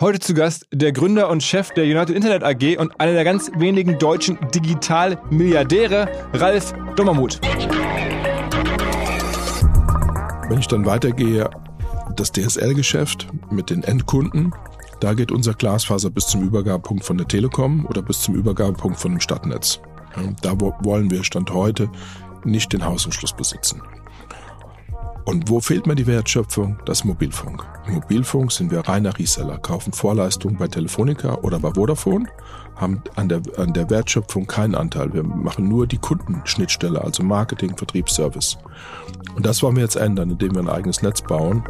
Heute zu Gast der Gründer und Chef der United Internet AG und einer der ganz wenigen deutschen Digital-Milliardäre, Ralf Dommermuth. Wenn ich dann weitergehe, das DSL-Geschäft mit den Endkunden, da geht unser Glasfaser bis zum Übergabepunkt von der Telekom oder bis zum Übergabepunkt von dem Stadtnetz. Da wollen wir Stand heute nicht den Hausanschluss besitzen. Und wo fehlt mir die Wertschöpfung? Das Mobilfunk. Im Mobilfunk sind wir reiner Reseller, kaufen Vorleistungen bei Telefonica oder bei Vodafone, haben an der, an der Wertschöpfung keinen Anteil. Wir machen nur die Kundenschnittstelle, also Marketing, Vertriebsservice. Und das wollen wir jetzt ändern, indem wir ein eigenes Netz bauen.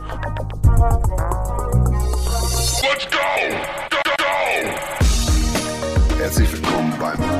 Let's go! Go, go! Herzlich willkommen beim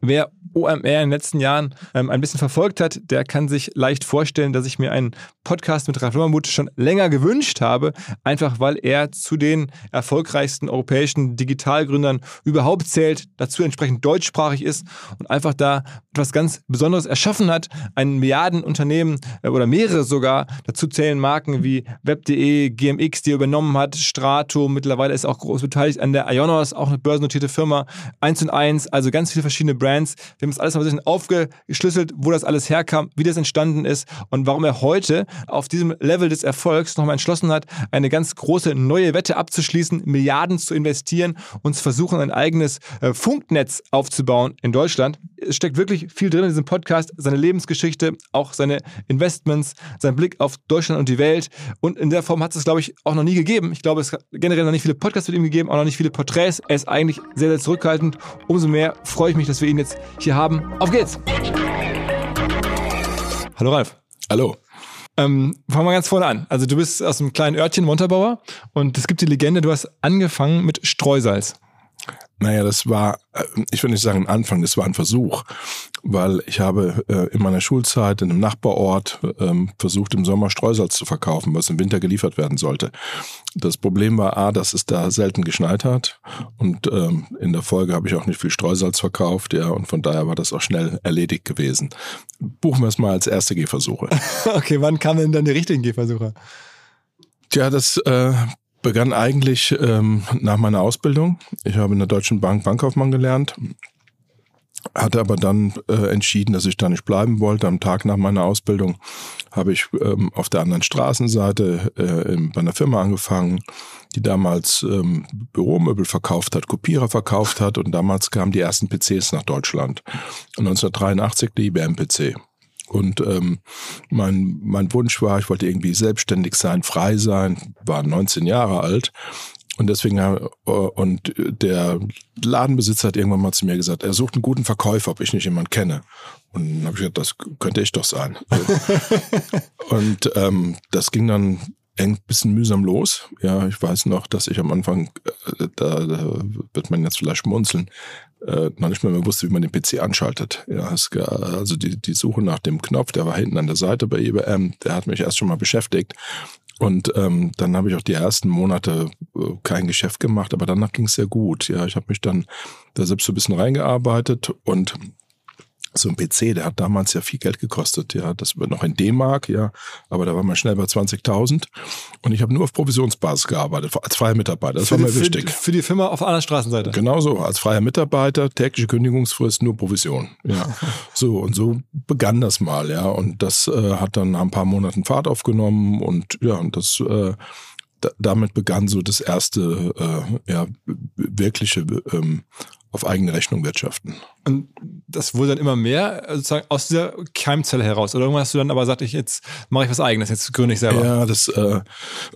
Wer OMR in den letzten Jahren ähm, ein bisschen verfolgt hat, der kann sich leicht vorstellen, dass ich mir einen Podcast mit Ralf Lummermuth schon länger gewünscht habe, einfach weil er zu den erfolgreichsten europäischen Digitalgründern überhaupt zählt, dazu entsprechend deutschsprachig ist und einfach da etwas ganz Besonderes erschaffen hat, ein Milliardenunternehmen äh, oder mehrere sogar, dazu zählen Marken wie Web.de, GMX, die er übernommen hat, Strato, mittlerweile ist auch groß beteiligt an der Ionos, auch eine börsennotierte Firma, 1 und 1, also ganz viele verschiedene Brands. Wir haben es alles mal ein bisschen aufgeschlüsselt, wo das alles herkam, wie das entstanden ist und warum er heute auf diesem Level des Erfolgs nochmal entschlossen hat, eine ganz große neue Wette abzuschließen, Milliarden zu investieren und zu versuchen, ein eigenes äh, Funknetz aufzubauen in Deutschland. Es steckt wirklich viel drin in diesem Podcast, seine Lebensgeschichte, auch seine Investments, sein Blick auf Deutschland und die Welt. Und in der Form hat es, glaube ich, auch noch nie gegeben. Ich glaube, es hat generell noch nicht viele Podcasts mit ihm gegeben, auch noch nicht viele Porträts. Er ist eigentlich sehr, sehr zurückhaltend. Umso mehr freue ich mich, dass wir ihn jetzt hier haben. Auf geht's! Hallo Ralf. Hallo. Ähm, fangen wir ganz vorne an. Also du bist aus einem kleinen Örtchen Montabaur und es gibt die Legende, du hast angefangen mit Streusalz. Naja, das war, äh, ich will nicht sagen Anfang, das war ein Versuch, weil ich habe äh, in meiner Schulzeit in einem Nachbarort ähm, versucht, im Sommer Streusalz zu verkaufen, was im Winter geliefert werden sollte. Das Problem war A, dass es da selten geschneit hat und ähm, in der Folge habe ich auch nicht viel Streusalz verkauft, ja, und von daher war das auch schnell erledigt gewesen. Buchen wir es mal als erste Gehversuche. okay, wann kamen denn dann die richtigen Gehversuche? Tja, das äh, begann eigentlich ähm, nach meiner Ausbildung. Ich habe in der Deutschen Bank Bankkaufmann gelernt, hatte aber dann äh, entschieden, dass ich da nicht bleiben wollte. Am Tag nach meiner Ausbildung habe ich ähm, auf der anderen Straßenseite äh, bei einer Firma angefangen, die damals ähm, Büromöbel verkauft hat, Kopierer verkauft hat und damals kamen die ersten PCs nach Deutschland. Und 1983 der IBM-PC. Und ähm, mein, mein Wunsch war, ich wollte irgendwie selbstständig sein, frei sein, war 19 Jahre alt. Und deswegen, äh, und der Ladenbesitzer hat irgendwann mal zu mir gesagt, er sucht einen guten Verkäufer, ob ich nicht jemanden kenne. Und dann habe ich gesagt, das könnte ich doch sein. und ähm, das ging dann ein bisschen mühsam los. Ja, ich weiß noch, dass ich am Anfang, äh, da, da wird man jetzt vielleicht schmunzeln, äh, noch nicht mehr, mehr wusste, wie man den PC anschaltet. Ja, es, also die, die Suche nach dem Knopf, der war hinten an der Seite bei IBM, der hat mich erst schon mal beschäftigt. Und ähm, dann habe ich auch die ersten Monate äh, kein Geschäft gemacht, aber danach ging es sehr gut. Ja, ich habe mich dann da selbst so ein bisschen reingearbeitet und so ein PC, der hat damals ja viel Geld gekostet, ja, das wird noch in D-Mark, ja, aber da war man schnell bei 20.000 und ich habe nur auf Provisionsbasis gearbeitet, als freier Mitarbeiter, das für war mir die, wichtig. Für, für, die Firma auf einer Straßenseite. Genau so, als freier Mitarbeiter, tägliche Kündigungsfrist, nur Provision, ja. so, und so begann das mal, ja, und das äh, hat dann nach ein paar Monaten Fahrt aufgenommen und ja, und das äh, damit begann so das erste äh, ja, wirkliche ähm, auf eigene Rechnung wirtschaften. Und das wurde dann immer mehr sozusagen aus dieser Keimzelle heraus. Oder irgendwann hast du dann aber gesagt, ich jetzt mache ich was eigenes, jetzt gründe ich selber. Ja, das, äh,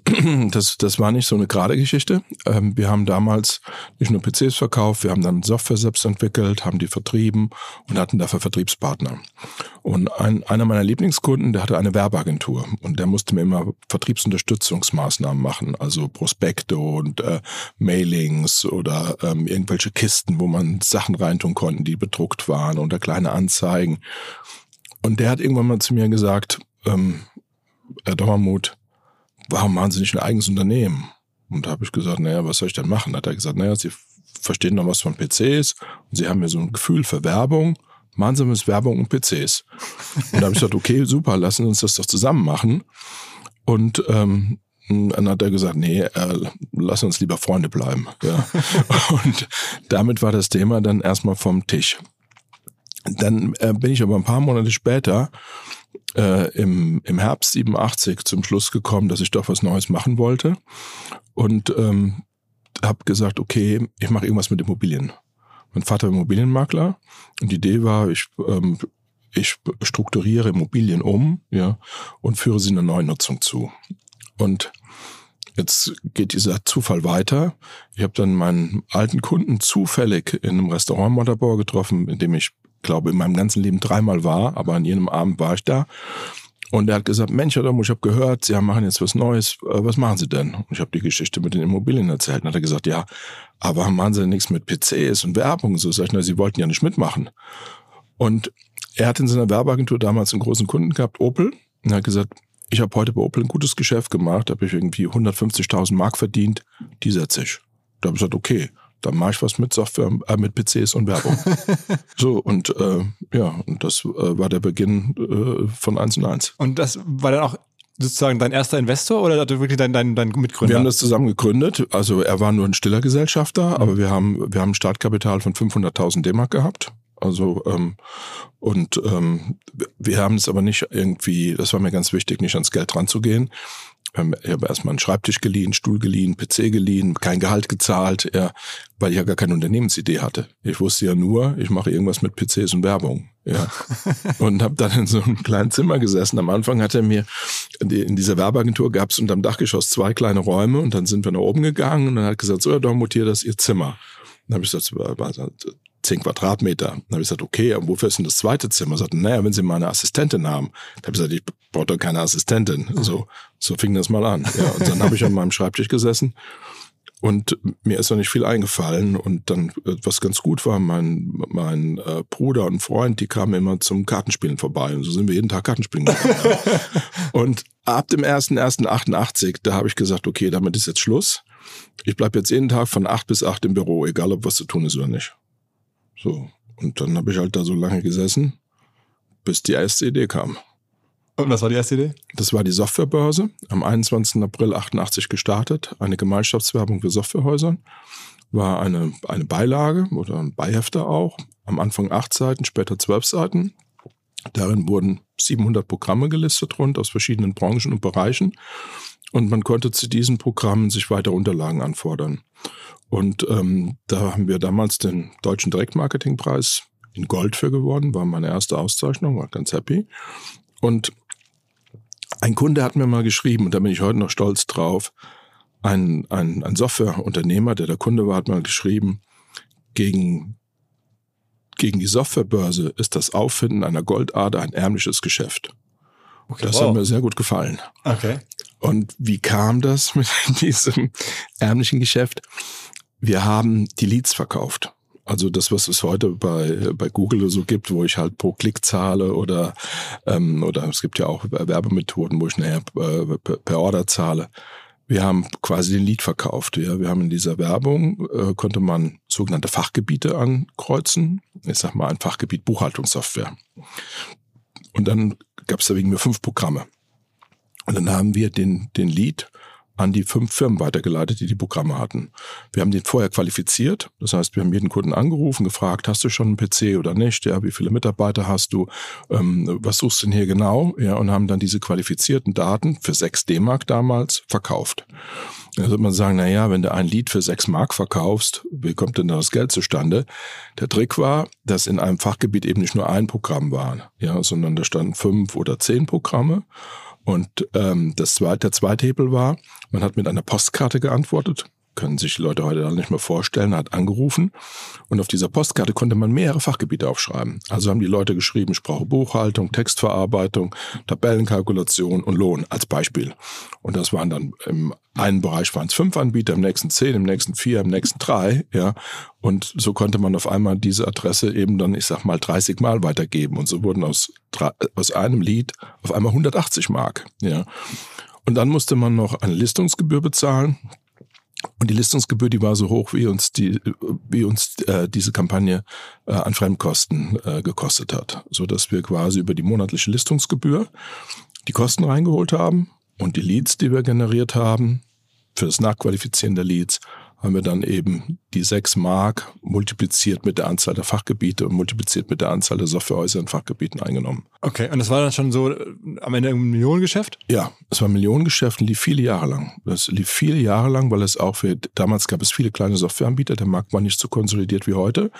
das, das war nicht so eine gerade Geschichte. Ähm, wir haben damals nicht nur PCs verkauft, wir haben dann Software selbst entwickelt, haben die vertrieben und hatten dafür Vertriebspartner. Und ein, einer meiner Lieblingskunden, der hatte eine Werbeagentur und der musste mir immer Vertriebsunterstützungsmaßnahmen machen, also Prospekte und äh, Mailings oder ähm, irgendwelche Kisten, wo man Sachen reintun konnte, die bedruckt waren oder kleine Anzeigen. Und der hat irgendwann mal zu mir gesagt, ähm, Herr Dommermuth, warum machen Sie nicht ein eigenes Unternehmen? Und da habe ich gesagt, naja, was soll ich denn machen? Hat er gesagt, naja, Sie verstehen noch was von PCs und Sie haben ja so ein Gefühl für Werbung. Machen Sie mit Werbung und PCs. Und da habe ich gesagt, okay, super, lassen Sie uns das doch zusammen machen. Und ähm, dann hat er gesagt, nee, äh, lass uns lieber Freunde bleiben. Ja. und damit war das Thema dann erstmal vom Tisch. Dann äh, bin ich aber ein paar Monate später äh, im, im Herbst 87 zum Schluss gekommen, dass ich doch was Neues machen wollte und ähm, habe gesagt, okay, ich mache irgendwas mit Immobilien. Mein Vater Immobilienmakler und die Idee war, ich ähm, ich strukturiere Immobilien um, ja, und führe sie einer neuen Nutzung zu. Und jetzt geht dieser Zufall weiter. Ich habe dann meinen alten Kunden zufällig in einem Restaurant Montabaur getroffen, in dem ich glaube in meinem ganzen Leben dreimal war, aber an jedem Abend war ich da. Und er hat gesagt, Mensch, Domo, ich habe gehört, Sie machen jetzt was Neues. Äh, was machen Sie denn? Und ich habe die Geschichte mit den Immobilien erzählt. Und hat er gesagt, ja, aber machen Sie denn nichts mit PCs und Werbung? So sag ich, na, Sie wollten ja nicht mitmachen. Und er hat in seiner Werbeagentur damals einen großen Kunden gehabt, Opel. Und er hat gesagt, ich habe heute bei Opel ein gutes Geschäft gemacht, habe ich irgendwie 150.000 Mark verdient, die setze ich. Da habe ich gesagt, okay, dann mache ich was mit Software, äh, mit PCs und Werbung. so, und äh, ja, und das äh, war der Beginn äh, von 1 und 1. Und das war dann auch sozusagen dein erster Investor oder wirklich dein, dein, dein Mitgründer? Wir haben das zusammen gegründet. Also er war nur ein stiller Gesellschafter, mhm. aber wir haben, wir haben ein Startkapital von 500.000 D-Mark gehabt. Also ähm, und ähm, wir haben es aber nicht irgendwie, das war mir ganz wichtig, nicht ans Geld ranzugehen. Ähm, ich habe erstmal einen Schreibtisch geliehen, Stuhl geliehen, PC geliehen, kein Gehalt gezahlt, ja, weil ich ja gar keine Unternehmensidee hatte. Ich wusste ja nur, ich mache irgendwas mit PCs und Werbung. Ja. und habe dann in so einem kleinen Zimmer gesessen. Am Anfang hat er mir, in dieser Werbeagentur gab es unterm Dachgeschoss zwei kleine Räume und dann sind wir nach oben gegangen und dann hat gesagt, so, ja, doch, mutiert das Ihr Zimmer. Dann habe ich gesagt, zehn Quadratmeter. Dann habe ich gesagt, okay, und wofür ist denn das zweite Zimmer? Er sagte, naja, wenn Sie mal eine Assistentin haben. Dann habe ich gesagt, ich brauche doch keine Assistentin. So, so fing das mal an. Ja, und dann habe ich an meinem Schreibtisch gesessen und mir ist noch nicht viel eingefallen. Und dann, äh, was ganz gut war, mein, mein äh, Bruder und Freund, die kamen immer zum Kartenspielen vorbei. Und so sind wir jeden Tag Kartenspielen gegangen. und ab dem 1.1.88, da habe ich gesagt, okay, damit ist jetzt Schluss. Ich bleib jetzt jeden Tag von acht bis acht im Büro, egal ob was zu tun ist oder nicht. So. Und dann habe ich halt da so lange gesessen, bis die erste Idee kam. Und was war die erste Idee? Das war die Softwarebörse, am 21. April 88 gestartet, eine Gemeinschaftswerbung für Softwarehäusern. War eine, eine Beilage oder ein Beihefter auch, am Anfang acht Seiten, später zwölf Seiten. Darin wurden 700 Programme gelistet rund aus verschiedenen Branchen und Bereichen. Und man konnte zu diesen Programmen sich weiter Unterlagen anfordern. Und ähm, da haben wir damals den Deutschen Direktmarketingpreis in Gold für gewonnen, war meine erste Auszeichnung, war ganz happy. Und ein Kunde hat mir mal geschrieben, und da bin ich heute noch stolz drauf, ein, ein, ein Softwareunternehmer, der der Kunde war, hat mal geschrieben, gegen, gegen die Softwarebörse ist das Auffinden einer Goldader ein ärmliches Geschäft. Okay, das wow. hat mir sehr gut gefallen. Okay. Und wie kam das mit diesem ärmlichen Geschäft? Wir haben die Leads verkauft. Also das, was es heute bei, bei Google so gibt, wo ich halt pro Klick zahle oder, ähm, oder es gibt ja auch Werbemethoden, wo ich nachher äh, per Order zahle. Wir haben quasi den Lead verkauft. Ja. Wir haben in dieser Werbung, äh, konnte man sogenannte Fachgebiete ankreuzen. Ich sag mal ein Fachgebiet Buchhaltungssoftware. Und dann gab es da wegen mir fünf Programme. Und dann haben wir den, den Lead an die fünf Firmen weitergeleitet, die die Programme hatten. Wir haben den vorher qualifiziert. Das heißt, wir haben jeden Kunden angerufen, gefragt, hast du schon einen PC oder nicht? Ja, wie viele Mitarbeiter hast du? Ähm, was suchst du denn hier genau? Ja, und haben dann diese qualifizierten Daten für 6 D-Mark damals verkauft. Da würde man sagen, na ja, wenn du ein Lied für 6 Mark verkaufst, wie kommt denn da das Geld zustande? Der Trick war, dass in einem Fachgebiet eben nicht nur ein Programm war, ja, sondern da standen fünf oder zehn Programme. Und ähm, das zweite, der zweite Hebel war, man hat mit einer Postkarte geantwortet, können sich Leute heute nicht mehr vorstellen, hat angerufen und auf dieser Postkarte konnte man mehrere Fachgebiete aufschreiben. Also haben die Leute geschrieben, ich brauche Buchhaltung, Textverarbeitung, Tabellenkalkulation und Lohn als Beispiel. Und das waren dann im einen Bereich waren es fünf Anbieter, im nächsten zehn, im nächsten vier, im nächsten drei, ja. Und so konnte man auf einmal diese Adresse eben dann, ich sag mal, 30 Mal weitergeben. Und so wurden aus, aus einem Lied auf einmal 180 Mark, ja. Und dann musste man noch eine Listungsgebühr bezahlen. Und die Listungsgebühr, die war so hoch, wie uns die, wie uns äh, diese Kampagne äh, an Fremdkosten äh, gekostet hat, so dass wir quasi über die monatliche Listungsgebühr die Kosten reingeholt haben und die Leads, die wir generiert haben für das Nachqualifizieren der Leads, haben wir dann eben die sechs Mark multipliziert mit der Anzahl der Fachgebiete und multipliziert mit der Anzahl der Softwarehäuser in Fachgebieten eingenommen. Okay, und das war dann schon so äh, am Ende ein Millionengeschäft? Ja, es war ein Millionengeschäft und lief viele Jahre lang. Das lief viele Jahre lang, weil es auch für, damals gab es viele kleine Softwareanbieter, der Markt war nicht so konsolidiert wie heute.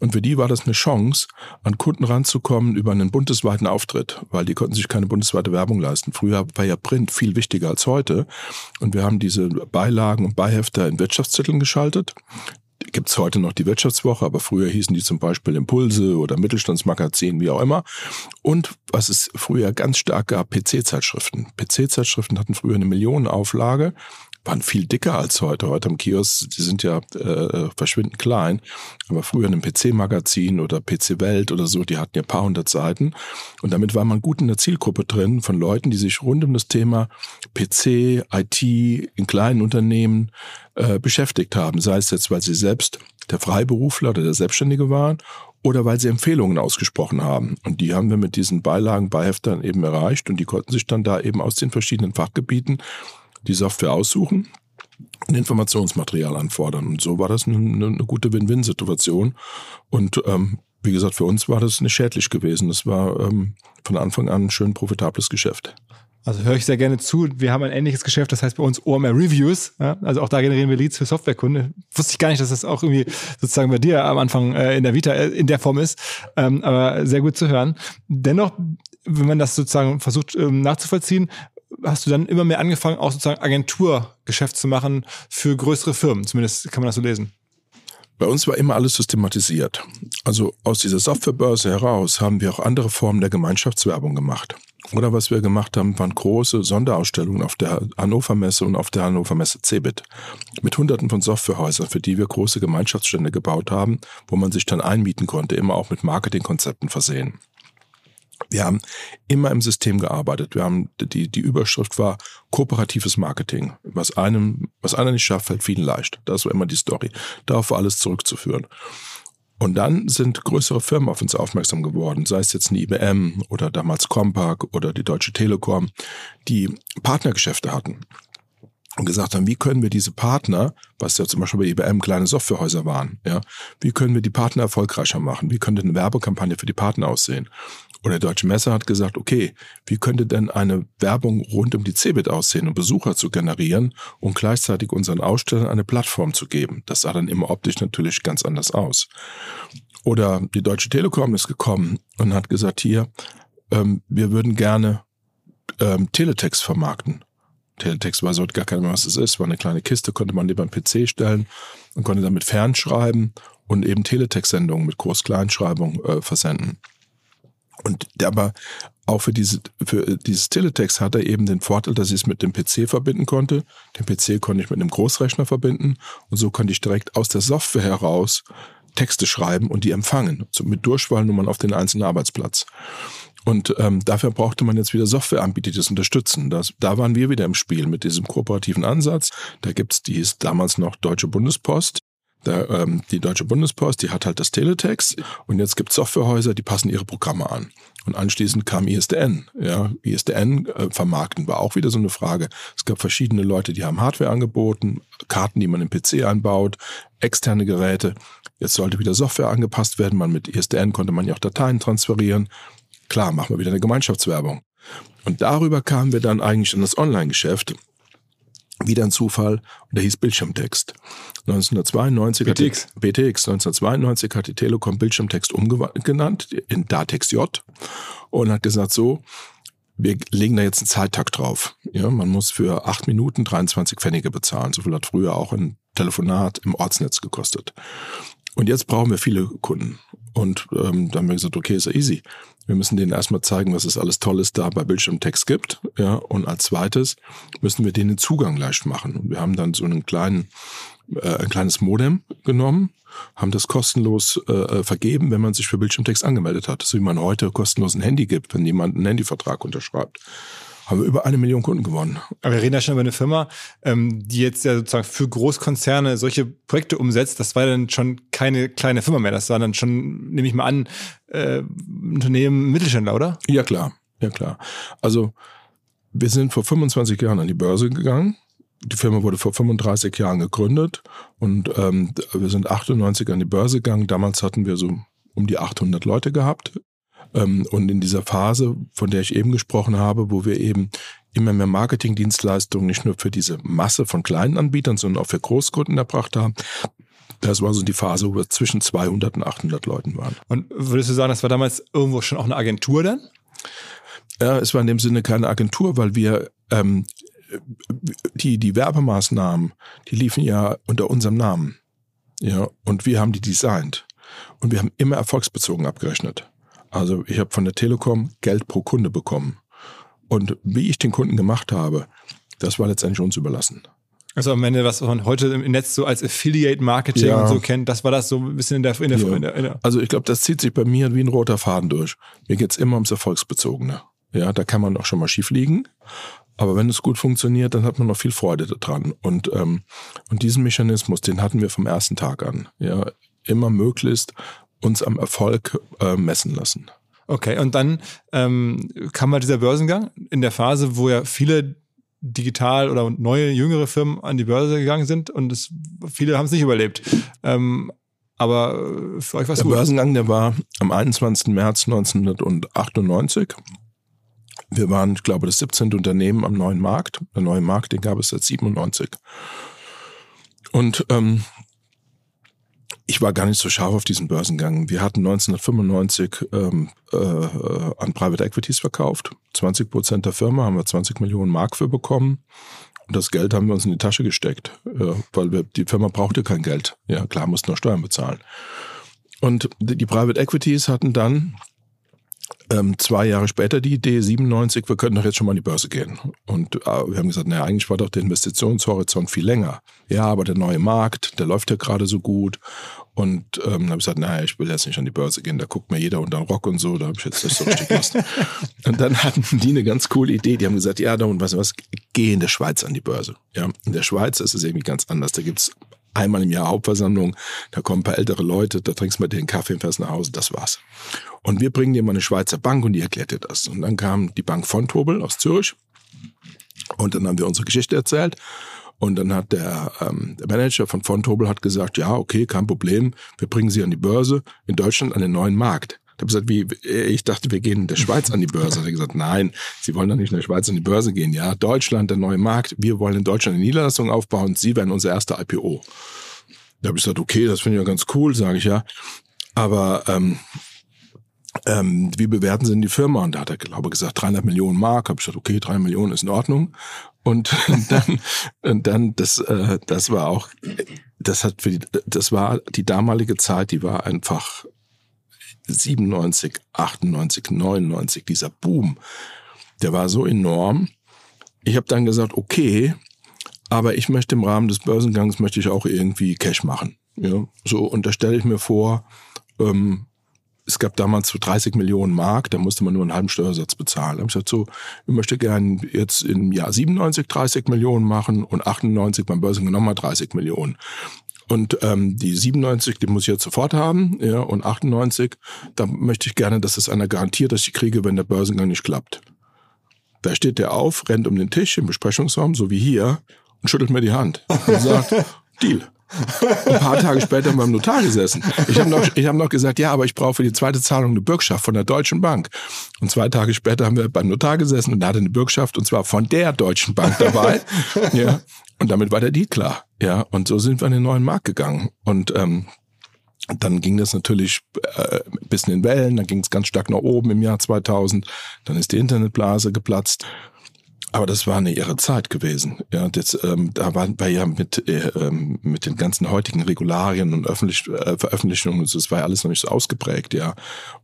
Und für die war das eine Chance, an Kunden ranzukommen über einen bundesweiten Auftritt, weil die konnten sich keine bundesweite Werbung leisten. Früher war ja Print viel wichtiger als heute. Und wir haben diese Beilagen und Beihefter in Wirtschaftszetteln geschaltet gibt es heute noch die Wirtschaftswoche, aber früher hießen die zum Beispiel Impulse oder Mittelstandsmagazin, wie auch immer. Und was es früher ganz stark gab, PC-Zeitschriften. PC-Zeitschriften hatten früher eine Millionenauflage waren viel dicker als heute. Heute am Kiosk, die sind ja äh, verschwindend klein. Aber früher in einem PC-Magazin oder PC-Welt oder so, die hatten ja ein paar hundert Seiten. Und damit war man gut in der Zielgruppe drin von Leuten, die sich rund um das Thema PC, IT in kleinen Unternehmen äh, beschäftigt haben. Sei es jetzt, weil sie selbst der Freiberufler oder der Selbstständige waren oder weil sie Empfehlungen ausgesprochen haben. Und die haben wir mit diesen Beilagen, Beiheftern eben erreicht und die konnten sich dann da eben aus den verschiedenen Fachgebieten die Software aussuchen und Informationsmaterial anfordern. Und so war das eine, eine gute Win-Win-Situation. Und ähm, wie gesagt, für uns war das nicht schädlich gewesen. Das war ähm, von Anfang an ein schön profitables Geschäft. Also höre ich sehr gerne zu. Wir haben ein ähnliches Geschäft, das heißt bei uns OMR Reviews. Ja? Also auch da generieren wir Leads für Softwarekunden. Wusste ich gar nicht, dass das auch irgendwie sozusagen bei dir am Anfang äh, in der Vita äh, in der Form ist. Ähm, aber sehr gut zu hören. Dennoch, wenn man das sozusagen versucht ähm, nachzuvollziehen, hast du dann immer mehr angefangen, auch sozusagen Agenturgeschäft zu machen für größere Firmen. Zumindest kann man das so lesen. Bei uns war immer alles systematisiert. Also aus dieser Softwarebörse heraus haben wir auch andere Formen der Gemeinschaftswerbung gemacht. Oder was wir gemacht haben, waren große Sonderausstellungen auf der Hannover Messe und auf der Hannover Messe CeBIT. Mit hunderten von Softwarehäusern, für die wir große Gemeinschaftsstände gebaut haben, wo man sich dann einmieten konnte, immer auch mit Marketingkonzepten versehen. Wir haben immer im System gearbeitet. Wir haben, die, die Überschrift war kooperatives Marketing. Was einem, was einer nicht schafft, fällt vielen leicht. Das war immer die Story. Darauf war alles zurückzuführen. Und dann sind größere Firmen auf uns aufmerksam geworden, sei es jetzt eine IBM oder damals Compaq oder die Deutsche Telekom, die Partnergeschäfte hatten und gesagt haben, wie können wir diese Partner, was ja zum Beispiel bei IBM kleine Softwarehäuser waren, ja, wie können wir die Partner erfolgreicher machen? Wie könnte eine Werbekampagne für die Partner aussehen? Oder der Deutsche Messe hat gesagt, okay, wie könnte denn eine Werbung rund um die Cebit aussehen, um Besucher zu generieren und gleichzeitig unseren Ausstellern eine Plattform zu geben? Das sah dann immer optisch natürlich ganz anders aus. Oder die Deutsche Telekom ist gekommen und hat gesagt, hier, ähm, wir würden gerne ähm, Teletext vermarkten. Teletext weiß heute gar keiner mehr, was es ist. War eine kleine Kiste, konnte man neben einen PC stellen und konnte damit fernschreiben und eben Teletext-Sendungen mit Groß-Kleinschreibung äh, versenden. Und aber auch für, diese, für dieses Teletext hat er eben den Vorteil, dass ich es mit dem PC verbinden konnte. Den PC konnte ich mit einem Großrechner verbinden und so konnte ich direkt aus der Software heraus Texte schreiben und die empfangen, so mit Durchwahlnummern auf den einzelnen Arbeitsplatz. Und ähm, dafür brauchte man jetzt wieder Softwareanbieter, die das unterstützen. Das, da waren wir wieder im Spiel mit diesem kooperativen Ansatz. Da gibt's die ist damals noch Deutsche Bundespost. Da, ähm, die Deutsche Bundespost, die hat halt das Teletext und jetzt gibt Softwarehäuser, die passen ihre Programme an. Und anschließend kam ISDN. Ja, ISDN äh, vermarkten war auch wieder so eine Frage. Es gab verschiedene Leute, die haben Hardware angeboten, Karten, die man im PC einbaut, externe Geräte. Jetzt sollte wieder Software angepasst werden. Man mit ISDN konnte man ja auch Dateien transferieren. Klar, machen wir wieder eine Gemeinschaftswerbung. Und darüber kamen wir dann eigentlich in das Online-Geschäft. Wieder ein Zufall, und der hieß Bildschirmtext. 1992 BTX. Hat die, BTX 1992 hat die Telekom Bildschirmtext umgenannt in Datex J und hat gesagt so, wir legen da jetzt einen Zeittakt drauf. Ja, man muss für acht Minuten 23 Pfennige bezahlen. So viel hat früher auch ein Telefonat im Ortsnetz gekostet. Und jetzt brauchen wir viele Kunden. Und ähm, dann haben wir gesagt, okay, ist ja easy. Wir müssen denen erstmal zeigen, was es alles Tolles da bei Bildschirmtext gibt. Ja, und als zweites müssen wir denen Zugang leicht machen. Und wir haben dann so einen kleinen, äh, ein kleines Modem genommen, haben das kostenlos äh, äh vergeben, wenn man sich für Bildschirmtext angemeldet hat. So wie man heute kostenlos ein Handy gibt, wenn jemand einen Handyvertrag unterschreibt haben wir über eine Million Kunden gewonnen. Aber wir reden ja schon über eine Firma, ähm, die jetzt ja sozusagen für Großkonzerne solche Projekte umsetzt. Das war dann schon keine kleine Firma mehr. Das war dann schon, nehme ich mal an, äh, Unternehmen Mittelständler, oder? Ja, klar. Ja, klar. Also, wir sind vor 25 Jahren an die Börse gegangen. Die Firma wurde vor 35 Jahren gegründet und ähm, wir sind 98 an die Börse gegangen. Damals hatten wir so um die 800 Leute gehabt ähm, und in dieser Phase, von der ich eben gesprochen habe, wo wir eben immer mehr Marketingdienstleistungen nicht nur für diese Masse von kleinen Anbietern, sondern auch für Großkunden erbracht haben, das war so die Phase, wo wir zwischen 200 und 800 Leuten waren. Und würdest du sagen, das war damals irgendwo schon auch eine Agentur dann? Ja, es war in dem Sinne keine Agentur, weil wir ähm, die, die Werbemaßnahmen, die liefen ja unter unserem Namen. Ja, und wir haben die designt. Und wir haben immer erfolgsbezogen abgerechnet. Also ich habe von der Telekom Geld pro Kunde bekommen. Und wie ich den Kunden gemacht habe, das war letztendlich uns überlassen. Also am Ende, was man heute im Netz so als Affiliate Marketing ja. und so kennt, das war das so ein bisschen in der... In der, ja. in der, in der also ich glaube, das zieht sich bei mir wie ein roter Faden durch. Mir geht's immer ums Erfolgsbezogene. Ja, da kann man auch schon mal schief liegen. Aber wenn es gut funktioniert, dann hat man noch viel Freude daran. Und, ähm, und diesen Mechanismus, den hatten wir vom ersten Tag an. Ja, immer möglichst uns am Erfolg äh, messen lassen. Okay, und dann ähm, kam mal dieser Börsengang in der Phase, wo ja viele digital oder neue, jüngere Firmen an die Börse gegangen sind und es, viele haben es nicht überlebt. Ähm, aber äh, für euch war es gut. Der Börsengang, der war am 21. März 1998. Wir waren, ich glaube, das 17. Unternehmen am neuen Markt. Der neue Markt, den gab es seit 97. Und ähm, ich war gar nicht so scharf auf diesen Börsengang. Wir hatten 1995 ähm, äh, an Private Equities verkauft. 20 Prozent der Firma haben wir 20 Millionen Mark für bekommen. Und das Geld haben wir uns in die Tasche gesteckt, äh, weil wir, die Firma brauchte kein Geld. Ja, klar, mussten noch Steuern bezahlen. Und die, Private Equities hatten dann ähm, zwei Jahre später die Idee, 97, wir könnten doch jetzt schon mal an die Börse gehen. Und äh, wir haben gesagt, naja, eigentlich war doch der Investitionshorizont viel länger. Ja, aber der neue Markt, der läuft ja gerade so gut. Und ähm, dann habe ich gesagt, naja, ich will jetzt nicht an die Börse gehen, da guckt mir jeder unter den Rock und so, da habe ich jetzt nicht so richtig Lust. und dann hatten die eine ganz coole Idee, die haben gesagt, ja, da und was, was, geh in der Schweiz an die Börse. Ja, in der Schweiz ist es irgendwie ganz anders. Da gibt's einmal im Jahr Hauptversammlung, da kommen ein paar ältere Leute, da trinkst du mal den Kaffee und fährst nach Hause, das war's. Und wir bringen dir mal eine Schweizer Bank und die erklärt dir das. Und dann kam die Bank von Tobel aus Zürich und dann haben wir unsere Geschichte erzählt. Und dann hat der, ähm, der Manager von Fontobel hat gesagt, ja, okay, kein Problem, wir bringen sie an die Börse in Deutschland an den neuen Markt. Ich habe gesagt, wie, ich dachte, wir gehen in der Schweiz an die Börse. Er hat gesagt, nein, Sie wollen doch nicht in der Schweiz an die Börse gehen. Ja, Deutschland, der neue Markt. Wir wollen in Deutschland eine Niederlassung aufbauen. Sie werden unser erster IPO. Da habe ich gesagt, okay, das finde ich ja ganz cool, sage ich ja. Aber ähm, ähm, wie bewerten Sie denn die Firma? Und da hat er, glaube ich, gesagt, 300 Millionen Mark. Habe ich gesagt, okay, 3 Millionen ist in Ordnung. Und dann, und dann das, äh, das war auch, das hat für die, das war die damalige Zeit, die war einfach 97, 98, 99, dieser Boom, der war so enorm. Ich habe dann gesagt, okay, aber ich möchte im Rahmen des Börsengangs möchte ich auch irgendwie Cash machen. Ja, so und da stelle ich mir vor, ähm, es gab damals so 30 Millionen Mark, da musste man nur einen halben Steuersatz bezahlen. Da ich gesagt, so, ich möchte gerne jetzt im Jahr 97 30 Millionen machen und 98 beim Börsengang nochmal 30 Millionen. Und ähm, die 97, die muss ich jetzt sofort haben, ja, und 98, da möchte ich gerne, dass es einer garantiert, dass ich kriege, wenn der Börsengang nicht klappt. Da steht der auf, rennt um den Tisch im Besprechungsraum, so wie hier, und schüttelt mir die Hand und sagt, Deal. Ein paar Tage später beim Notar gesessen. Ich habe noch, ich hab noch gesagt, ja, aber ich brauche für die zweite Zahlung eine Bürgschaft von der Deutschen Bank. Und zwei Tage später haben wir beim Notar gesessen und da hatte eine Bürgschaft und zwar von der Deutschen Bank dabei. ja. Und damit war der Deal klar. Ja. Und so sind wir in den neuen Markt gegangen. Und ähm, dann ging das natürlich äh, ein bisschen in Wellen, dann ging es ganz stark nach oben im Jahr 2000, dann ist die Internetblase geplatzt aber das war eine irre Zeit gewesen. Ja, das, ähm, da waren wir ja mit, äh, ähm, mit den ganzen heutigen Regularien und Öffentlich äh, Veröffentlichungen, das war ja alles noch nicht so ausgeprägt, ja.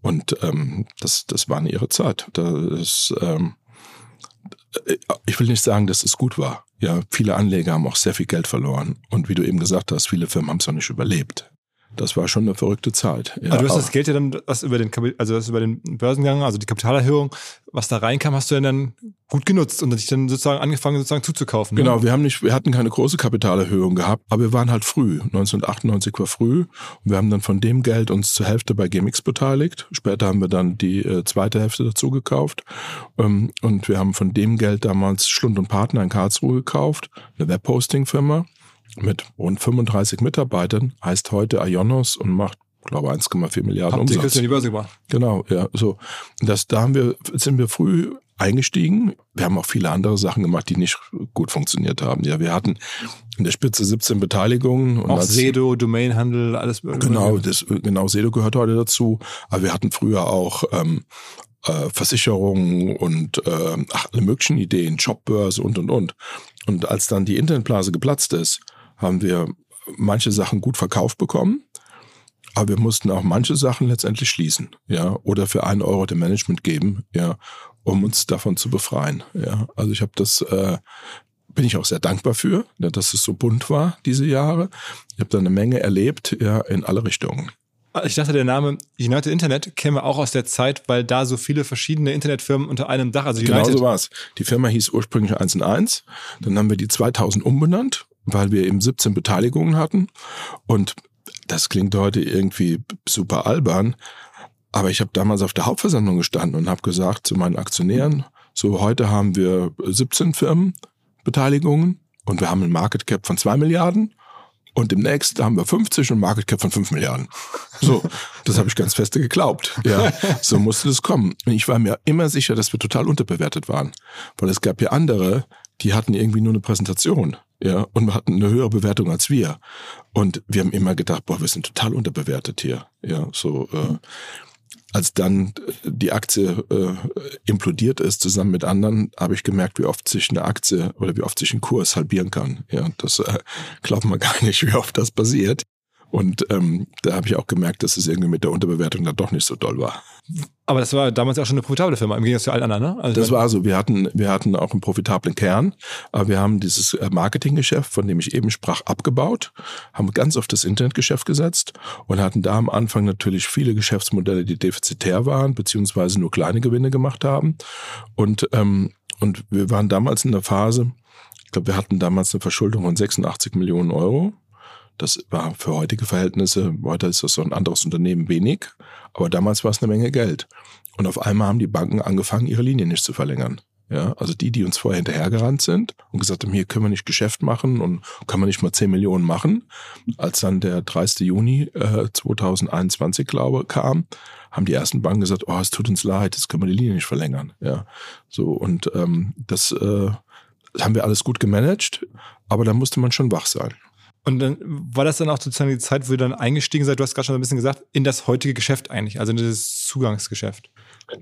Und ähm, das, das war eine irre Zeit. Das, ähm, äh, ich will nicht sagen, dass es gut war. Ja, viele Anleger haben auch sehr viel Geld verloren. Und wie du eben gesagt hast, viele Firmen haben es noch nicht überlebt das war schon eine verrückte Zeit. Ja, Aber du hast das Geld ja dann, was über den, also was über den Börsengang, also die Kapitalerhöhung, was da reinkam, hast du ja dann gut genutzt und dich dann sozusagen angefangen sozusagen zuzukaufen. Ne? Genau, wir haben nicht, wir hatten keine große Kapitalerhöhung gehabt, aber wir waren halt früh. 1998 war früh und wir haben dann von dem Geld uns zur Hälfte bei GMX beteiligt. Später haben wir dann die äh, zweite Hälfte dazu gekauft ähm, und wir haben von dem Geld damals Schlund und Partner in Karlsruhe gekauft, eine Webhosting-Firma mit rund 35 Mitarbeitern, heißt heute Ionos und macht glaube 1,4 Milliarden Habt Umsatz. in die Börse gebracht. Genau, ja, so. Das, da haben wir, sind wir früh eingestiegen. Wir haben auch viele andere Sachen gemacht, die nicht gut funktioniert haben. Ja, wir hatten in der Spitze 17 Beteiligungen. Und auch Sedo, Domainhandel, alles. Genau, das, genau, Sedo gehört heute dazu. Aber wir hatten früher auch ähm, äh, Versicherungen und äh, ach, alle möglichen Ideen, Jobbörse und, und, und. Und als dann die Internetblase geplatzt ist, haben wir manche Sachen gut verkauft bekommen, aber wir mussten auch manche Sachen letztendlich schließen, ja, oder für einen Euro dem Management geben, ja, um uns davon zu befreien, ja. Also ich habe das, äh, bin ich auch sehr dankbar für, ja, dass es so bunt war diese Jahre. Ich habe da eine Menge erlebt, ja, in alle Richtungen. Ich dachte, der Name United Internet käme auch aus der Zeit, weil da so viele verschiedene Internetfirmen unter einem Dach, also United. Genau so war es. Die Firma hieß ursprünglich 1 und 1. Dann haben wir die 2000 umbenannt weil wir eben 17 Beteiligungen hatten. Und das klingt heute irgendwie super albern, aber ich habe damals auf der Hauptversammlung gestanden und habe gesagt zu meinen Aktionären, so heute haben wir 17 Firmenbeteiligungen und wir haben ein Market Cap von 2 Milliarden und demnächst haben wir 50 und Market Cap von 5 Milliarden. So, das habe ich ganz feste geglaubt. Ja, so musste das kommen. Und ich war mir immer sicher, dass wir total unterbewertet waren, weil es gab ja andere, die hatten irgendwie nur eine Präsentation ja, und hatten eine höhere Bewertung als wir. Und wir haben immer gedacht, boah, wir sind total unterbewertet hier. Ja, so äh, als dann die Aktie äh, implodiert ist, zusammen mit anderen, habe ich gemerkt, wie oft sich eine Aktie oder wie oft sich ein Kurs halbieren kann. Ja, das äh, glaubt man gar nicht, wie oft das passiert. Und ähm, da habe ich auch gemerkt, dass es irgendwie mit der Unterbewertung dann doch nicht so doll war. Aber das war damals auch schon eine profitable Firma, im Gegensatz zu allen anderen, ne? Also das war so. Wir hatten, wir hatten auch einen profitablen Kern, aber wir haben dieses äh, Marketinggeschäft, von dem ich eben sprach, abgebaut, haben ganz auf das Internetgeschäft gesetzt und hatten da am Anfang natürlich viele Geschäftsmodelle, die defizitär waren, beziehungsweise nur kleine Gewinne gemacht haben. Und, ähm, und wir waren damals in der Phase, ich glaube, wir hatten damals eine Verschuldung von 86 Millionen Euro das war für heutige Verhältnisse, heute ist das so ein anderes Unternehmen wenig, aber damals war es eine Menge Geld. Und auf einmal haben die Banken angefangen, ihre Linie nicht zu verlängern. Ja, also die, die uns vorher hinterhergerannt sind und gesagt haben, hier können wir nicht Geschäft machen und können wir nicht mal 10 Millionen machen. Als dann der 30. Juni äh, 2021, glaube kam, haben die ersten Banken gesagt, oh, es tut uns leid, jetzt können wir die Linie nicht verlängern. Ja, so und ähm, das äh, haben wir alles gut gemanagt, aber da musste man schon wach sein. Und dann war das dann auch sozusagen die Zeit, wo ihr dann eingestiegen seid, du hast gerade schon ein bisschen gesagt, in das heutige Geschäft eigentlich, also in das Zugangsgeschäft.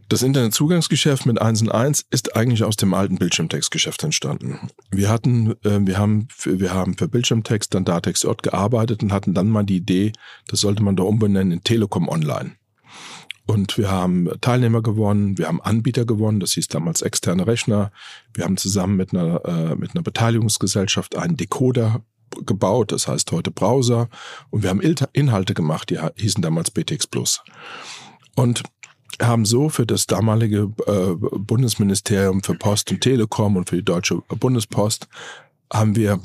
Das Internetzugangsgeschäft mit 1 und 1 ist eigentlich aus dem alten Bildschirmtextgeschäft entstanden. Wir hatten, äh, wir haben, für, wir haben für Bildschirmtext dann Datex Ort gearbeitet und hatten dann mal die Idee, das sollte man da umbenennen in Telekom Online. Und wir haben Teilnehmer gewonnen, wir haben Anbieter gewonnen, das hieß damals externe Rechner. Wir haben zusammen mit einer, äh, mit einer Beteiligungsgesellschaft einen Decoder gebaut, das heißt heute Browser. Und wir haben Inhalte gemacht, die hießen damals BTX Plus. Und haben so für das damalige äh, Bundesministerium für Post und Telekom und für die Deutsche Bundespost haben wir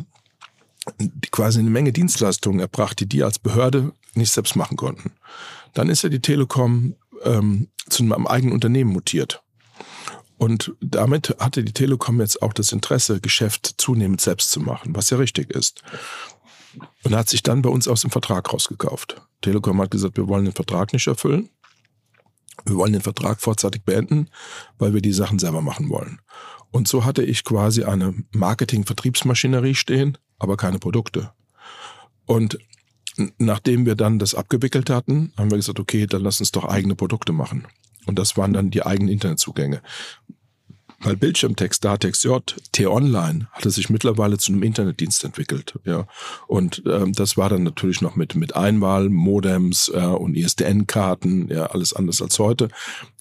quasi eine Menge Dienstleistungen erbracht, die die als Behörde nicht selbst machen konnten. Dann ist ja die Telekom ähm, zu einem eigenen Unternehmen mutiert. Und damit hatte die Telekom jetzt auch das Interesse, Geschäft zunehmend selbst zu machen, was ja richtig ist. Und hat sich dann bei uns aus dem Vertrag rausgekauft. Telekom hat gesagt, wir wollen den Vertrag nicht erfüllen. Wir wollen den Vertrag vorzeitig beenden, weil wir die Sachen selber machen wollen. Und so hatte ich quasi eine Marketing-Vertriebsmaschinerie stehen, aber keine Produkte. Und nachdem wir dann das abgewickelt hatten, haben wir gesagt, okay, dann lass uns doch eigene Produkte machen. Und das waren dann die eigenen Internetzugänge. Weil Bildschirmtext, Datex T-Online hatte sich mittlerweile zu einem Internetdienst entwickelt. Ja. Und ähm, das war dann natürlich noch mit, mit Einwahl, Modems äh, und ISDN-Karten, ja, alles anders als heute.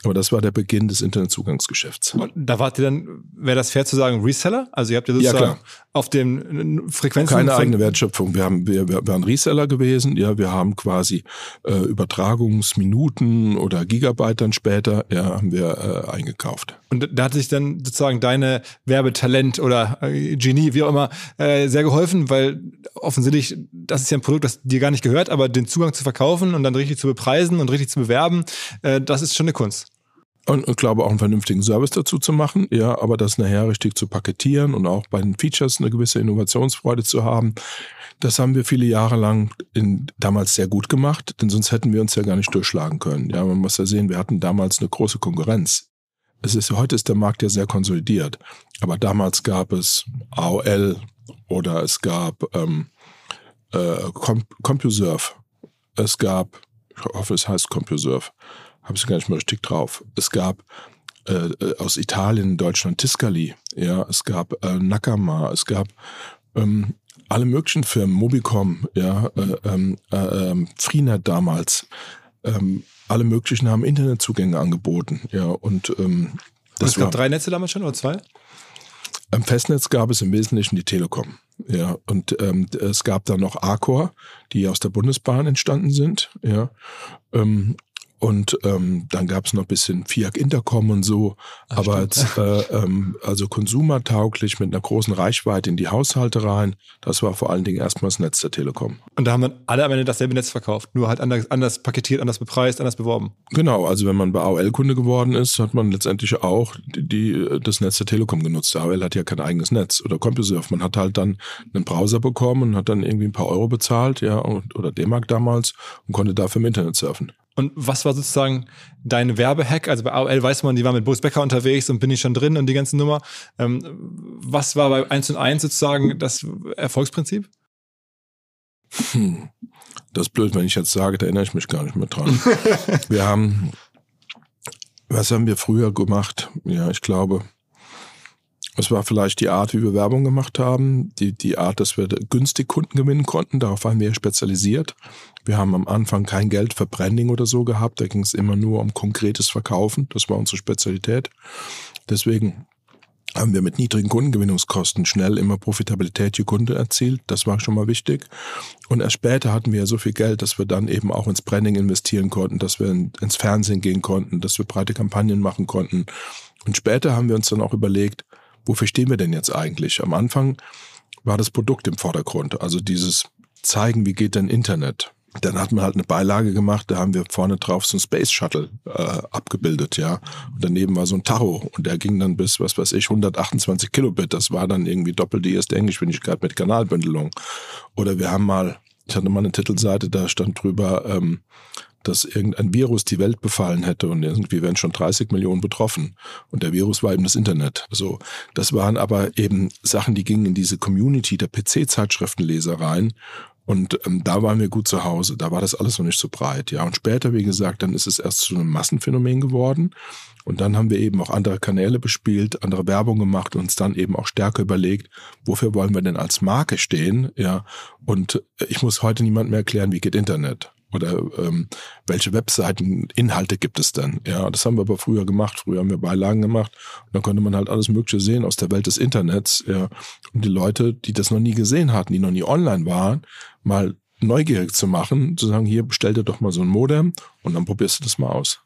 Aber das war der Beginn des Internetzugangsgeschäfts. Und da wart ihr dann, wäre das fair zu sagen, Reseller? Also ihr habt ja sozusagen ja, auf den Frequenzen. Keine eigene Wertschöpfung. Wir haben, wir, wir waren Reseller gewesen. Ja, wir haben quasi äh, Übertragungsminuten oder Gigabyte dann später, ja, haben wir äh, eingekauft. Und da hat sich dann sozusagen deine Werbetalent oder äh, Genie, wie auch immer, äh, sehr geholfen, weil offensichtlich, das ist ja ein Produkt, das dir gar nicht gehört, aber den Zugang zu verkaufen und dann richtig zu bepreisen und richtig zu bewerben, äh, das ist schon eine Kunst. Und ich glaube auch einen vernünftigen Service dazu zu machen, ja, aber das nachher richtig zu paketieren und auch bei den Features eine gewisse Innovationsfreude zu haben. Das haben wir viele Jahre lang in, damals sehr gut gemacht, denn sonst hätten wir uns ja gar nicht durchschlagen können. Ja, man muss ja sehen, wir hatten damals eine große Konkurrenz. Es ist, heute ist der Markt ja sehr konsolidiert. Aber damals gab es AOL oder es gab ähm, äh, CompuServe. Es gab, ich hoffe, es heißt CompuServe, habe ich gar nicht mehr richtig drauf. Es gab äh, äh, aus Italien, Deutschland Tiscali, ja, es gab äh, Nakama, es gab ähm, alle möglichen Firmen, Mobicom, ja, äh, ähm, äh, äh, Freenet damals. Ähm, alle möglichen haben Internetzugänge angeboten. Ja, und ähm, das und es gab drei Netze damals schon oder zwei? Am Festnetz gab es im Wesentlichen die Telekom. Ja, und ähm, es gab dann noch Arcor, die aus der Bundesbahn entstanden sind. Ja, ähm, und ähm, dann gab es noch ein bisschen Fiat Intercom und so. Ach, aber als, äh, ähm, also konsumertauglich mit einer großen Reichweite in die Haushalte rein, das war vor allen Dingen erstmal das Netz der Telekom. Und da haben wir alle am Ende dasselbe Netz verkauft, nur halt anders, anders paketiert, anders bepreist, anders beworben. Genau, also wenn man bei AOL-Kunde geworden ist, hat man letztendlich auch die, die, das Netz der Telekom genutzt. AOL hat ja kein eigenes Netz oder CompuServe. Man hat halt dann einen Browser bekommen und hat dann irgendwie ein paar Euro bezahlt, ja, oder D-Mark damals und konnte dafür im Internet surfen. Und was war sozusagen dein Werbehack? Also bei AOL weiß man, die waren mit Boris Becker unterwegs und bin ich schon drin und die ganze Nummer. Ähm, was war bei 1 und 1 sozusagen das Erfolgsprinzip? Hm. Das ist blöd, wenn ich jetzt sage, da erinnere ich mich gar nicht mehr dran. wir haben, was haben wir früher gemacht? Ja, ich glaube, es war vielleicht die Art, wie wir Werbung gemacht haben, die, die Art, dass wir günstig Kunden gewinnen konnten. Darauf waren wir spezialisiert. Wir haben am Anfang kein Geld für Branding oder so gehabt. Da ging es immer nur um konkretes Verkaufen. Das war unsere Spezialität. Deswegen haben wir mit niedrigen Kundengewinnungskosten schnell immer Profitabilität je Kunde erzielt. Das war schon mal wichtig. Und erst später hatten wir ja so viel Geld, dass wir dann eben auch ins Branding investieren konnten, dass wir ins Fernsehen gehen konnten, dass wir breite Kampagnen machen konnten. Und später haben wir uns dann auch überlegt, wofür stehen wir denn jetzt eigentlich? Am Anfang war das Produkt im Vordergrund, also dieses zeigen, wie geht denn Internet. Dann hat man halt eine Beilage gemacht, da haben wir vorne drauf so ein Space Shuttle äh, abgebildet, ja. Und daneben war so ein Tacho und der ging dann bis, was weiß ich, 128 Kilobit. Das war dann irgendwie doppelt die erste Englischgeschwindigkeit mit Kanalbündelung. Oder wir haben mal, ich hatte mal eine Titelseite, da stand drüber, ähm, dass irgendein Virus die Welt befallen hätte und irgendwie wären schon 30 Millionen betroffen. Und der Virus war eben das Internet. So, das waren aber eben Sachen, die gingen in diese Community der PC-Zeitschriftenleser rein. Und ähm, da waren wir gut zu Hause. Da war das alles noch nicht so breit. Ja, und später, wie gesagt, dann ist es erst zu einem Massenphänomen geworden. Und dann haben wir eben auch andere Kanäle bespielt, andere Werbung gemacht und uns dann eben auch stärker überlegt, wofür wollen wir denn als Marke stehen? Ja, und ich muss heute niemand mehr erklären, wie geht Internet. Oder ähm, welche Webseiten, Inhalte gibt es denn? Ja, das haben wir aber früher gemacht. Früher haben wir Beilagen gemacht und dann konnte man halt alles Mögliche sehen aus der Welt des Internets. Ja, und die Leute, die das noch nie gesehen hatten, die noch nie online waren, mal neugierig zu machen, zu sagen, hier bestell dir doch mal so ein Modem und dann probierst du das mal aus.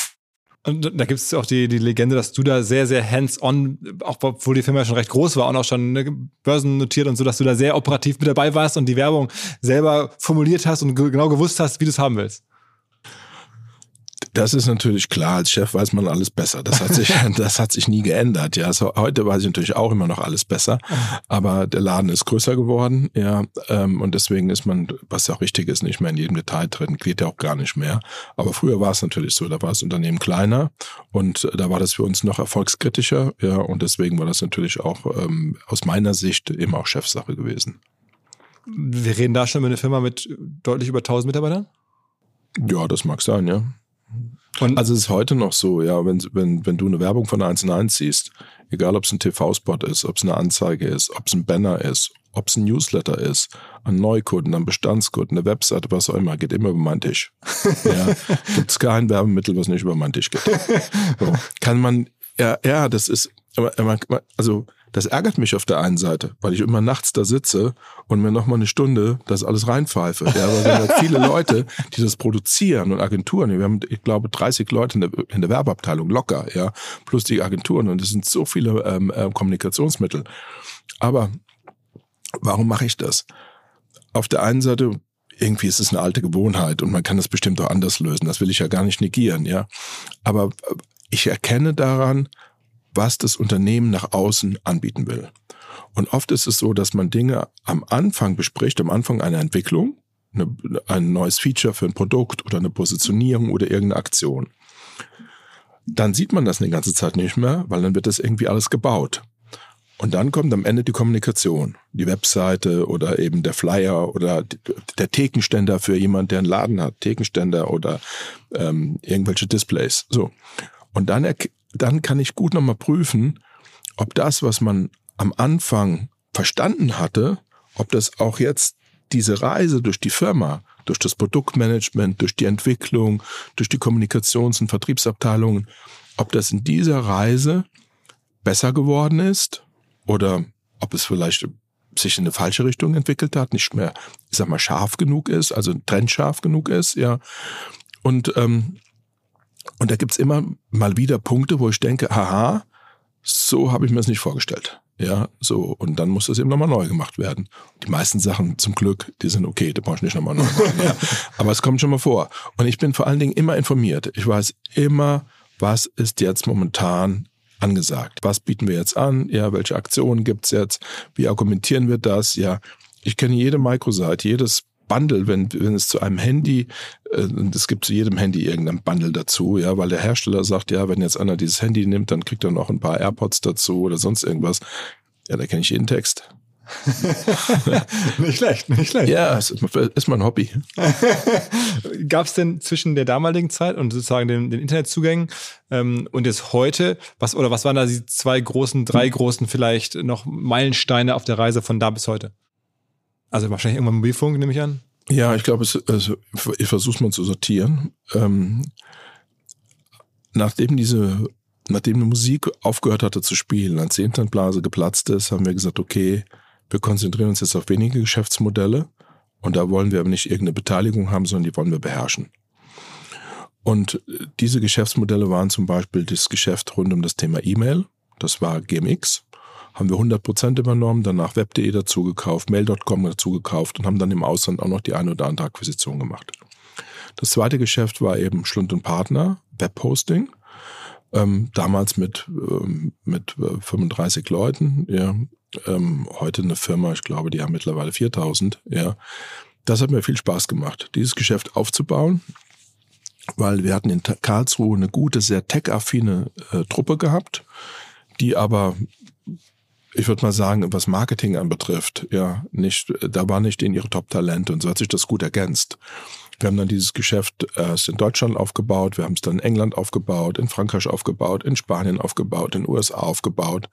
Und da gibt es auch die, die Legende, dass du da sehr, sehr hands-on, auch obwohl die Firma ja schon recht groß war und auch schon ne, börsennotiert und so, dass du da sehr operativ mit dabei warst und die Werbung selber formuliert hast und genau gewusst hast, wie du es haben willst. Das ist natürlich klar, als Chef weiß man alles besser. Das hat sich, das hat sich nie geändert. Ja, also heute weiß ich natürlich auch immer noch alles besser, aber der Laden ist größer geworden, ja, ähm, und deswegen ist man, was ja auch richtig ist, nicht mehr in jedem Detail drin, geht ja auch gar nicht mehr. Aber früher war es natürlich so, da war das Unternehmen kleiner und da war das für uns noch erfolgskritischer, ja, und deswegen war das natürlich auch ähm, aus meiner Sicht eben auch Chefsache gewesen. Wir reden da schon über eine Firma mit deutlich über 1000 Mitarbeitern? Ja, das mag sein, ja. Und also es ist heute noch so, ja, wenn, wenn, wenn du eine Werbung von 1 und 1 siehst, egal ob es ein TV-Spot ist, ob es eine Anzeige ist, ob es ein Banner ist, ob es ein Newsletter ist, ein Neukunden, ein Bestandskunden, eine Webseite, was auch immer, geht immer über meinen Tisch. ja, Gibt es kein Werbemittel, was nicht über meinen Tisch geht. So. Kann man, ja, ja, das ist, also das ärgert mich auf der einen Seite, weil ich immer nachts da sitze und mir nochmal eine Stunde das alles reinpfeife. Ja, aber wir halt viele Leute, die das produzieren und Agenturen. Wir haben, ich glaube, 30 Leute in der, in der Werbeabteilung locker, ja, plus die Agenturen und es sind so viele ähm, äh, Kommunikationsmittel. Aber warum mache ich das? Auf der einen Seite irgendwie ist es eine alte Gewohnheit und man kann das bestimmt auch anders lösen. Das will ich ja gar nicht negieren, ja. Aber äh, ich erkenne daran, was das Unternehmen nach außen anbieten will. Und oft ist es so, dass man Dinge am Anfang bespricht, am Anfang einer Entwicklung, eine, ein neues Feature für ein Produkt oder eine Positionierung oder irgendeine Aktion. Dann sieht man das eine ganze Zeit nicht mehr, weil dann wird das irgendwie alles gebaut. Und dann kommt am Ende die Kommunikation, die Webseite oder eben der Flyer oder der Thekenständer für jemand, der einen Laden hat, Thekenständer oder ähm, irgendwelche Displays. So. Und dann dann kann ich gut nochmal prüfen, ob das, was man am Anfang verstanden hatte, ob das auch jetzt diese Reise durch die Firma, durch das Produktmanagement, durch die Entwicklung, durch die Kommunikations- und Vertriebsabteilungen, ob das in dieser Reise besser geworden ist oder ob es vielleicht sich in eine falsche Richtung entwickelt hat, nicht mehr, ich sag mal, scharf genug ist, also trennscharf genug ist, ja. Und ähm, und da gibt's immer mal wieder Punkte, wo ich denke, haha, so habe ich mir das nicht vorgestellt. Ja, so. Und dann muss das eben nochmal neu gemacht werden. Die meisten Sachen zum Glück, die sind okay, die brauche ich nicht nochmal neu machen. ja. Aber es kommt schon mal vor. Und ich bin vor allen Dingen immer informiert. Ich weiß immer, was ist jetzt momentan angesagt. Was bieten wir jetzt an? Ja, welche Aktionen gibt's jetzt? Wie argumentieren wir das? Ja, ich kenne jede Microsite, jedes Bundle, wenn, wenn es zu einem Handy, äh, es gibt zu jedem Handy irgendein Bundle dazu, ja, weil der Hersteller sagt, ja, wenn jetzt einer dieses Handy nimmt, dann kriegt er noch ein paar AirPods dazu oder sonst irgendwas. Ja, da kenne ich jeden Text. nicht schlecht, nicht schlecht. Ja, es ist, ist mein Hobby. Gab es denn zwischen der damaligen Zeit und sozusagen den, den Internetzugängen ähm, und jetzt heute, was oder was waren da die zwei großen, drei großen vielleicht noch Meilensteine auf der Reise von da bis heute? Also wahrscheinlich irgendwann Mobilfunk, nehme ich an. Ja, ich glaube, also, ich versuche es mal zu sortieren. Ähm, nachdem diese, nachdem die Musik aufgehört hatte zu spielen, als die Internetblase geplatzt ist, haben wir gesagt, okay, wir konzentrieren uns jetzt auf wenige Geschäftsmodelle und da wollen wir aber nicht irgendeine Beteiligung haben, sondern die wollen wir beherrschen. Und diese Geschäftsmodelle waren zum Beispiel das Geschäft rund um das Thema E-Mail. Das war GMX. Haben wir 100 Prozent übernommen, danach Web.de dazu gekauft, Mail.com dazu gekauft und haben dann im Ausland auch noch die eine oder andere Akquisition gemacht. Das zweite Geschäft war eben Schlund und Partner, Webhosting. Ähm, damals mit, ähm, mit 35 äh, Leuten, ja. Ähm, heute eine Firma, ich glaube, die haben mittlerweile 4000, ja. Das hat mir viel Spaß gemacht, dieses Geschäft aufzubauen weil wir hatten in Karlsruhe eine gute, sehr tech-affine äh, Truppe gehabt, die aber, ich würde mal sagen, was Marketing anbetrifft, ja, nicht, da war nicht in ihre Top-Talente und so hat sich das gut ergänzt. Wir haben dann dieses Geschäft erst in Deutschland aufgebaut, wir haben es dann in England aufgebaut, in Frankreich aufgebaut, in Spanien aufgebaut, in den USA aufgebaut,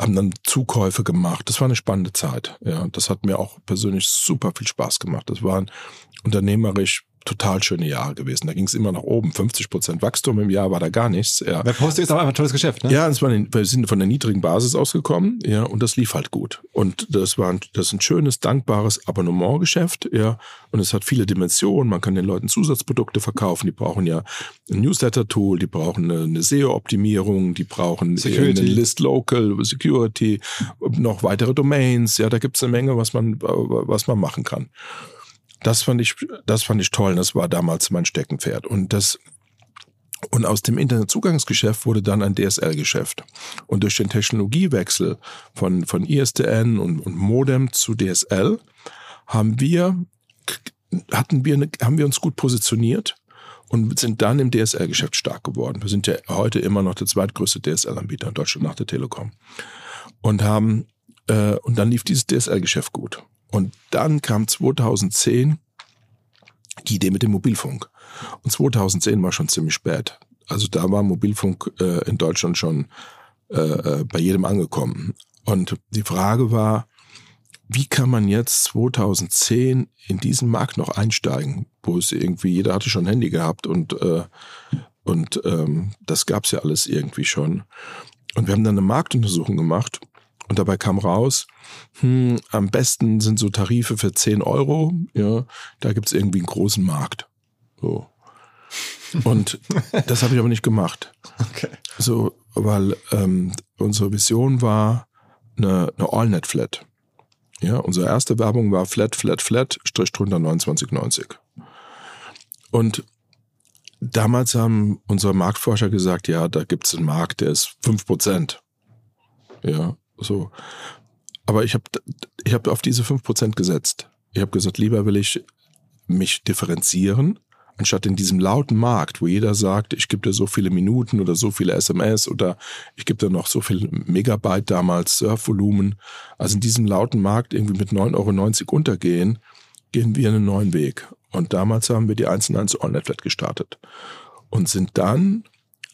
haben dann Zukäufe gemacht. Das war eine spannende Zeit. Ja, das hat mir auch persönlich super viel Spaß gemacht. Das war unternehmerisch total schöne Jahre gewesen. Da ging es immer nach oben. 50 Prozent Wachstum im Jahr war da gar nichts. Ja. Webhosting ist aber einfach ein tolles Geschäft, ne? Ja, das war ein, wir sind von der niedrigen Basis ausgekommen, ja, und das lief halt gut. Und das war ein, das ist ein schönes, dankbares Abonnementgeschäft, ja, und es hat viele Dimensionen. Man kann den Leuten Zusatzprodukte verkaufen. Die brauchen ja ein Newsletter-Tool, die brauchen eine, eine SEO-Optimierung, die brauchen Security. eine List Local, Security, noch weitere Domains. Ja, da gibt es eine Menge, was man, was man machen kann. Das fand ich, das fand ich toll. Das war damals mein Steckenpferd. Und das, und aus dem Internetzugangsgeschäft wurde dann ein DSL-Geschäft. Und durch den Technologiewechsel von, von ISDN und, und Modem zu DSL haben wir, hatten wir, haben wir uns gut positioniert und sind dann im DSL-Geschäft stark geworden. Wir sind ja heute immer noch der zweitgrößte DSL-Anbieter in Deutschland nach der Telekom. Und haben, äh, und dann lief dieses DSL-Geschäft gut. Und dann kam 2010 die Idee mit dem Mobilfunk. Und 2010 war schon ziemlich spät. Also da war Mobilfunk äh, in Deutschland schon äh, äh bei jedem angekommen. Und die Frage war, wie kann man jetzt 2010 in diesen Markt noch einsteigen, wo es irgendwie, jeder hatte schon Handy gehabt und, äh, und ähm, das gab's ja alles irgendwie schon. Und wir haben dann eine Marktuntersuchung gemacht und dabei kam raus, hm, am besten sind so Tarife für 10 Euro. Ja, da gibt's irgendwie einen großen Markt. So. Und das habe ich aber nicht gemacht. Okay. So, weil ähm, unsere Vision war eine, eine AllNet-Flat. Ja, unsere erste Werbung war Flat, Flat, Flat, Strich drunter 29,90. Und damals haben unsere Marktforscher gesagt, ja, da gibt's einen Markt, der ist 5%. Ja, so. Aber ich habe ich hab auf diese 5% gesetzt. Ich habe gesagt, lieber will ich mich differenzieren, anstatt in diesem lauten Markt, wo jeder sagt, ich gebe dir so viele Minuten oder so viele SMS oder ich gebe dir noch so viel Megabyte damals Surfvolumen. Also in diesem lauten Markt irgendwie mit 9,90 Euro untergehen, gehen wir einen neuen Weg. Und damals haben wir die 1 1 All-Netflat gestartet und sind dann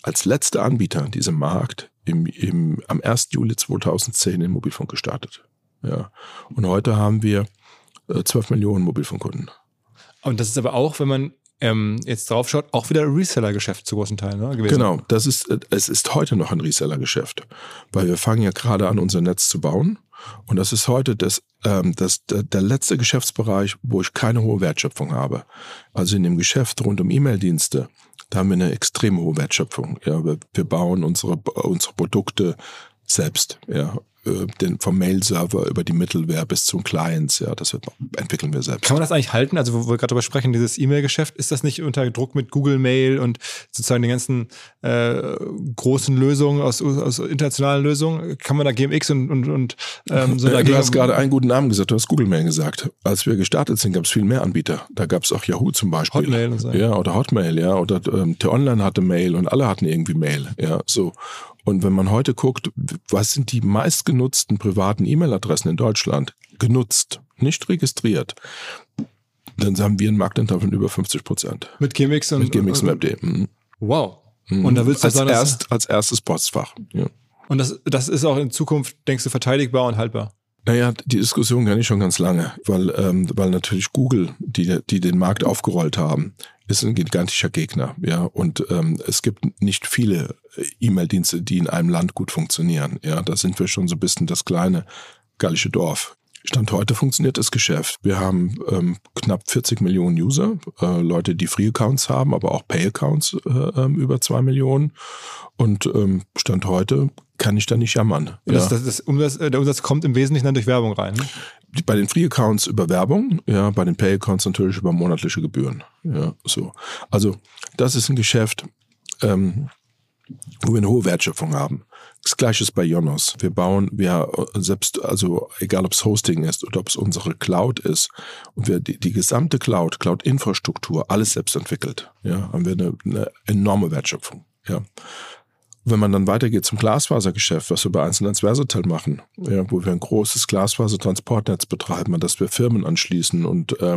als letzter Anbieter in diesem Markt im, im, am 1. Juli 2010 in Mobilfunk gestartet. Ja. Und heute haben wir äh, 12 Millionen Mobilfunkkunden. Und das ist aber auch, wenn man ähm, jetzt drauf schaut, auch wieder ein Reseller-Geschäft zu großen Teilen ne, gewesen. Genau, das ist, äh, es ist heute noch ein Reseller-Geschäft, weil wir fangen ja gerade an, unser Netz zu bauen. Und das ist heute das, ähm, das, der, der letzte Geschäftsbereich, wo ich keine hohe Wertschöpfung habe. Also in dem Geschäft rund um E-Mail-Dienste da haben wir eine extrem hohe Wertschöpfung. Ja, wir, wir bauen unsere, unsere Produkte selbst. Ja, äh, den, vom Mail-Server über die Mittelware bis zum Clients, ja, das entwickeln wir selbst. Kann man das eigentlich halten? Also, wo wir gerade drüber sprechen, dieses E-Mail-Geschäft, ist das nicht unter Druck mit Google Mail und sozusagen den ganzen äh, großen Lösungen aus, aus internationalen Lösungen? Kann man da GMX und, und, und ähm, so dagegen? Du hast gerade einen guten Namen gesagt, du hast Google Mail gesagt. Als wir gestartet sind, gab es viel mehr Anbieter. Da gab es auch Yahoo zum Beispiel. Hotmail und so. Ja, oder Hotmail, ja, oder ähm, T-Online hatte Mail und alle hatten irgendwie Mail, ja, so. Und wenn man heute guckt, was sind die meistgenutzten privaten E-Mail-Adressen in Deutschland? Genutzt, nicht registriert. Dann haben wir einen Marktanteil von über 50 Prozent. Mit GMX und Mit GMX und WebD. Mhm. Wow. Mhm. Und da willst du als, sagen, erst, als erstes Postfach. Ja. Und das, das ist auch in Zukunft, denkst du, verteidigbar und haltbar? Naja, die Diskussion kenne ich schon ganz lange, weil, ähm, weil natürlich Google, die, die den Markt aufgerollt haben, ist ein gigantischer Gegner, ja. Und ähm, es gibt nicht viele E-Mail-Dienste, die in einem Land gut funktionieren. Ja, da sind wir schon so ein bisschen das kleine gallische Dorf. Stand heute funktioniert das Geschäft. Wir haben ähm, knapp 40 Millionen User, äh, Leute, die Free-Accounts haben, aber auch Pay-Accounts äh, ähm, über zwei Millionen. Und ähm, Stand heute kann ich da nicht jammern. Ja. Das, das, das Umsatz, äh, der Umsatz kommt im Wesentlichen dann durch Werbung rein. Ne? Bei den Free-Accounts über Werbung, ja, bei den Pay-Accounts natürlich über monatliche Gebühren. Ja, so. Also das ist ein Geschäft, ähm, wo wir eine hohe Wertschöpfung haben. Das gleiche ist bei Jonos. Wir bauen, wir selbst, also egal ob es Hosting ist oder ob es unsere Cloud ist, und wir die, die gesamte Cloud, Cloud-Infrastruktur, alles selbst entwickelt, ja, haben wir eine, eine enorme Wertschöpfung. Ja. Wenn man dann weitergeht zum Glasfasergeschäft, was wir bei 1 Versatel machen, ja, wo wir ein großes Glasfasertransportnetz betreiben, an das wir Firmen anschließen und, äh,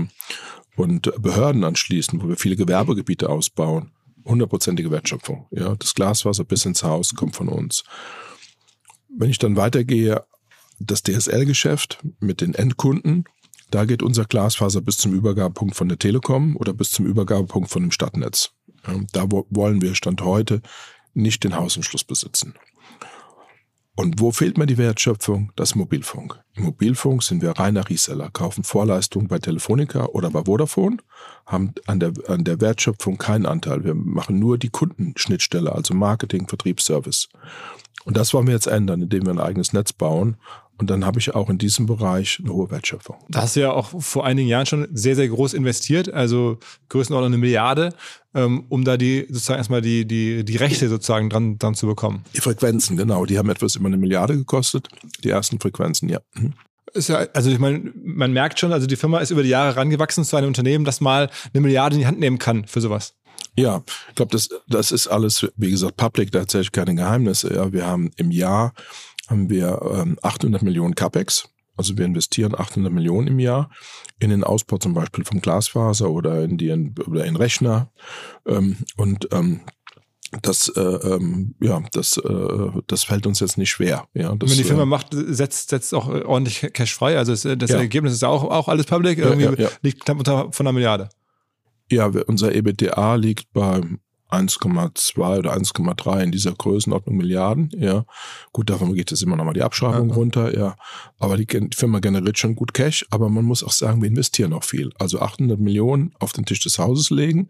und Behörden anschließen, wo wir viele Gewerbegebiete ausbauen, hundertprozentige Wertschöpfung. Ja, das Glaswasser bis ins Haus kommt von uns. Wenn ich dann weitergehe, das DSL-Geschäft mit den Endkunden, da geht unser Glasfaser bis zum Übergabepunkt von der Telekom oder bis zum Übergabepunkt von dem Stadtnetz. Da wollen wir Stand heute nicht den Hausanschluss besitzen. Und wo fehlt mir die Wertschöpfung? Das Mobilfunk. Im Mobilfunk sind wir reiner Reseller, kaufen Vorleistungen bei Telefonica oder bei Vodafone, haben an der, an der Wertschöpfung keinen Anteil. Wir machen nur die Kundenschnittstelle, also Marketing, Vertriebsservice. Und das wollen wir jetzt ändern, indem wir ein eigenes Netz bauen und dann habe ich auch in diesem Bereich eine hohe Wertschöpfung. Da hast du ja auch vor einigen Jahren schon sehr, sehr groß investiert, also Größenordnung eine Milliarde, ähm, um da die sozusagen erstmal die, die, die Rechte sozusagen dran, dran zu bekommen. Die Frequenzen, genau. Die haben etwas über eine Milliarde gekostet. Die ersten Frequenzen, ja. Mhm. Ja, also ich meine, man merkt schon, also die Firma ist über die Jahre rangewachsen zu einem Unternehmen, das mal eine Milliarde in die Hand nehmen kann für sowas. Ja, ich glaube, das, das ist alles, wie gesagt, public, da erzähle ich keine Geheimnisse. Ja, wir haben im Jahr haben wir ähm, 800 Millionen CapEx. Also wir investieren 800 Millionen im Jahr in den Ausbau zum Beispiel vom Glasfaser oder in die oder in Rechner. Ähm, und ähm, das, äh, ähm, ja, das, äh, das fällt uns jetzt nicht schwer. Ja, das, Wenn die Firma äh, macht, setzt, setzt auch ordentlich Cash frei. Also das, das ja. Ergebnis ist auch, auch alles public. Irgendwie ja, ja, liegt knapp unter von einer Milliarde. Ja, unser EBITDA liegt bei 1,2 oder 1,3 in dieser Größenordnung Milliarden, ja. Gut, davon geht es immer nochmal die Abschreibung ja. runter, ja. Aber die Firma generiert schon gut Cash, aber man muss auch sagen, wir investieren auch viel. Also 800 Millionen auf den Tisch des Hauses legen.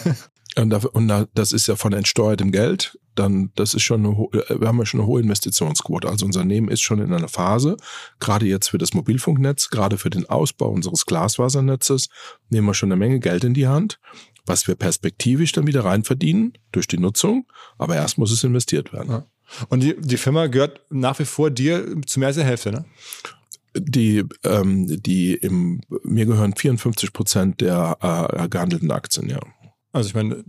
und, dafür, und das ist ja von entsteuertem Geld. Dann, das ist schon eine, äh, wir haben ja schon eine hohe Investitionsquote. Also unser Unternehmen ist schon in einer Phase, gerade jetzt für das Mobilfunknetz, gerade für den Ausbau unseres Glasfasernetzes, nehmen wir schon eine Menge Geld in die Hand was wir perspektivisch dann wieder rein verdienen durch die Nutzung. Aber erst muss es investiert werden. Ja. Und die, die Firma gehört nach wie vor dir zu mehr als der Hälfte, ne? Die, ähm, die im, mir gehören 54 Prozent der äh, gehandelten Aktien, ja. Also ich meine,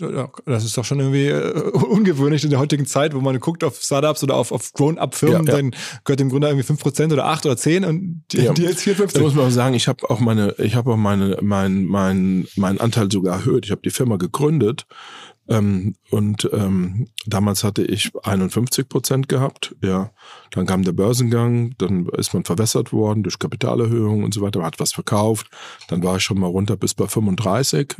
das ist doch schon irgendwie äh, ungewöhnlich in der heutigen Zeit, wo man guckt auf Startups oder auf, auf Grown-Up-Firmen, ja, ja. dann gehört dem Grunde irgendwie 5% oder 8 oder 10 und die, ja. die jetzt 4, 50. Da muss man auch sagen, ich habe auch meine, ich habe auch meine, mein, mein, meinen Anteil sogar erhöht. Ich habe die Firma gegründet ähm, und ähm, damals hatte ich 51 Prozent gehabt. Ja, dann kam der Börsengang, dann ist man verwässert worden durch Kapitalerhöhung und so weiter. Man hat was verkauft. Dann war ich schon mal runter bis bei 35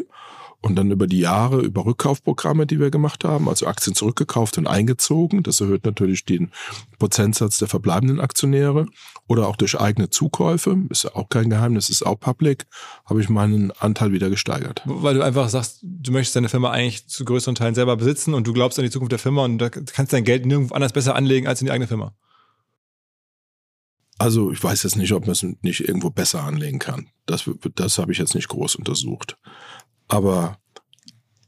und dann über die Jahre, über Rückkaufprogramme, die wir gemacht haben, also Aktien zurückgekauft und eingezogen. Das erhöht natürlich den Prozentsatz der verbleibenden Aktionäre. Oder auch durch eigene Zukäufe, ist ja auch kein Geheimnis, ist auch public, habe ich meinen Anteil wieder gesteigert. Weil du einfach sagst, du möchtest deine Firma eigentlich zu größeren Teilen selber besitzen und du glaubst an die Zukunft der Firma und da kannst dein Geld nirgendwo anders besser anlegen als in die eigene Firma. Also ich weiß jetzt nicht, ob man es nicht irgendwo besser anlegen kann. Das, das habe ich jetzt nicht groß untersucht. Aber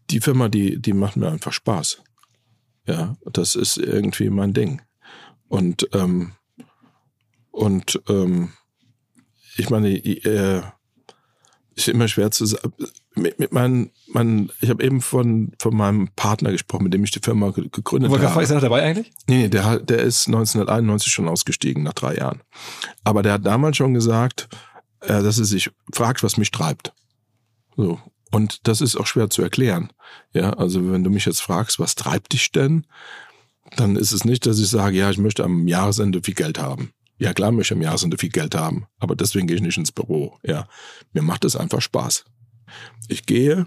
die Firma, die, die macht mir einfach Spaß. Ja, das ist irgendwie mein Ding. Und, ähm, und ähm, ich meine, äh, ist immer schwer zu sagen. Mit, mit meinen, meinen, ich habe eben von, von meinem Partner gesprochen, mit dem ich die Firma gegründet Wollte habe. Ist er noch dabei eigentlich? Nee, der, der ist 1991 schon ausgestiegen, nach drei Jahren. Aber der hat damals schon gesagt, äh, dass er sich fragt, was mich treibt. So. Und das ist auch schwer zu erklären. Ja, also wenn du mich jetzt fragst, was treibt dich denn? Dann ist es nicht, dass ich sage, ja, ich möchte am Jahresende viel Geld haben. Ja, klar möchte ich am Jahresende viel Geld haben, aber deswegen gehe ich nicht ins Büro. Ja, mir macht es einfach Spaß. Ich gehe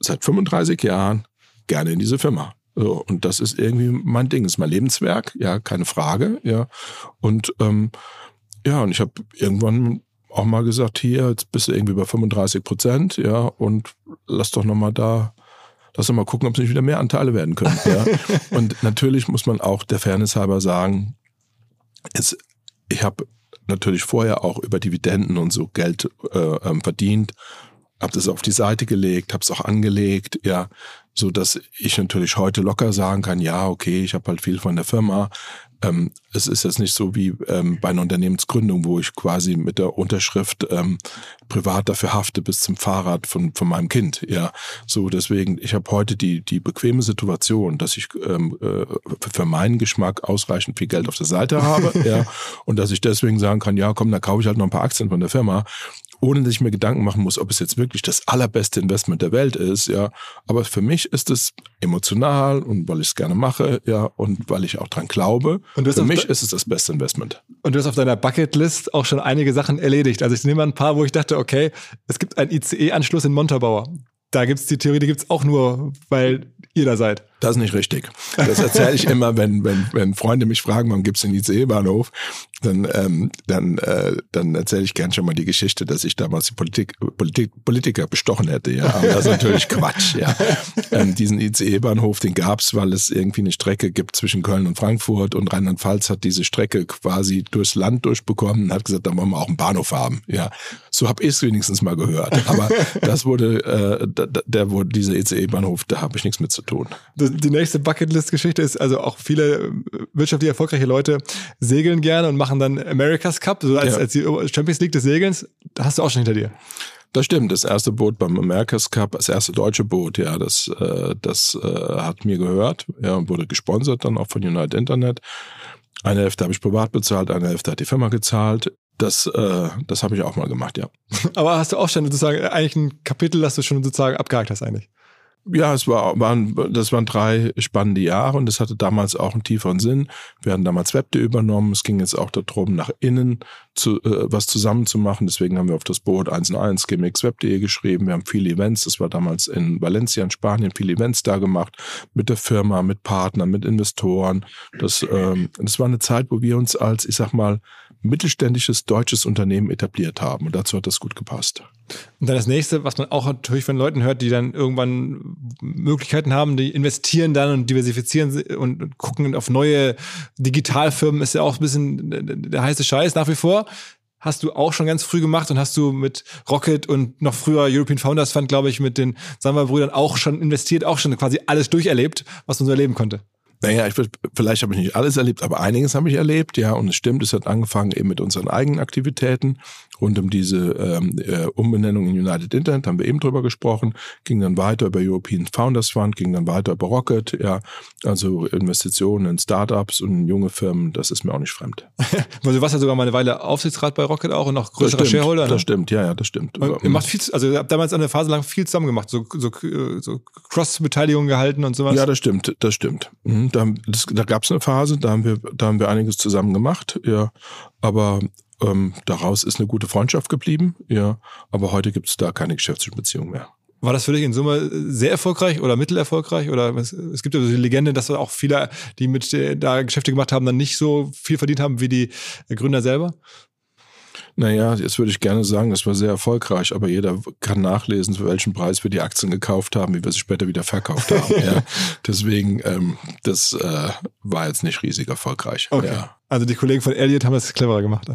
seit 35 Jahren gerne in diese Firma. So, und das ist irgendwie mein Ding, das ist mein Lebenswerk, ja, keine Frage, ja. Und ähm, ja, und ich habe irgendwann auch mal gesagt, hier, jetzt bist du irgendwie bei 35 Prozent, ja, und lass doch nochmal da, lass doch mal gucken, ob es nicht wieder mehr Anteile werden können. Ja. und natürlich muss man auch der Fairness halber sagen, es, ich habe natürlich vorher auch über Dividenden und so Geld äh, ähm, verdient, habe das auf die Seite gelegt, habe es auch angelegt, ja, so dass ich natürlich heute locker sagen kann, ja, okay, ich habe halt viel von der Firma. Ähm, es ist jetzt nicht so wie ähm, bei einer Unternehmensgründung, wo ich quasi mit der Unterschrift ähm, privat dafür hafte bis zum Fahrrad von, von meinem Kind. Ja, so deswegen, ich habe heute die, die bequeme Situation, dass ich ähm, äh, für meinen Geschmack ausreichend viel Geld auf der Seite habe, ja, und dass ich deswegen sagen kann, ja, komm, dann kaufe ich halt noch ein paar Aktien von der Firma ohne dass ich mir Gedanken machen muss, ob es jetzt wirklich das allerbeste Investment der Welt ist, ja. Aber für mich ist es emotional und weil ich es gerne mache, ja, und weil ich auch dran glaube. Und für mich ist es das beste Investment. Und du hast auf deiner Bucketlist auch schon einige Sachen erledigt. Also ich nehme mal ein paar, wo ich dachte, okay, es gibt einen ICE-Anschluss in Montabaur. Da gibt es die Theorie, die gibt es auch nur, weil ihr da seid. Das ist nicht richtig. Das erzähle ich immer, wenn, wenn, wenn Freunde mich fragen, wann gibt's den ICE-Bahnhof, dann, ähm, dann, äh, dann erzähle ich gern schon mal die Geschichte, dass ich damals die Politik, Politik, Politiker bestochen hätte. Ja, aber das ist natürlich Quatsch. Ja, ähm, diesen ICE-Bahnhof, den gab's, weil es irgendwie eine Strecke gibt zwischen Köln und Frankfurt und Rheinland-Pfalz hat diese Strecke quasi durchs Land durchbekommen und hat gesagt, da wollen wir auch einen Bahnhof haben. Ja, so habe ich es wenigstens mal gehört. Aber das wurde, äh, der wurde dieser ICE-Bahnhof, da habe ich nichts mit zu tun. Das die nächste Bucketlist-Geschichte ist, also auch viele äh, wirtschaftlich erfolgreiche Leute segeln gerne und machen dann America's Cup, so als, ja. als die Champions League des Segelns. Da hast du auch schon hinter dir. Das stimmt, das erste Boot beim America's Cup, das erste deutsche Boot, ja, das, äh, das äh, hat mir gehört, ja, und wurde gesponsert dann auch von United Internet. Eine Hälfte habe ich privat bezahlt, eine Hälfte hat die Firma gezahlt. Das, äh, das habe ich auch mal gemacht, ja. Aber hast du auch schon sozusagen eigentlich ein Kapitel, das du schon sozusagen abgehakt hast eigentlich? Ja, es war, waren, das waren drei spannende Jahre und es hatte damals auch einen tieferen Sinn. Wir hatten damals Webde übernommen. Es ging jetzt auch darum, nach innen zu, äh, was zusammenzumachen. Deswegen haben wir auf das Board 1 und 1 gmxweb.de geschrieben. Wir haben viele Events. Das war damals in Valencia in Spanien, viele Events da gemacht. Mit der Firma, mit Partnern, mit Investoren. Das, ähm, das war eine Zeit, wo wir uns als, ich sag mal, mittelständisches deutsches Unternehmen etabliert haben. Und dazu hat das gut gepasst. Und dann das nächste, was man auch natürlich von Leuten hört, die dann irgendwann Möglichkeiten haben, die investieren dann und diversifizieren und gucken auf neue Digitalfirmen, ist ja auch ein bisschen der heiße Scheiß nach wie vor. Hast du auch schon ganz früh gemacht und hast du mit Rocket und noch früher European Founders Fund, glaube ich, mit den Samba-Brüdern auch schon investiert, auch schon quasi alles durcherlebt, was man so erleben konnte. Naja, ich, vielleicht habe ich nicht alles erlebt, aber einiges habe ich erlebt, ja. Und es stimmt, es hat angefangen eben mit unseren eigenen Aktivitäten rund um diese ähm, äh, Umbenennung in United Internet, haben wir eben drüber gesprochen, ging dann weiter über European Founders Fund, ging dann weiter über Rocket, ja. Also Investitionen in Startups und in junge Firmen, das ist mir auch nicht fremd. also du warst ja sogar mal eine Weile Aufsichtsrat bei Rocket auch und noch größerer das stimmt, Shareholder. Ne? Das stimmt, ja, ja, das stimmt. Und ihr macht viel, also ihr habt damals eine Phase lang viel zusammen gemacht, so, so, so Cross-Beteiligung gehalten und sowas. Ja, das stimmt, das stimmt. Mhm da, da gab es eine Phase, da haben wir, da haben wir einiges zusammen gemacht, ja. Aber ähm, daraus ist eine gute Freundschaft geblieben, ja. Aber heute gibt es da keine geschäftliche Beziehung mehr. War das für dich in Summe sehr erfolgreich oder mittelerfolgreich? Oder es, es gibt ja so die Legende, dass auch viele, die mit da Geschäfte gemacht haben, dann nicht so viel verdient haben wie die Gründer selber? Naja, jetzt würde ich gerne sagen, das war sehr erfolgreich, aber jeder kann nachlesen, für welchen Preis wir die Aktien gekauft haben, wie wir sie später wieder verkauft haben. ja. Deswegen, ähm, das äh, war jetzt nicht riesig erfolgreich. Okay. Ja. Also die Kollegen von Elliot haben das cleverer gemacht.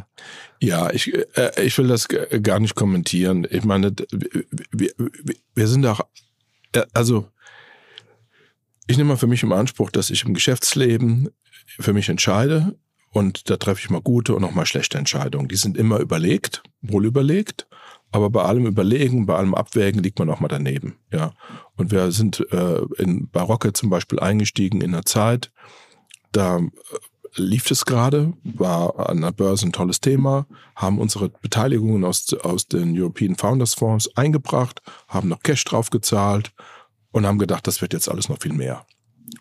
Ja, ich, äh, ich will das gar nicht kommentieren. Ich meine, wir, wir sind auch, äh, also ich nehme mal für mich im Anspruch, dass ich im Geschäftsleben für mich entscheide und da treffe ich mal gute und auch mal schlechte Entscheidungen. Die sind immer überlegt, wohl überlegt. Aber bei allem Überlegen, bei allem Abwägen liegt man auch mal daneben. Ja. Und wir sind äh, in Barocke zum Beispiel eingestiegen in einer Zeit, da äh, lief es gerade, war an der Börse ein tolles Thema, haben unsere Beteiligungen aus, aus den European Founders Fonds eingebracht, haben noch Cash drauf gezahlt und haben gedacht, das wird jetzt alles noch viel mehr.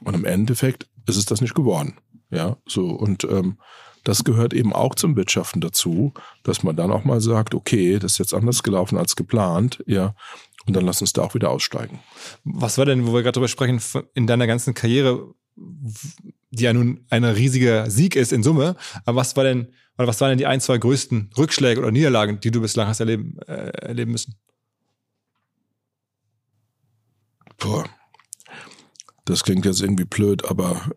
Und im Endeffekt ist es das nicht geworden. Ja, so und ähm, das gehört eben auch zum Wirtschaften dazu, dass man dann auch mal sagt, okay, das ist jetzt anders gelaufen als geplant, ja, Und dann lass uns da auch wieder aussteigen. Was war denn, wo wir gerade drüber sprechen, in deiner ganzen Karriere, die ja nun ein riesiger Sieg ist in Summe, aber was war denn, oder was waren denn die ein, zwei größten Rückschläge oder Niederlagen, die du bislang hast erleben, äh, erleben müssen? Boah. Das klingt jetzt irgendwie blöd, aber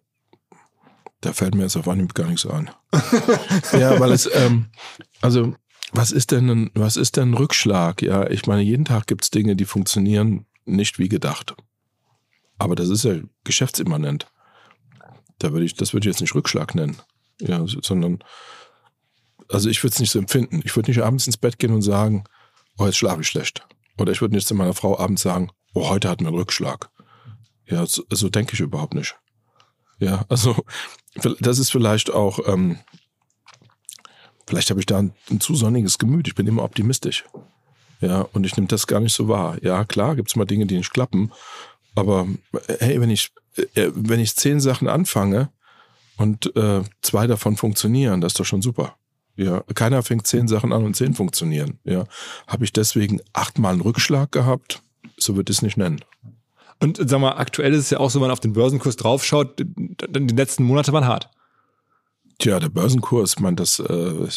da fällt mir jetzt auf Anhieb gar nichts ein. ja, weil es, ähm, also, was ist denn ein, was ist denn ein Rückschlag? Ja, ich meine, jeden Tag gibt es Dinge, die funktionieren nicht wie gedacht. Aber das ist ja geschäftsimmanent. Da würde ich, das würde ich jetzt nicht Rückschlag nennen. Ja, sondern, also ich würde es nicht so empfinden. Ich würde nicht abends ins Bett gehen und sagen, oh, jetzt schlafe ich schlecht. Oder ich würde nicht zu meiner Frau abends sagen, oh, heute hatten wir einen Rückschlag. Ja, so, so denke ich überhaupt nicht. Ja, also das ist vielleicht auch, ähm, vielleicht habe ich da ein, ein, zu sonniges Gemüt. Ich bin immer optimistisch. Ja, und ich nehme das gar nicht so wahr. Ja, klar, gibt es mal Dinge, die nicht klappen. Aber hey, wenn ich, äh, wenn ich zehn Sachen anfange und äh, zwei davon funktionieren, das ist doch schon super. Ja, keiner fängt zehn Sachen an und zehn funktionieren. Ja, habe ich deswegen achtmal einen Rückschlag gehabt? So würde ich es nicht nennen. Und sag mal, aktuell ist es ja auch so, wenn man auf den Börsenkurs draufschaut, die letzten Monate waren hart. Tja, der Börsenkurs, man, das, äh,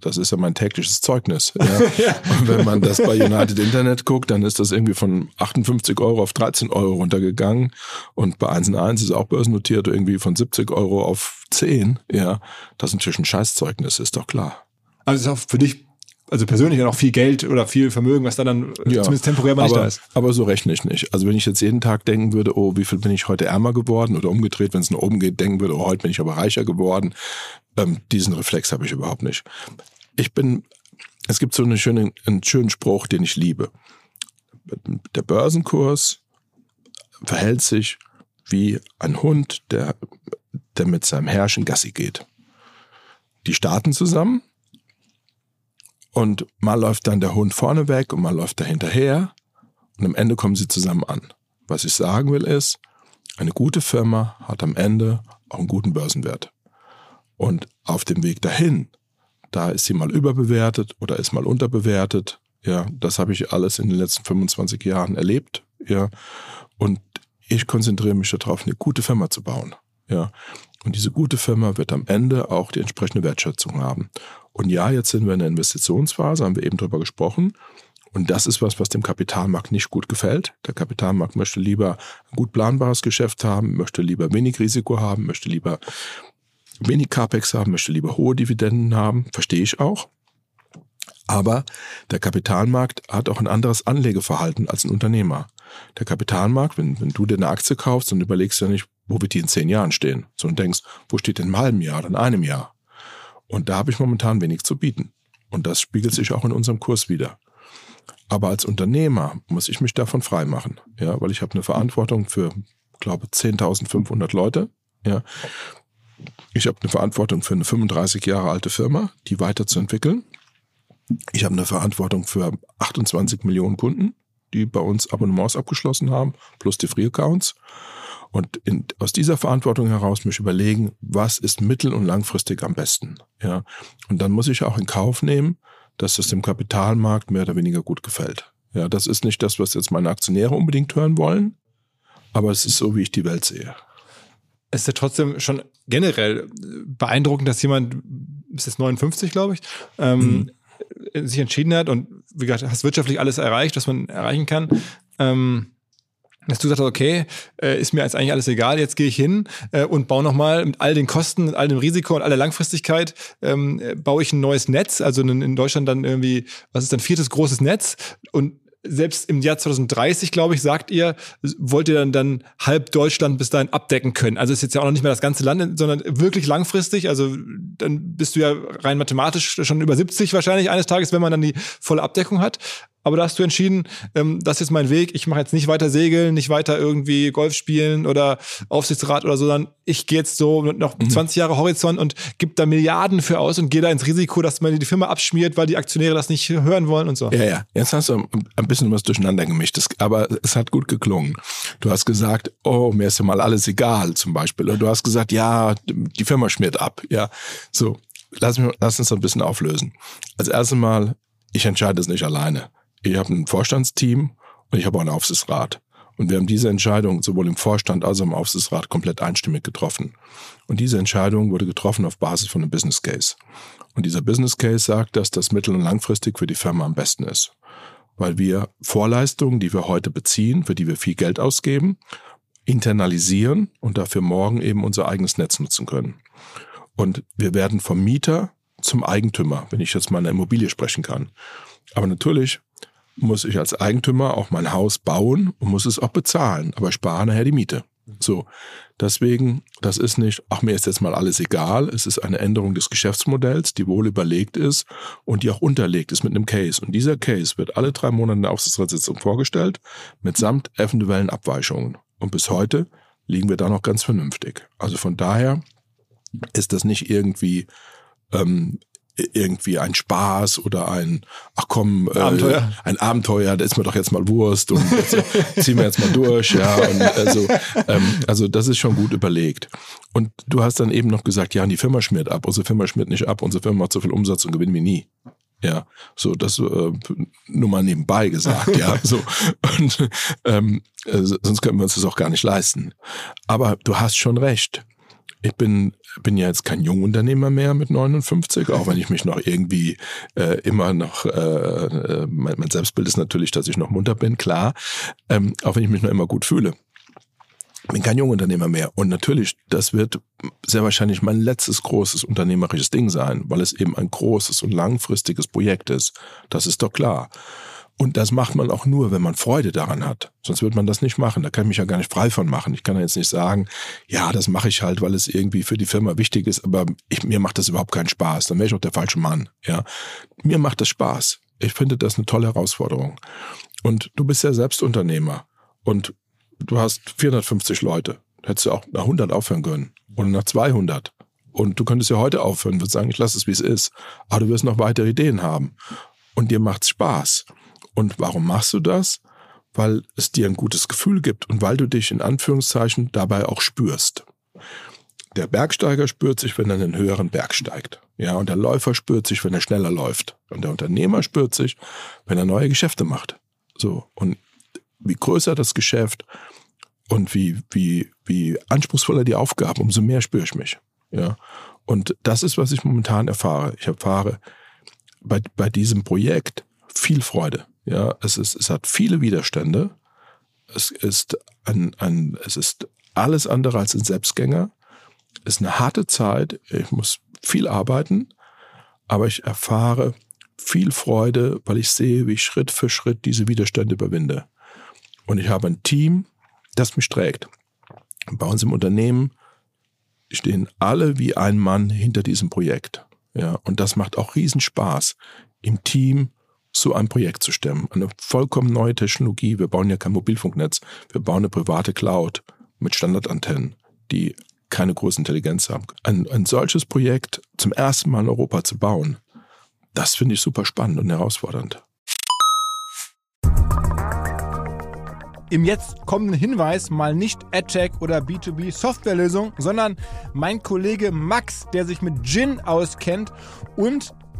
das ist ja mein tägliches Zeugnis. Ja. ja. Und wenn man das bei United Internet guckt, dann ist das irgendwie von 58 Euro auf 13 Euro runtergegangen. Und bei 1 1 ist auch börsennotiert irgendwie von 70 Euro auf 10. Ja, das ist natürlich ein Scheißzeugnis, ist doch klar. Also ist auch für dich also persönlich ja noch viel Geld oder viel Vermögen, was da dann ja, zumindest temporär mal aber, nicht da ist. Aber so rechne ich nicht. Also wenn ich jetzt jeden Tag denken würde, oh, wie viel bin ich heute ärmer geworden oder umgedreht, wenn es nach oben geht, denken würde, oh, heute bin ich aber reicher geworden, ähm, diesen Reflex habe ich überhaupt nicht. Ich bin, es gibt so eine schöne, einen schönen Spruch, den ich liebe. Der Börsenkurs verhält sich wie ein Hund, der, der mit seinem Herrchen Gassi geht. Die starten zusammen, und mal läuft dann der Hund vorne weg und mal läuft er hinterher. Und am Ende kommen sie zusammen an. Was ich sagen will ist, eine gute Firma hat am Ende auch einen guten Börsenwert. Und auf dem Weg dahin, da ist sie mal überbewertet oder ist mal unterbewertet. Ja, das habe ich alles in den letzten 25 Jahren erlebt. Ja, und ich konzentriere mich darauf, eine gute Firma zu bauen. Ja, und diese gute Firma wird am Ende auch die entsprechende Wertschätzung haben. Und ja, jetzt sind wir in der Investitionsphase, haben wir eben drüber gesprochen. Und das ist was, was dem Kapitalmarkt nicht gut gefällt. Der Kapitalmarkt möchte lieber ein gut planbares Geschäft haben, möchte lieber wenig Risiko haben, möchte lieber wenig CAPEX haben, möchte lieber hohe Dividenden haben. Verstehe ich auch. Aber der Kapitalmarkt hat auch ein anderes Anlegeverhalten als ein Unternehmer. Der Kapitalmarkt, wenn, wenn du dir eine Aktie kaufst, dann überlegst du ja nicht, wo wird die in zehn Jahren stehen, sondern denkst, wo steht in einem halben Jahr in einem Jahr. Und da habe ich momentan wenig zu bieten. Und das spiegelt sich auch in unserem Kurs wieder. Aber als Unternehmer muss ich mich davon freimachen, ja, weil ich habe eine Verantwortung für, glaube 10.500 Leute, ja. Ich habe eine Verantwortung für eine 35 Jahre alte Firma, die weiterzuentwickeln. Ich habe eine Verantwortung für 28 Millionen Kunden, die bei uns Abonnements abgeschlossen haben, plus die Free Accounts. Und in, aus dieser Verantwortung heraus mich überlegen, was ist mittel- und langfristig am besten. Ja. Und dann muss ich auch in Kauf nehmen, dass es dem Kapitalmarkt mehr oder weniger gut gefällt. Ja, das ist nicht das, was jetzt meine Aktionäre unbedingt hören wollen, aber es ist so, wie ich die Welt sehe. Es ist ja trotzdem schon generell beeindruckend, dass jemand, ist jetzt 59, glaube ich, ähm, mhm. sich entschieden hat und wie gesagt, hast wirtschaftlich alles erreicht, was man erreichen kann. Ähm, dass du sagst, okay, äh, ist mir jetzt eigentlich alles egal, jetzt gehe ich hin äh, und baue nochmal mit all den Kosten, mit all dem Risiko und aller Langfristigkeit, ähm, äh, baue ich ein neues Netz, also in, in Deutschland dann irgendwie, was ist dann viertes großes Netz und selbst im Jahr 2030, glaube ich, sagt ihr, wollt ihr dann, dann halb Deutschland bis dahin abdecken können. Also ist jetzt ja auch noch nicht mehr das ganze Land, sondern wirklich langfristig. Also dann bist du ja rein mathematisch schon über 70 wahrscheinlich eines Tages, wenn man dann die volle Abdeckung hat. Aber da hast du entschieden, ähm, das ist mein Weg. Ich mache jetzt nicht weiter segeln, nicht weiter irgendwie Golf spielen oder Aufsichtsrat oder so, sondern ich gehe jetzt so mit noch mhm. 20 Jahre Horizont und gebe da Milliarden für aus und gehe da ins Risiko, dass man die Firma abschmiert, weil die Aktionäre das nicht hören wollen und so. Ja, ja. Jetzt hast du ein bisschen was durcheinander gemischt, das, aber es hat gut geklungen. Du hast gesagt, oh, mir ist ja mal alles egal, zum Beispiel. Und du hast gesagt, ja, die Firma schmiert ab. Ja, so. Lass, mich, lass uns das ein bisschen auflösen. Als erstes Mal, ich entscheide es nicht alleine ich habe ein Vorstandsteam Und ich habe auch einen Aufsichtsrat. Und wir haben diese Entscheidung sowohl im Vorstand als auch im Aufsichtsrat komplett einstimmig getroffen. Und diese Entscheidung wurde getroffen auf Basis von einem Business Case. Und dieser Business Case sagt, dass das mittel- und langfristig für die Firma am besten ist. Weil wir Vorleistungen, die wir heute beziehen, für die wir viel Geld ausgeben, internalisieren und dafür morgen eben unser eigenes Netz nutzen können. Und wir werden vom Mieter zum Eigentümer, wenn ich jetzt mal eine Immobilie sprechen kann. Aber natürlich muss ich als Eigentümer auch mein Haus bauen und muss es auch bezahlen, aber spare nachher die Miete. So, deswegen, das ist nicht, ach mir ist jetzt mal alles egal, es ist eine Änderung des Geschäftsmodells, die wohl überlegt ist und die auch unterlegt ist mit einem Case. Und dieser Case wird alle drei Monate in der Aufsichtsratssitzung vorgestellt, mitsamt eventuellen Abweichungen. Und bis heute liegen wir da noch ganz vernünftig. Also von daher ist das nicht irgendwie ähm, irgendwie ein Spaß oder ein, ach komm, äh, Abenteuer. ein Abenteuer, da ist mir doch jetzt mal Wurst und jetzt, ziehen wir jetzt mal durch, ja. Und also, ähm, also das ist schon gut überlegt. Und du hast dann eben noch gesagt, ja, die Firma schmiert ab, unsere Firma schmiert nicht ab, unsere Firma macht so viel Umsatz und gewinnen wir nie. Ja, so das äh, nur mal nebenbei gesagt, ja, so und ähm, äh, sonst können wir uns das auch gar nicht leisten. Aber du hast schon recht ich bin, bin ja jetzt kein Jungunternehmer mehr mit 59, auch wenn ich mich noch irgendwie äh, immer noch, äh, äh, mein, mein Selbstbild ist natürlich, dass ich noch munter bin, klar, ähm, auch wenn ich mich noch immer gut fühle. Bin kein Jungunternehmer mehr. Und natürlich, das wird sehr wahrscheinlich mein letztes großes unternehmerisches Ding sein, weil es eben ein großes und langfristiges Projekt ist. Das ist doch klar. Und das macht man auch nur, wenn man Freude daran hat. Sonst wird man das nicht machen. Da kann ich mich ja gar nicht frei von machen. Ich kann ja jetzt nicht sagen, ja, das mache ich halt, weil es irgendwie für die Firma wichtig ist, aber ich, mir macht das überhaupt keinen Spaß. Dann wäre ich auch der falsche Mann. Ja, mir macht das Spaß. Ich finde das eine tolle Herausforderung. Und du bist ja selbst Unternehmer und du hast 450 Leute. Hättest du auch nach 100 aufhören können oder nach 200. Und du könntest ja heute aufhören, würdest sagen, ich lasse es, wie es ist. Aber du wirst noch weitere Ideen haben. Und dir macht's Spaß. Und warum machst du das? Weil es dir ein gutes Gefühl gibt und weil du dich in Anführungszeichen dabei auch spürst. Der Bergsteiger spürt sich, wenn er einen höheren Berg steigt. Ja, und der Läufer spürt sich, wenn er schneller läuft. Und der Unternehmer spürt sich, wenn er neue Geschäfte macht. So. Und wie größer das Geschäft und wie, wie, wie anspruchsvoller die Aufgabe, umso mehr spüre ich mich. Ja. Und das ist, was ich momentan erfahre. Ich erfahre bei, bei diesem Projekt viel Freude. Ja, es ist, es hat viele Widerstände. Es ist ein, ein, es ist alles andere als ein Selbstgänger. Es ist eine harte Zeit. Ich muss viel arbeiten, aber ich erfahre viel Freude, weil ich sehe, wie ich Schritt für Schritt diese Widerstände überwinde. Und ich habe ein Team, das mich trägt. Bei uns im Unternehmen stehen alle wie ein Mann hinter diesem Projekt. Ja, und das macht auch Riesenspaß, im Team so ein Projekt zu stemmen. Eine vollkommen neue Technologie. Wir bauen ja kein Mobilfunknetz. Wir bauen eine private Cloud mit Standardantennen, die keine große Intelligenz haben. Ein, ein solches Projekt zum ersten Mal in Europa zu bauen, das finde ich super spannend und herausfordernd. Im jetzt kommenden Hinweis mal nicht AdTech oder B2B Softwarelösung, sondern mein Kollege Max, der sich mit Gin auskennt und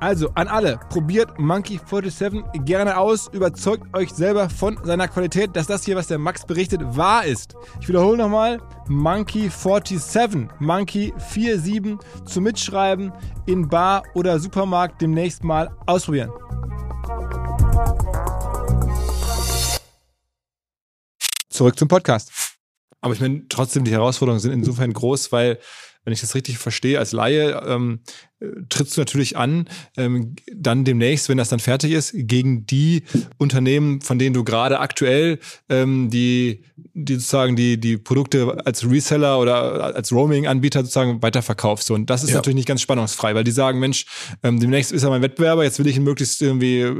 Also an alle, probiert Monkey 47 gerne aus, überzeugt euch selber von seiner Qualität, dass das hier, was der Max berichtet, wahr ist. Ich wiederhole nochmal, Monkey 47, Monkey 47 zum Mitschreiben in Bar oder Supermarkt demnächst mal ausprobieren. zurück zum Podcast. Aber ich meine, trotzdem, die Herausforderungen sind insofern groß, weil wenn ich das richtig verstehe, als Laie ähm, trittst du natürlich an, ähm, dann demnächst, wenn das dann fertig ist, gegen die Unternehmen, von denen du gerade aktuell ähm, die, die sozusagen die, die Produkte als Reseller oder als Roaming-Anbieter sozusagen weiterverkaufst. Und das ist ja. natürlich nicht ganz spannungsfrei, weil die sagen, Mensch, ähm, demnächst ist er mein Wettbewerber, jetzt will ich ihn möglichst irgendwie äh,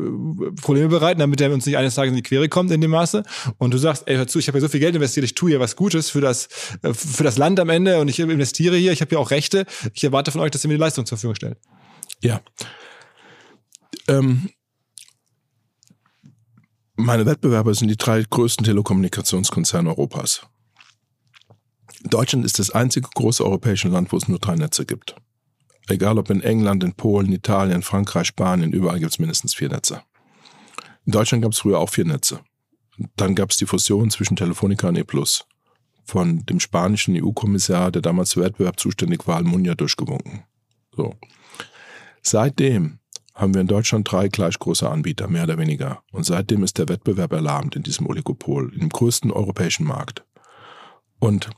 Probleme bereiten, damit er uns nicht eines Tages in die Quere kommt in dem Maße. Und du sagst, ey, hör zu, ich habe ja so viel Geld investiert, ich tue hier was Gutes für das, äh, für das Land am Ende und ich investiere hier, ich habe hier auch Rechte. Ich erwarte von euch, dass ihr mir die Leistung zur Verfügung stellt. Ja. Ähm, meine Wettbewerber sind die drei größten Telekommunikationskonzerne Europas. Deutschland ist das einzige große europäische Land, wo es nur drei Netze gibt. Egal ob in England, in Polen, Italien, Frankreich, Spanien, überall gibt es mindestens vier Netze. In Deutschland gab es früher auch vier Netze. Dann gab es die Fusion zwischen Telefonica und E von dem spanischen EU-Kommissar, der damals für Wettbewerb zuständig war, Almunia, durchgewunken. So. Seitdem haben wir in Deutschland drei gleich große Anbieter, mehr oder weniger. Und seitdem ist der Wettbewerb erlahmt in diesem Oligopol, im größten europäischen Markt. Und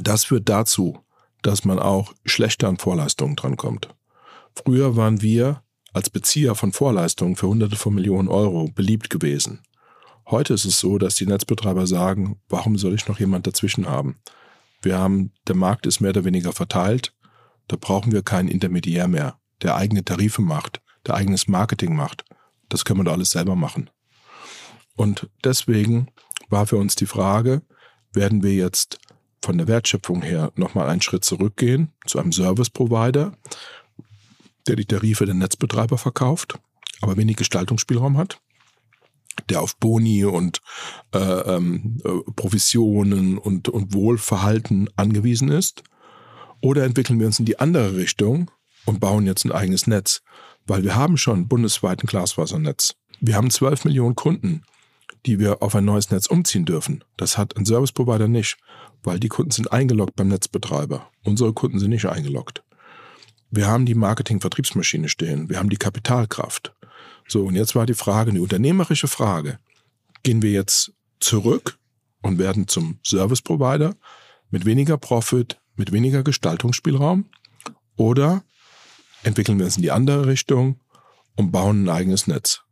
das führt dazu, dass man auch schlechter an Vorleistungen drankommt. Früher waren wir als Bezieher von Vorleistungen für hunderte von Millionen Euro beliebt gewesen. Heute ist es so, dass die Netzbetreiber sagen, warum soll ich noch jemand dazwischen haben? Wir haben, der Markt ist mehr oder weniger verteilt. Da brauchen wir keinen Intermediär mehr, der eigene Tarife macht, der eigenes Marketing macht. Das können wir doch alles selber machen. Und deswegen war für uns die Frage, werden wir jetzt von der Wertschöpfung her nochmal einen Schritt zurückgehen zu einem Service Provider, der die Tarife der Netzbetreiber verkauft, aber wenig Gestaltungsspielraum hat, der auf Boni und äh, ähm, äh, Provisionen und, und Wohlverhalten angewiesen ist oder entwickeln wir uns in die andere Richtung und bauen jetzt ein eigenes Netz? Weil wir haben schon bundesweit ein Glasfasernetz. Wir haben 12 Millionen Kunden, die wir auf ein neues Netz umziehen dürfen. Das hat ein Service Provider nicht, weil die Kunden sind eingeloggt beim Netzbetreiber. Unsere Kunden sind nicht eingeloggt. Wir haben die Marketing-Vertriebsmaschine stehen. Wir haben die Kapitalkraft. So, und jetzt war die Frage, eine unternehmerische Frage. Gehen wir jetzt zurück und werden zum Service Provider mit weniger Profit, mit weniger Gestaltungsspielraum oder entwickeln wir uns in die andere Richtung und bauen ein eigenes Netz.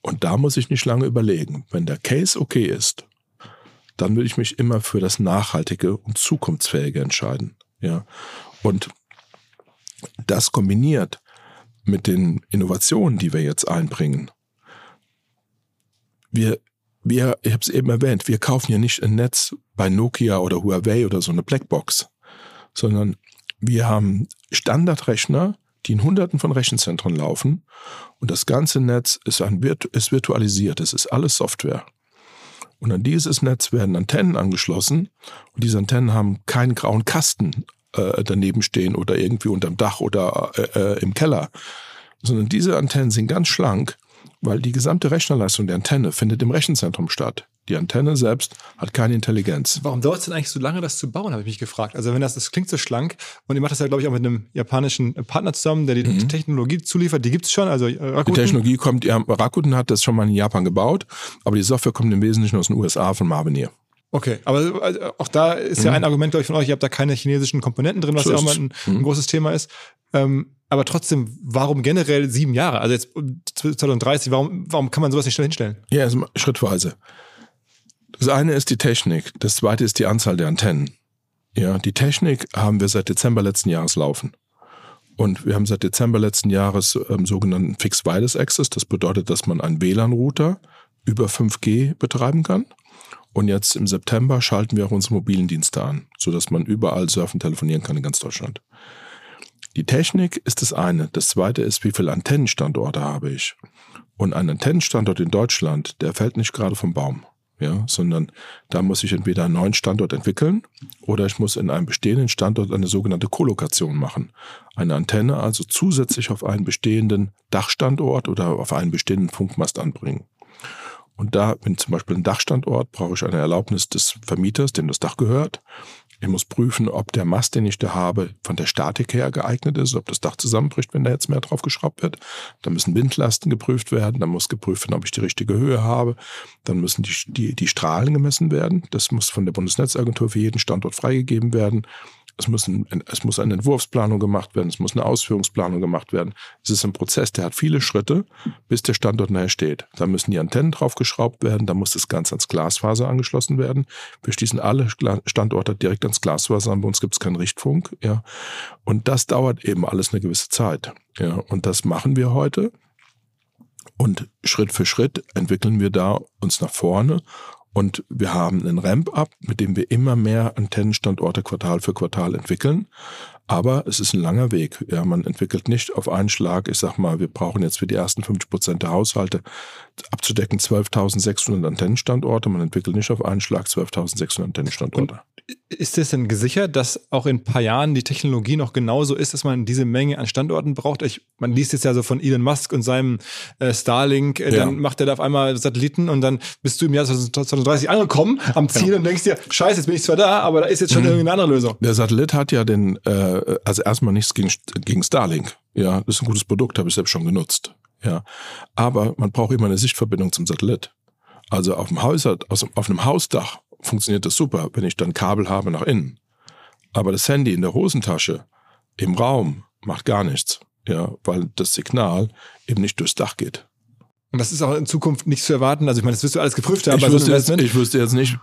Und da muss ich nicht lange überlegen. Wenn der Case okay ist, dann würde ich mich immer für das Nachhaltige und Zukunftsfähige entscheiden. Ja. Und das kombiniert mit den Innovationen, die wir jetzt einbringen. Wir wir, ich habe es eben erwähnt, wir kaufen ja nicht ein Netz bei Nokia oder Huawei oder so eine Blackbox, sondern wir haben Standardrechner, die in Hunderten von Rechenzentren laufen und das ganze Netz ist, ein, ist virtualisiert, es ist alles Software. Und an dieses Netz werden Antennen angeschlossen und diese Antennen haben keinen grauen Kasten äh, daneben stehen oder irgendwie unterm Dach oder äh, äh, im Keller, sondern diese Antennen sind ganz schlank weil die gesamte Rechnerleistung der Antenne findet im Rechenzentrum statt. Die Antenne selbst hat keine Intelligenz. Warum dauert es denn eigentlich so lange, das zu bauen, habe ich mich gefragt. Also wenn das, das klingt so schlank und ihr macht das ja, glaube ich, auch mit einem japanischen Partner zusammen, der die mhm. Technologie zuliefert, die gibt es schon. Also äh, Rakuten. Die Technologie kommt, ja, Rakuten hat das schon mal in Japan gebaut, aber die Software kommt im Wesentlichen aus den USA von Marvinier. Okay, aber also, auch da ist ja mhm. ein Argument, glaube ich, von euch, ihr habt da keine chinesischen Komponenten drin, was so ja auch mal ein, ein, mhm. großes Thema ist. Ähm, aber trotzdem, warum generell sieben Jahre? Also jetzt 2030, warum, warum kann man sowas nicht schnell hinstellen? Ja, also schrittweise. Das eine ist die Technik, das zweite ist die Anzahl der Antennen. Ja, die Technik haben wir seit Dezember letzten Jahres laufen. Und wir haben seit Dezember letzten Jahres ähm, sogenannten Fixed Wireless Access. Das bedeutet, dass man einen WLAN-Router über 5G betreiben kann. Und jetzt im September schalten wir auch unsere mobilen Dienste an, sodass man überall surfen, telefonieren kann in ganz Deutschland. Die Technik ist das eine. Das zweite ist, wie viele Antennenstandorte habe ich. Und ein Antennenstandort in Deutschland, der fällt nicht gerade vom Baum. Ja, sondern da muss ich entweder einen neuen Standort entwickeln oder ich muss in einem bestehenden Standort eine sogenannte Kolokation machen. Eine Antenne also zusätzlich auf einen bestehenden Dachstandort oder auf einen bestehenden Funkmast anbringen. Und da, wenn zum Beispiel ein Dachstandort, brauche ich eine Erlaubnis des Vermieters, dem das Dach gehört. Ich muss prüfen, ob der Mast, den ich da habe, von der Statik her geeignet ist, ob das Dach zusammenbricht, wenn da jetzt mehr drauf geschraubt wird. Dann müssen Windlasten geprüft werden, dann muss geprüft werden, ob ich die richtige Höhe habe. Dann müssen die, die, die Strahlen gemessen werden. Das muss von der Bundesnetzagentur für jeden Standort freigegeben werden. Es muss, ein, es muss eine Entwurfsplanung gemacht werden, es muss eine Ausführungsplanung gemacht werden. Es ist ein Prozess, der hat viele Schritte, bis der Standort nachher steht. Da müssen die Antennen draufgeschraubt werden, da muss das Ganze ans Glasfaser angeschlossen werden. Wir schließen alle Standorte direkt ans Glasfaser an, bei uns gibt es keinen Richtfunk. Ja. Und das dauert eben alles eine gewisse Zeit. Ja. Und das machen wir heute. Und Schritt für Schritt entwickeln wir da uns nach vorne und wir haben einen Ramp-up, mit dem wir immer mehr Antennenstandorte Quartal für Quartal entwickeln. Aber es ist ein langer Weg. Ja, man entwickelt nicht auf einen Schlag. Ich sag mal, wir brauchen jetzt für die ersten 50 Prozent der Haushalte abzudecken 12.600 Antennenstandorte. Man entwickelt nicht auf einen Schlag 12.600 Antennenstandorte. Und ist es denn gesichert, dass auch in ein paar Jahren die Technologie noch genauso ist, dass man diese Menge an Standorten braucht? Ich, man liest jetzt ja so von Elon Musk und seinem äh, Starlink, äh, ja. dann macht er da auf einmal Satelliten und dann bist du im Jahr 2030 angekommen am Ziel ja. und denkst dir, scheiße, jetzt bin ich zwar da, aber da ist jetzt schon mhm. irgendeine andere Lösung. Der Satellit hat ja den, äh, also erstmal nichts gegen, gegen Starlink. Ja, das ist ein gutes Produkt, habe ich selbst schon genutzt. Ja, aber man braucht immer eine Sichtverbindung zum Satellit. Also auf dem Haus, auf einem Hausdach funktioniert das super, wenn ich dann Kabel habe nach innen. Aber das Handy in der Hosentasche, im Raum, macht gar nichts. Ja, weil das Signal eben nicht durchs Dach geht. Und das ist auch in Zukunft nicht zu erwarten. Also ich meine, das wirst du alles geprüft haben. Ich, wüsste, jetzt, ich wüsste jetzt nicht,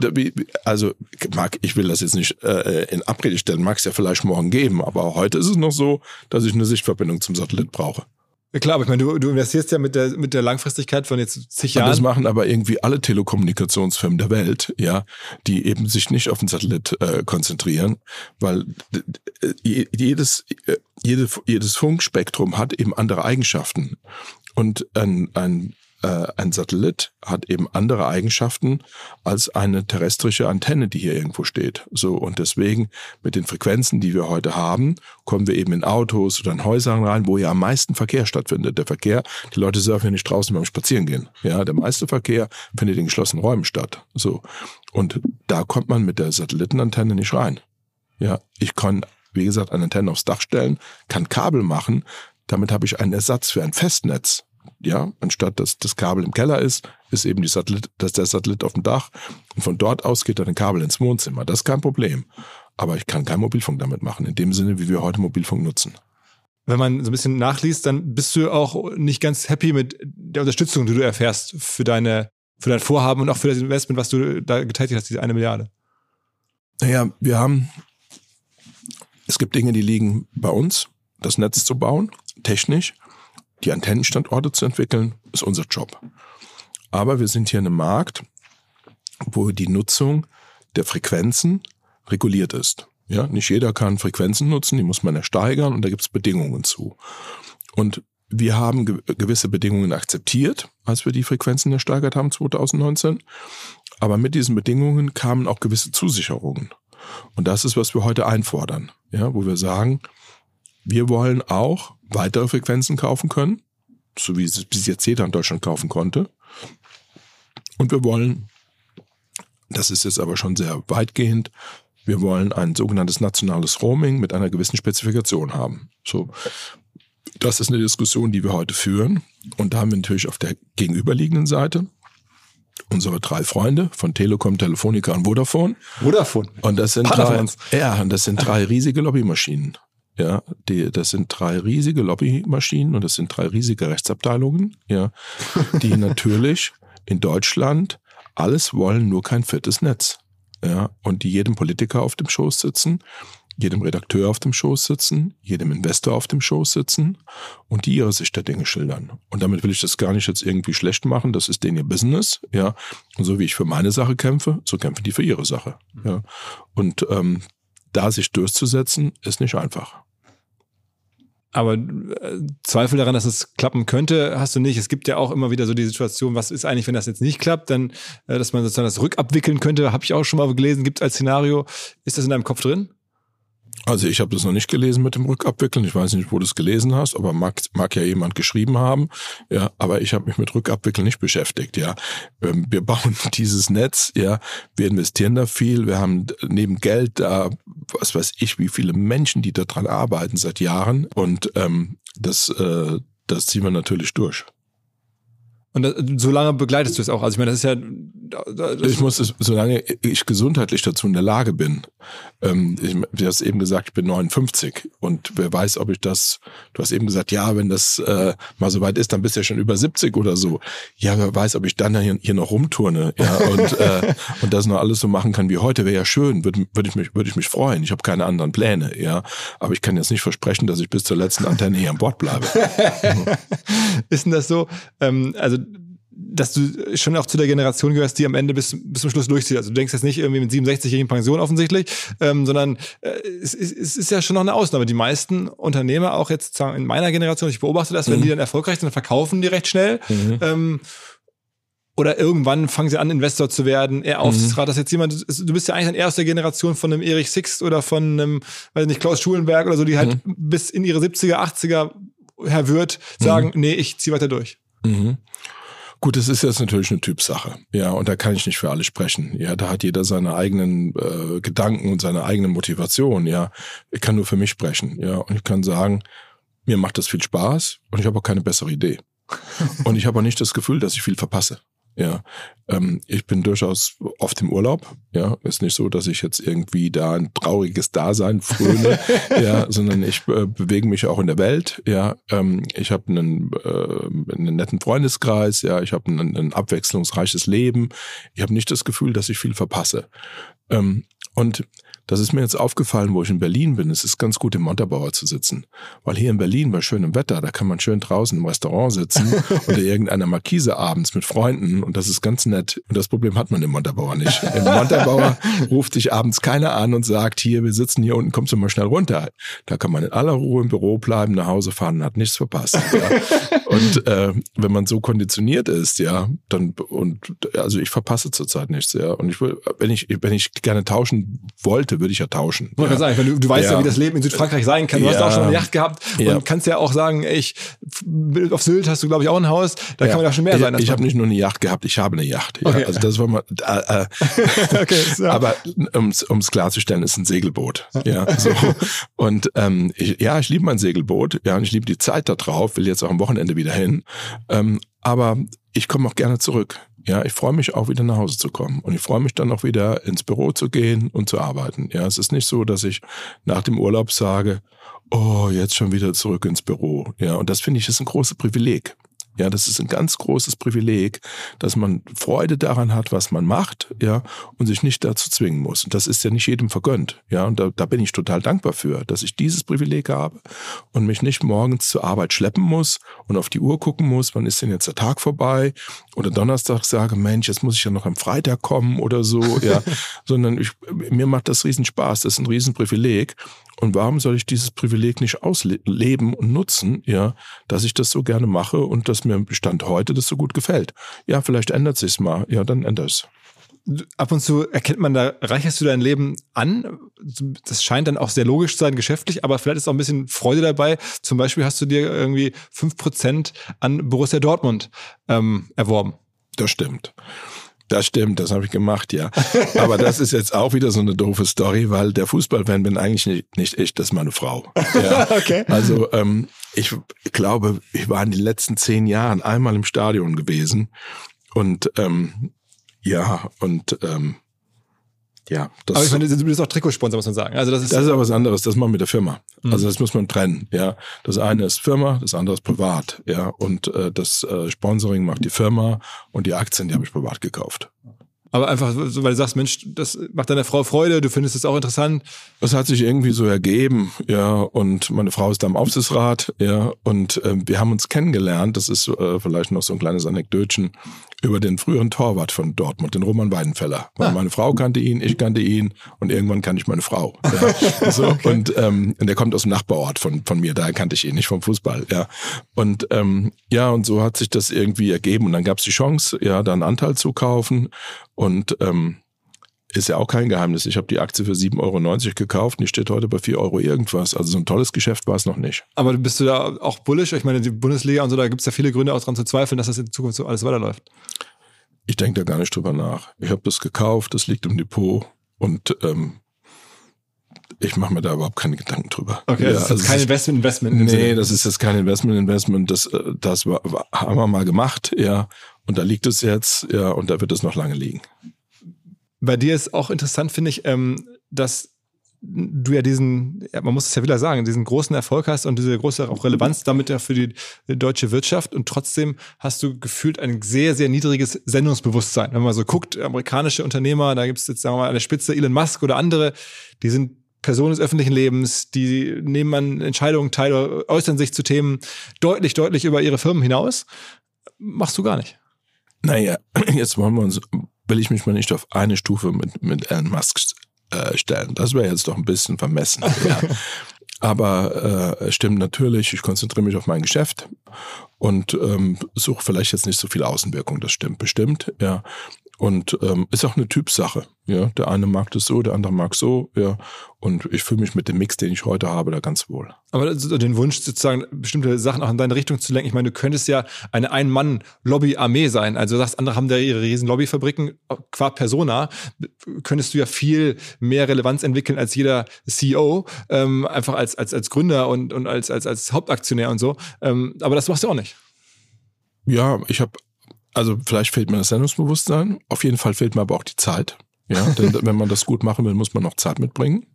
also Marc, ich will das jetzt nicht äh, in Abrede stellen, mag es ja vielleicht morgen geben, aber heute ist es noch so, dass ich eine Sichtverbindung zum Satellit brauche. Ja, klar, aber ich meine, du, du investierst ja mit der, mit der Langfristigkeit von jetzt zig Jahren. Das machen aber irgendwie alle Telekommunikationsfirmen der Welt, ja, die eben sich nicht auf den Satellit äh, konzentrieren, weil äh, jedes, äh, jede, jedes Funkspektrum hat eben andere Eigenschaften. Und ein, ein äh, ein Satellit hat eben andere Eigenschaften als eine terrestrische Antenne, die hier irgendwo steht. So und deswegen mit den Frequenzen, die wir heute haben, kommen wir eben in Autos oder in Häusern rein, wo ja am meisten Verkehr stattfindet. Der Verkehr, die Leute surfen ja nicht draußen beim Spazierengehen. Ja, der meiste Verkehr findet in geschlossenen Räumen statt. So und da kommt man mit der Satellitenantenne nicht rein. Ja, ich kann wie gesagt, eine Antenne aufs Dach stellen, kann Kabel machen. Damit habe ich einen Ersatz für ein Festnetz ja, anstatt dass das Kabel im Keller ist, ist eben die Satellit, dass der Satellit auf dem Dach und von dort aus geht dann ein Kabel ins Wohnzimmer. Das ist kein Problem. Aber ich kann kein Mobilfunk damit machen, in dem Sinne, wie wir heute Mobilfunk nutzen. Wenn man so ein bisschen nachliest, dann bist du auch nicht ganz happy mit der Unterstützung, die du erfährst für deine, für dein Vorhaben und auch für das Investment, was du da getätigt hast, diese eine Milliarde. Naja, wir haben, es gibt Dinge, die liegen bei uns, das Netz zu bauen, technisch die Antennenstandorte zu entwickeln, ist unser Job. Aber wir sind hier in einem Markt, wo die Nutzung der Frequenzen reguliert ist. Ja, nicht jeder kann Frequenzen nutzen, die muss man ersteigern und da gibt es Bedingungen zu. Und wir haben ge gewisse Bedingungen akzeptiert, als wir die Frequenzen ersteigert haben 2019. Aber mit diesen Bedingungen kamen auch gewisse Zusicherungen. Und das ist, was wir heute einfordern. Ja, wo wir sagen, wir wollen auch weitere Frequenzen kaufen können, so wie es bis jetzt jeder in Deutschland kaufen konnte. Und wir wollen, das ist jetzt aber schon sehr weitgehend, wir wollen ein sogenanntes nationales Roaming mit einer gewissen Spezifikation haben. So, das ist eine Diskussion, die wir heute führen. Und da haben wir natürlich auf der gegenüberliegenden Seite unsere drei Freunde von Telekom, Telefonica und Vodafone. Vodafone. Und das sind drei, ja, und das sind drei riesige Lobbymaschinen. Ja, die, das sind drei riesige Lobbymaschinen und das sind drei riesige Rechtsabteilungen, ja, die natürlich in Deutschland alles wollen, nur kein fettes Netz. Ja, und die jedem Politiker auf dem Schoß sitzen, jedem Redakteur auf dem Schoß sitzen, jedem Investor auf dem Schoß sitzen und die ihre Sicht der Dinge schildern. Und damit will ich das gar nicht jetzt irgendwie schlecht machen, das ist denen ihr Business, ja. Und so wie ich für meine Sache kämpfe, so kämpfen die für ihre Sache. Ja. Und ähm, da sich durchzusetzen, ist nicht einfach. Aber äh, Zweifel daran, dass es klappen könnte, hast du nicht. Es gibt ja auch immer wieder so die Situation, was ist eigentlich, wenn das jetzt nicht klappt, dann, äh, dass man sozusagen das rückabwickeln könnte, habe ich auch schon mal gelesen, gibt es als Szenario. Ist das in deinem Kopf drin? Also ich habe das noch nicht gelesen mit dem Rückabwickeln. Ich weiß nicht, wo du es gelesen hast, aber mag, mag ja jemand geschrieben haben. Ja, aber ich habe mich mit Rückabwickeln nicht beschäftigt. Ja, Ähm, wir bauen dieses Netz. Ja, wir investieren da viel. Wir haben neben Geld da, was weiß ich, wie viele Menschen, die da dran arbeiten seit Jahren. Und ähm, das, äh, das ziehen wir natürlich durch. Und das, so lange begleitest du es auch. Also ich meine, das ist ja. Das Ich muss es, solange ich gesundheitlich dazu in der Lage bin, ähm, ich, du hast eben gesagt, ich bin 59 und wer weiß, ob ich das, du hast eben gesagt, ja, wenn das äh, mal so weit ist, dann bist du ja schon über 70 oder so. Ja, wer weiß, ob ich dann hier, hier noch rumturne ja, und, äh, und das noch alles so machen kann wie heute, wäre ja schön, würde würd ich, mich würde ich mich freuen. Ich habe keine anderen Pläne, ja, aber ich kann jetzt nicht versprechen, dass ich bis zur letzten Antenne hier an Bord bleibe. ist denn das so? Ähm, also dass du schon auch zu der Generation gehörst, die am Ende bis, bis zum Schluss durchzieht. Also du denkst jetzt nicht irgendwie mit 67 in Pension offensichtlich, ähm, sondern äh, es, es, es ist ja schon noch eine Ausnahme. Die meisten Unternehmer, auch jetzt sagen, in meiner Generation, ich beobachte das, wenn Mhm. die dann erfolgreich sind, verkaufen die recht schnell. Mhm. Ähm, oder irgendwann fangen sie an, Investor zu werden, eher Mhm. Aufsichtsrat. Das ist jetzt jemand, du bist ja eigentlich dann eher aus der Generation von einem Erich Sixt oder von einem, weiß nicht, Klaus Schulenberg oder so, die halt Mhm. bis in ihre 70er, 80er, Herr Wirt, sagen, nee, ich zieh weiter durch. Mhm. Gut, das ist jetzt natürlich eine Typsache. Ja, und da kann ich nicht für alle sprechen. Ja, da hat jeder seine eigenen äh, Gedanken und seine eigene Motivation. Ja, ich kann nur für mich sprechen. Ja, und ich kann sagen, mir macht das viel Spaß und ich habe auch keine bessere Idee. und ich habe auch nicht das Gefühl, dass ich viel verpasse. Ja, ähm, ich bin durchaus oft im Urlaub. Ja, ist nicht so, dass ich jetzt irgendwie da ein trauriges Dasein fröne, ja, sondern ich äh, bewege mich auch in der Welt. Ja, ähm, ich habe einen, äh, einen netten Freundeskreis. Ja, ich habe ein, ein abwechslungsreiches Leben. Ich habe nicht das Gefühl, dass ich viel verpasse. Ähm, und das ist mir jetzt aufgefallen, wo ich in Berlin bin. Es ist ganz gut, im Montabaur zu sitzen. Weil hier in Berlin bei schönem Wetter, da kann man schön draußen im Restaurant sitzen oder irgendeiner Markise abends mit Freunden und das ist ganz nett. Und das Problem hat man im Montabaur nicht. Im Montabaur ruft dich abends keiner an und sagt, hier, wir sitzen hier unten, kommst du mal schnell runter. Da kann man in aller Ruhe im Büro bleiben, nach Hause fahren und hat nichts verpasst. Ja. Und äh, wenn man so konditioniert ist, ja, dann und also ich verpasse zurzeit nichts, ja. Und ich will, wenn ich, wenn ich gerne tauschen wollte, würde ich ja tauschen. Wollte ja. sagen, du, du weißt ja. Ja. wie das Leben in Südfrankreich sein kann. Du hast Ja. auch schon eine Yacht gehabt und kannst ja auch sagen, ey, ich auf Sylt hast du glaube ich auch ein Haus, da kann man ja schon mehr ich, sein. Ich habe nicht nur eine Yacht gehabt, ich habe eine Yacht. Okay. Also das war mal. Äh, äh, okay, so. Aber ums ums klarzustellen, ist ein Segelboot. Ja, so. Und ähm, ich, ja, ich liebe mein Segelboot. Ja, und ich liebe die Zeit da drauf. Will jetzt auch am Wochenende wieder hin. Ähm, aber ich komme auch gerne zurück. Ja, ich freue mich auch wieder nach Hause zu kommen und ich freue mich dann auch wieder ins Büro zu gehen und zu arbeiten. Ja, es ist nicht so, dass ich nach dem Urlaub sage, oh, jetzt schon wieder zurück ins Büro. Ja, und das finde ich ist ein großes Privileg. Ja, das ist ein ganz großes Privileg, dass man Freude daran hat, was man macht, ja, und sich nicht dazu zwingen muss. Und das ist ja nicht jedem vergönnt, ja, und da, da bin ich total dankbar für, dass ich dieses Privileg habe und mich nicht morgens zur Arbeit schleppen muss und auf die Uhr gucken muss, wann ist denn jetzt der Tag vorbei oder Donnerstag sage, Mensch, jetzt muss ich ja noch am Freitag kommen oder so, ja, sondern ich, mir macht das riesen Spaß, das ist ein riesen Privileg. Und warum soll ich dieses Privileg nicht ausleben und nutzen, ja, dass ich das so gerne mache und dass mir im Bestand heute das so gut gefällt? Ja, vielleicht ändert sich's mal. Ja, dann ändert es. ab und zu erkennt man da, reicherst du dein Leben an. Das scheint dann auch sehr logisch zu sein, geschäftlich, aber vielleicht ist auch ein bisschen Freude dabei. Zum Beispiel hast du dir irgendwie fünf Prozent an Borussia Dortmund ähm, erworben. Das stimmt. Das stimmt, das habe ich gemacht, ja. Aber das ist jetzt auch wieder so eine doofe Story, weil der Fußballfan bin eigentlich nicht, nicht ich, das ist meine Frau. Ja. Okay. Also ähm, ich glaube, ich war in den letzten zehn Jahren einmal im Stadion gewesen und ähm, ja und ähm, ja, das, Aber ich meine, du bist auch Trikotsponsor, muss man sagen. Also das ist, das ist aber was anderes, das machen wir mit der Firma. Mhm. Also das muss man trennen, ja. Das eine ist Firma, das andere ist privat, ja. Und äh, das äh, Sponsoring macht die Firma und die Aktien, die habe ich privat gekauft. Aber einfach, so, weil du sagst, Mensch, das macht deiner Frau Freude, du findest es auch interessant. Das hat sich irgendwie so ergeben, ja. Und meine Frau ist da im Aufsichtsrat, ja. Und äh, wir haben uns kennengelernt. Das ist äh, vielleicht noch so ein kleines Anekdötchen über den früheren Torwart von Dortmund, den Roman Weidenfeller. Weil Meine Frau kannte ihn, ich kannte ihn und irgendwann kannte ich meine Frau. Ja. So, und, ähm, der kommt aus dem Nachbarort von, von mir, daher kannte ich ihn, nicht vom Fußball. Ja. Und ähm, ja, und so hat sich das irgendwie ergeben. Und dann gab es die Chance, ja, da einen Anteil zu kaufen. Und ähm, ist ja auch kein Geheimnis. Ich habe die Aktie für 7,90 Euro gekauft und die steht heute bei 4 Euro irgendwas. Also so ein tolles Geschäft war es noch nicht. Aber bist du da auch bullish? Ich meine, die Bundesliga und so, da gibt es ja viele Gründe auch daran zu zweifeln, dass das in Zukunft so alles weiterläuft. Ich denke da gar nicht drüber nach. Ich habe das gekauft, das liegt im Depot und ähm, ich mache mir da überhaupt keine Gedanken drüber. Okay, ja, das ist also kein Investment, Investment. Nee, Sinne. das ist jetzt kein Investment, Investment. Das, äh, das war, war, haben wir mal gemacht, ja. Und da liegt es jetzt, ja, und da wird es noch lange liegen. Bei dir ist auch interessant, finde ich, ähm, dass du ja diesen, man muss es ja wieder sagen, diesen großen Erfolg hast und diese große auch Relevanz damit ja für die deutsche Wirtschaft und trotzdem hast du gefühlt ein sehr, sehr niedriges Sendungsbewusstsein. Wenn man so guckt, amerikanische Unternehmer, da gibt es jetzt, sagen wir mal, an der Spitze Elon Musk oder andere, die sind Personen des öffentlichen Lebens, die nehmen an Entscheidungen teil, oder äußern sich zu Themen deutlich, deutlich über ihre Firmen hinaus. Machst du gar nicht. Naja, jetzt wollen wir uns, will ich mich mal nicht auf eine Stufe mit, mit Elon Musk äh, stellen. Das wäre jetzt doch ein bisschen vermessen. ja. Aber äh, stimmt natürlich, ich konzentriere mich auf mein Geschäft und ähm, suche vielleicht jetzt nicht so viel Außenwirkung. Das stimmt bestimmt, ja. Und ähm, ist auch eine Typsache. Ja, der eine mag das so, der andere mag so, ja. Und ich fühle mich mit dem Mix, den ich heute habe, da ganz wohl. Aber den Wunsch, sozusagen bestimmte Sachen auch in deine Richtung zu lenken. Ich meine, du könntest ja eine Ein-Mann-Lobby-Armee sein. Also du sagst, andere haben da ihre riesen Lobbyfabriken. Qua Persona könntest du ja viel mehr Relevanz entwickeln als jeder CEO, ähm, einfach als, als, als Gründer und, und als, als, als Hauptaktionär und so. Ähm, aber das machst du auch nicht. Ja, ich habe also vielleicht fehlt mir das Sendungsbewusstsein. Auf jeden Fall fehlt mir aber auch die Zeit. Ja, denn wenn man das gut machen will, muss man noch Zeit mitbringen.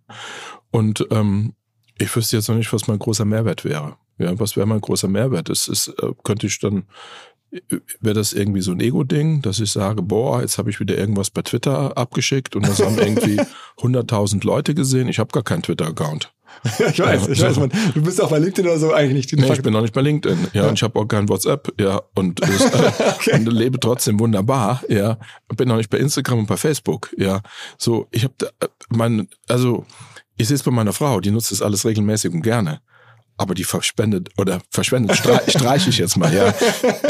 Und ähm, ich wüsste jetzt noch nicht, was mein großer Mehrwert wäre. Ja, was wäre mein großer Mehrwert? Es ist, äh, könnte ich dann, wäre das irgendwie so ein Ego-Ding, dass ich sage, boah, jetzt habe ich wieder irgendwas bei Twitter abgeschickt und das haben irgendwie 100.000 Leute gesehen. Ich habe gar keinen Twitter-Account. ich weiß, ich weiß, man, du bist auch bei LinkedIn oder so eigentlich nicht. Nee, ich bin noch nicht bei LinkedIn, ja, ja. und ich habe auch kein WhatsApp, ja, und, ich, äh, okay. und lebe trotzdem wunderbar, ja, bin noch nicht bei Instagram und bei Facebook, ja, so, ich habe, äh, mein, also, ich sehe es bei meiner Frau, die nutzt das alles regelmäßig und gerne aber die verspendet oder verschwendet streich, streich ich jetzt mal, ja.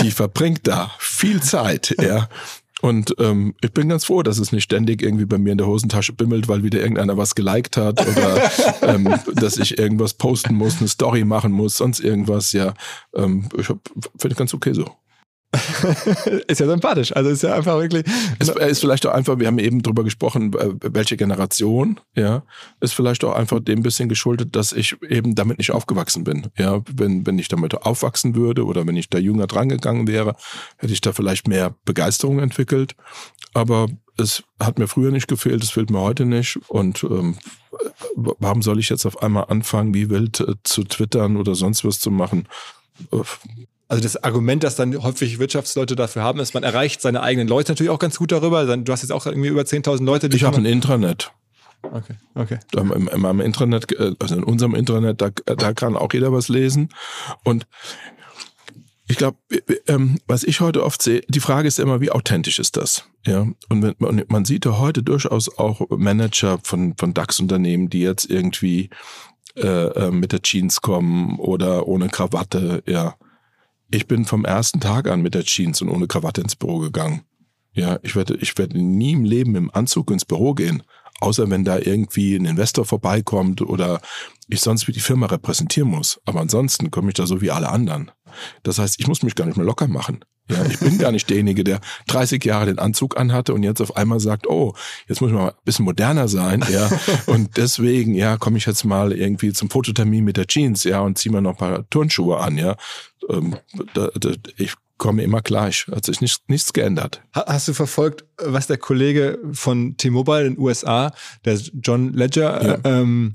Die verbringt da viel Zeit, ja. Und ähm, ich bin ganz froh, dass es nicht ständig irgendwie bei mir in der Hosentasche bimmelt, weil wieder irgendeiner was geliked hat oder ähm, dass ich irgendwas posten muss, eine Story machen muss, sonst irgendwas. Ja, ähm, ich finde ich ganz okay so. Ist ja sympathisch. Also ist ja einfach wirklich. Es ist vielleicht auch einfach, wir haben eben drüber gesprochen, äh, welche Generation, ja, ist vielleicht auch einfach dem bisschen geschuldet, dass ich eben damit nicht aufgewachsen bin. Ja, wenn, wenn ich damit aufwachsen würde oder wenn ich da jünger drangegangen wäre, hätte ich da vielleicht mehr Begeisterung entwickelt. Aber es hat mir früher nicht gefehlt, es fehlt mir heute nicht. Und ähm, warum soll ich jetzt auf einmal anfangen, wie wild äh, zu twittern oder sonst was zu machen? Also das Argument, das dann häufig Wirtschaftsleute dafür haben, ist, man erreicht seine eigenen Leute natürlich auch ganz gut darüber. Du hast jetzt auch irgendwie über 10.000 Leute. Die ich habe ein Intranet. Okay, okay. In, in meinem Intranet, äh, also in unserem Intranet, da, da kann auch jeder was lesen. Und ich glaube, ähm, was ich heute oft sehe, die Frage ist immer, wie authentisch ist das? Ja, und, wenn, und man sieht ja heute durchaus auch Manager von, von DAX-Unternehmen, die jetzt irgendwie äh, äh mit der Jeans kommen oder ohne Krawatte, ja. Ich bin vom ersten Tag an mit der Jeans und ohne Krawatte ins Büro gegangen. Ja, ich werde, ich werde nie im Leben im Anzug ins Büro gehen. Außer wenn da irgendwie ein Investor vorbeikommt oder ich sonst wie die Firma repräsentieren muss. Aber ansonsten komme ich da so wie alle anderen. Das heißt, ich muss mich gar nicht mehr locker machen. Ja, ich bin gar nicht derjenige, der 30 Jahre den Anzug anhatte und jetzt auf einmal sagt, oh, jetzt muss ich mal ein bisschen moderner sein, ja. Und deswegen, ja, komme ich jetzt mal irgendwie zum Fototermin mit der Jeans, ja, und ziehe mir noch ein paar Turnschuhe an, ja. Ähm, ich komme immer gleich. Hat sich nichts, nichts geändert. Hast du verfolgt, was der Kollege von T-Mobile in den USA, der John Ledger, ja. ähm,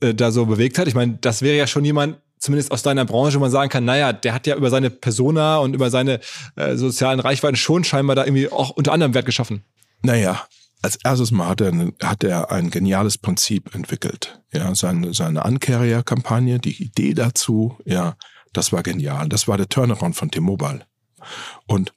äh, da so bewegt hat? Ich meine, das wäre ja schon jemand, zumindest aus deiner Branche, wo man sagen kann, naja, der hat ja über seine Persona und über seine äh, sozialen Reichweiten schon scheinbar da irgendwie auch unter anderem Wert geschaffen. Naja, als erstes Mal hat er, hat er ein geniales Prinzip entwickelt. Ja, seine, seine Uncarrier-Kampagne, die Idee dazu, ja, das war genial. Das war der Turnaround von T-Mobile. Und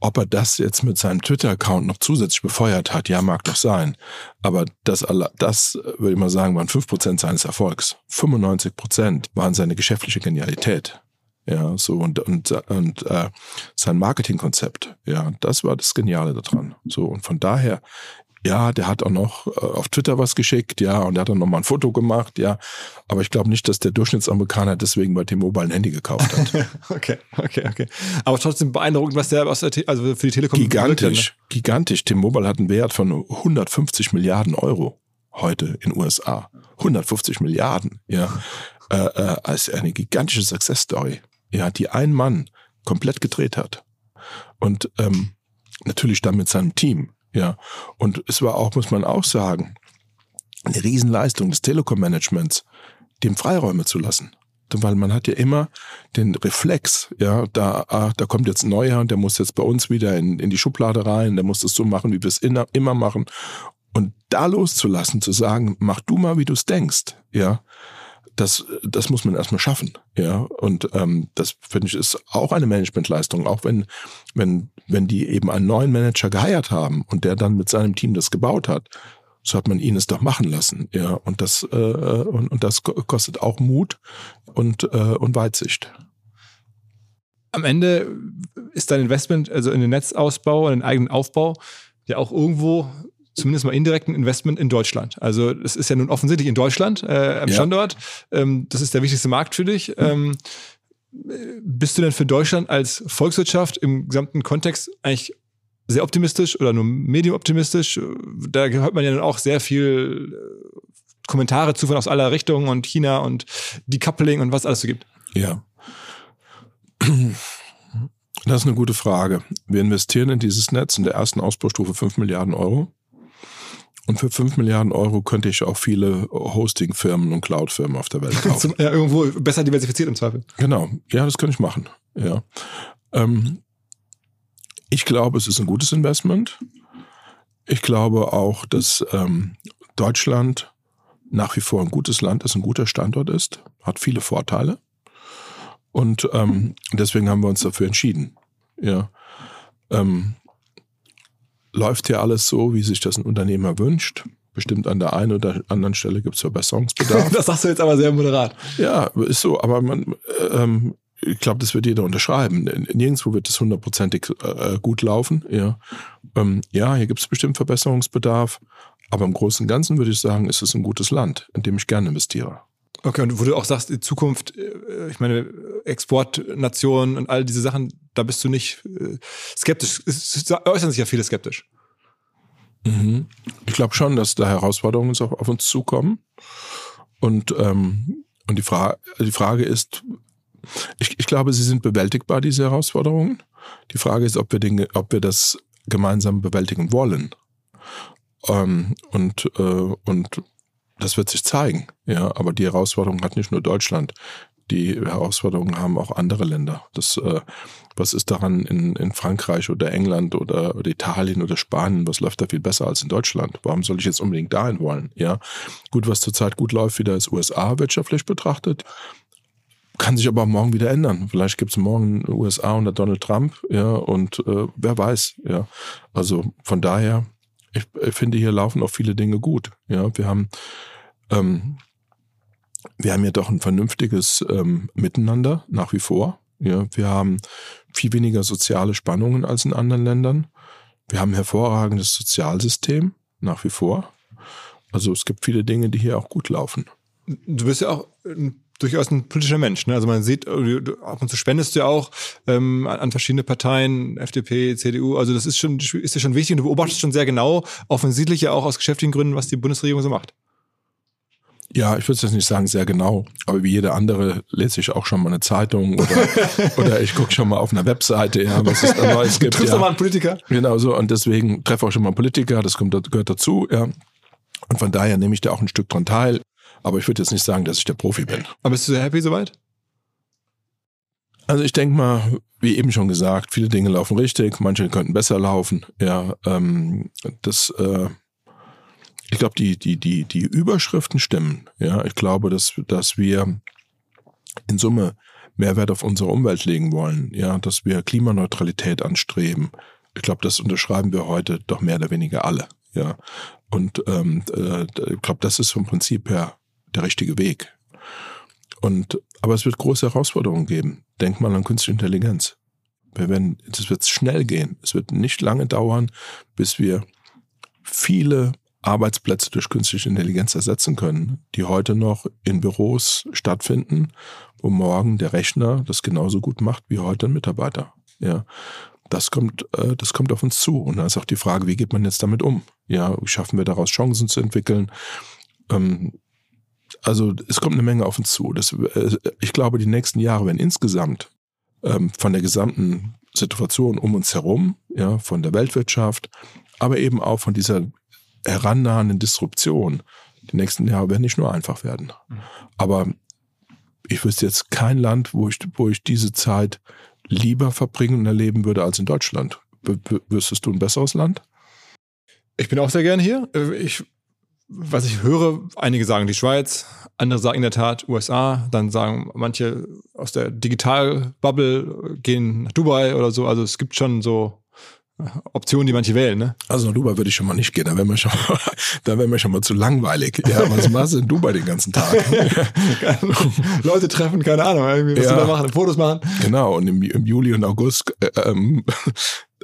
ob er das jetzt mit seinem Twitter-Account noch zusätzlich befeuert hat, ja, mag doch sein. Aber das, das würde ich mal sagen, waren fünf Prozent seines Erfolgs. 95% waren seine geschäftliche Genialität. Ja, so und, und, und äh, sein Marketingkonzept, ja, das war das Geniale daran. So, und von daher ja, der hat auch noch äh, auf Twitter was geschickt, ja, und der hat dann noch mal ein Foto gemacht, ja. Aber ich glaube nicht, dass der Durchschnittsamerikaner deswegen bei T-Mobile ein Handy gekauft hat. okay, okay, okay. Aber trotzdem beeindruckend, was der aus der, also für die Telekom Gigantisch, hat, ne? gigantisch. T-Mobile hat einen Wert von 150 Milliarden Euro heute in USA. 150 Milliarden, ja. Äh, äh, als eine gigantische Success Story, ja, die ein Mann komplett gedreht hat. Und ähm, natürlich dann mit seinem Team. Ja. Und es war auch, muss man auch sagen, eine Riesenleistung des Telekom-Managements, dem Freiräume zu lassen. Weil man hat ja immer den Reflex, ja, da, ah, da kommt jetzt ein Neuer und der muss jetzt bei uns wieder in, in die Schublade rein, der muss das so machen, wie wir es immer machen. Und da loszulassen, zu sagen, mach du mal, wie du es denkst, ja, das, das muss man erstmal schaffen. Ja, und ähm, das finde ich ist auch eine Managementleistung, auch wenn, wenn, wenn die eben einen neuen Manager geheiert haben und der dann mit seinem Team das gebaut hat, so hat man ihn es doch machen lassen. Ja, und das, äh, und, und das kostet auch Mut und, äh, und Weitsicht. Am Ende ist dein Investment, also in den Netzausbau, in den eigenen Aufbau, ja auch irgendwo zumindest mal indirekten Investment in Deutschland. Also es ist ja nun offensichtlich in Deutschland äh, am ja. Standort. Ähm, das ist der wichtigste Markt für dich. Ähm, bist du denn für Deutschland als Volkswirtschaft im gesamten Kontext eigentlich sehr optimistisch oder nur medium optimistisch? Da hört man ja nun auch sehr viel äh, Kommentare zu von aus aller Richtungen und China und Decoupling und was alles so gibt. Ja. Das ist eine gute Frage. Wir investieren in dieses Netz in der ersten Ausbaustufe 5 Milliarden Euro. Und für 5 Milliarden Euro könnte ich auch viele Hosting-Firmen und Cloud-Firmen auf der Welt kaufen. ja, irgendwo besser diversifiziert im Zweifel. Genau. Ja, das könnte ich machen. Ja. Ähm, ich glaube, es ist ein gutes Investment. Ich glaube auch, dass ähm, Deutschland nach wie vor ein gutes Land ist, ein guter Standort ist, hat viele Vorteile. Und ähm, deswegen haben wir uns dafür entschieden. Ja. Ähm, läuft hier alles so, wie sich das ein Unternehmer wünscht. Bestimmt an der einen oder anderen Stelle gibt es Verbesserungsbedarf. das sagst du jetzt aber sehr moderat. Ja, ist so, aber man, ähm, ich glaube, das wird jeder unterschreiben. Nirgendwo wird es hundertprozentig äh, gut laufen. Ja, ähm, ja hier gibt es bestimmt Verbesserungsbedarf, aber im Großen und Ganzen würde ich sagen, ist es ein gutes Land, in dem ich gerne investiere. Okay, und wo du auch sagst, in Zukunft, äh, ich meine, Exportnationen und all diese Sachen, da bist du nicht äh, skeptisch. Es äußern sich ja viele skeptisch. Mhm. Ich glaube schon, dass da Herausforderungen auf, auf uns zukommen. Und, ähm, und die, Fra die Frage ist, ich, ich glaube, sie sind bewältigbar, diese Herausforderungen. Die Frage ist, ob wir, Dinge, ob wir das gemeinsam bewältigen wollen. Ähm, und, äh, und das wird sich zeigen. Ja, aber die Herausforderung hat nicht nur Deutschland. Die Herausforderungen haben auch andere Länder. Das, äh, was ist daran in, in Frankreich oder England oder, oder Italien oder Spanien? Was läuft da viel besser als in Deutschland? Warum soll ich jetzt unbedingt dahin wollen? Ja, gut, was zurzeit gut läuft, wieder ist USA wirtschaftlich betrachtet. Kann sich aber morgen wieder ändern. Vielleicht gibt es morgen USA unter Donald Trump, ja, und äh, wer weiß, ja. Also von daher ich finde, hier laufen auch viele Dinge gut. Ja, wir haben, ähm, wir haben ja doch ein vernünftiges ähm, Miteinander nach wie vor. Ja, wir haben viel weniger soziale Spannungen als in anderen Ländern. Wir haben ein hervorragendes Sozialsystem nach wie vor. Also es gibt viele Dinge, die hier auch gut laufen. Du bist ja auch ein durchaus ein politischer Mensch. Ne? Also man sieht, äh, ab und zu spendest du ja auch ähm, an, an verschiedene Parteien, FDP, CDU. Also das ist schon, ist ja schon wichtig und du beobachtest schon sehr genau, offensichtlich ja auch aus geschäftlichen Gründen, was die Bundesregierung so macht. Ja, ich würde jetzt nicht sagen sehr genau, aber wie jeder andere lese ich auch schon mal eine Zeitung oder, oder ich gucke schon mal auf einer Webseite, ja, was es da Neues gibt. Du triffst ja. mal einen Politiker. Genau so und deswegen treffe auch schon mal einen Politiker, das kommt, gehört dazu, ja. Und von daher nehme ich da auch ein Stück dran teil. Aber ich würde jetzt nicht sagen, dass ich der Profi bin. Aber bist du sehr happy soweit? Also ich denke mal, wie eben schon gesagt, viele Dinge laufen richtig, manche könnten besser laufen. Ja, ähm, das, äh, ich glaube, die, die, die, die Überschriften stimmen. Ja, ich glaube, dass, dass wir in Summe Mehrwert auf unsere Umwelt legen wollen. Ja, dass wir Klimaneutralität anstreben. Ich glaube, das unterschreiben wir heute doch mehr oder weniger alle. Ja, und ähm, äh, ich glaube, das ist vom Prinzip her der richtige Weg. Und, aber es wird große Herausforderungen geben. Denk mal an künstliche Intelligenz. Wir werden, es wird schnell gehen. Es wird nicht lange dauern, bis wir viele Arbeitsplätze durch künstliche Intelligenz ersetzen können, die heute noch in Büros stattfinden, wo morgen der Rechner das genauso gut macht wie heute ein Mitarbeiter. Ja, das kommt, äh, das kommt auf uns zu. Und da ist auch die Frage, wie geht man jetzt damit um? Ja, schaffen wir daraus Chancen zu entwickeln? Ähm, also es kommt eine Menge auf uns zu. Das, äh, ich glaube, die nächsten Jahre werden insgesamt ähm, von der gesamten Situation um uns herum, ja, von der Weltwirtschaft, aber eben auch von dieser herannahenden Disruption. Die nächsten Jahre werden nicht nur einfach werden. Aber ich wüsste jetzt kein Land, wo ich, wo ich diese Zeit lieber verbringen und erleben würde als in Deutschland. W wüsstest du ein besseres Land? Ich bin auch sehr gerne hier. Ich, was ich höre, einige sagen die Schweiz, andere sagen in der Tat USA, dann sagen manche aus der Digitalbubble gehen nach Dubai oder so. Also es gibt schon so Option, die manche wählen, ne? Also nach Dubai würde ich schon mal nicht gehen, da wäre mir schon mal, da wäre mir schon mal zu langweilig. Ja, was machst du in Dubai den ganzen Tag? Leute treffen, keine Ahnung, irgendwie was ja. da machen, Fotos machen. Genau, und im, im Juli und August, äh, ähm,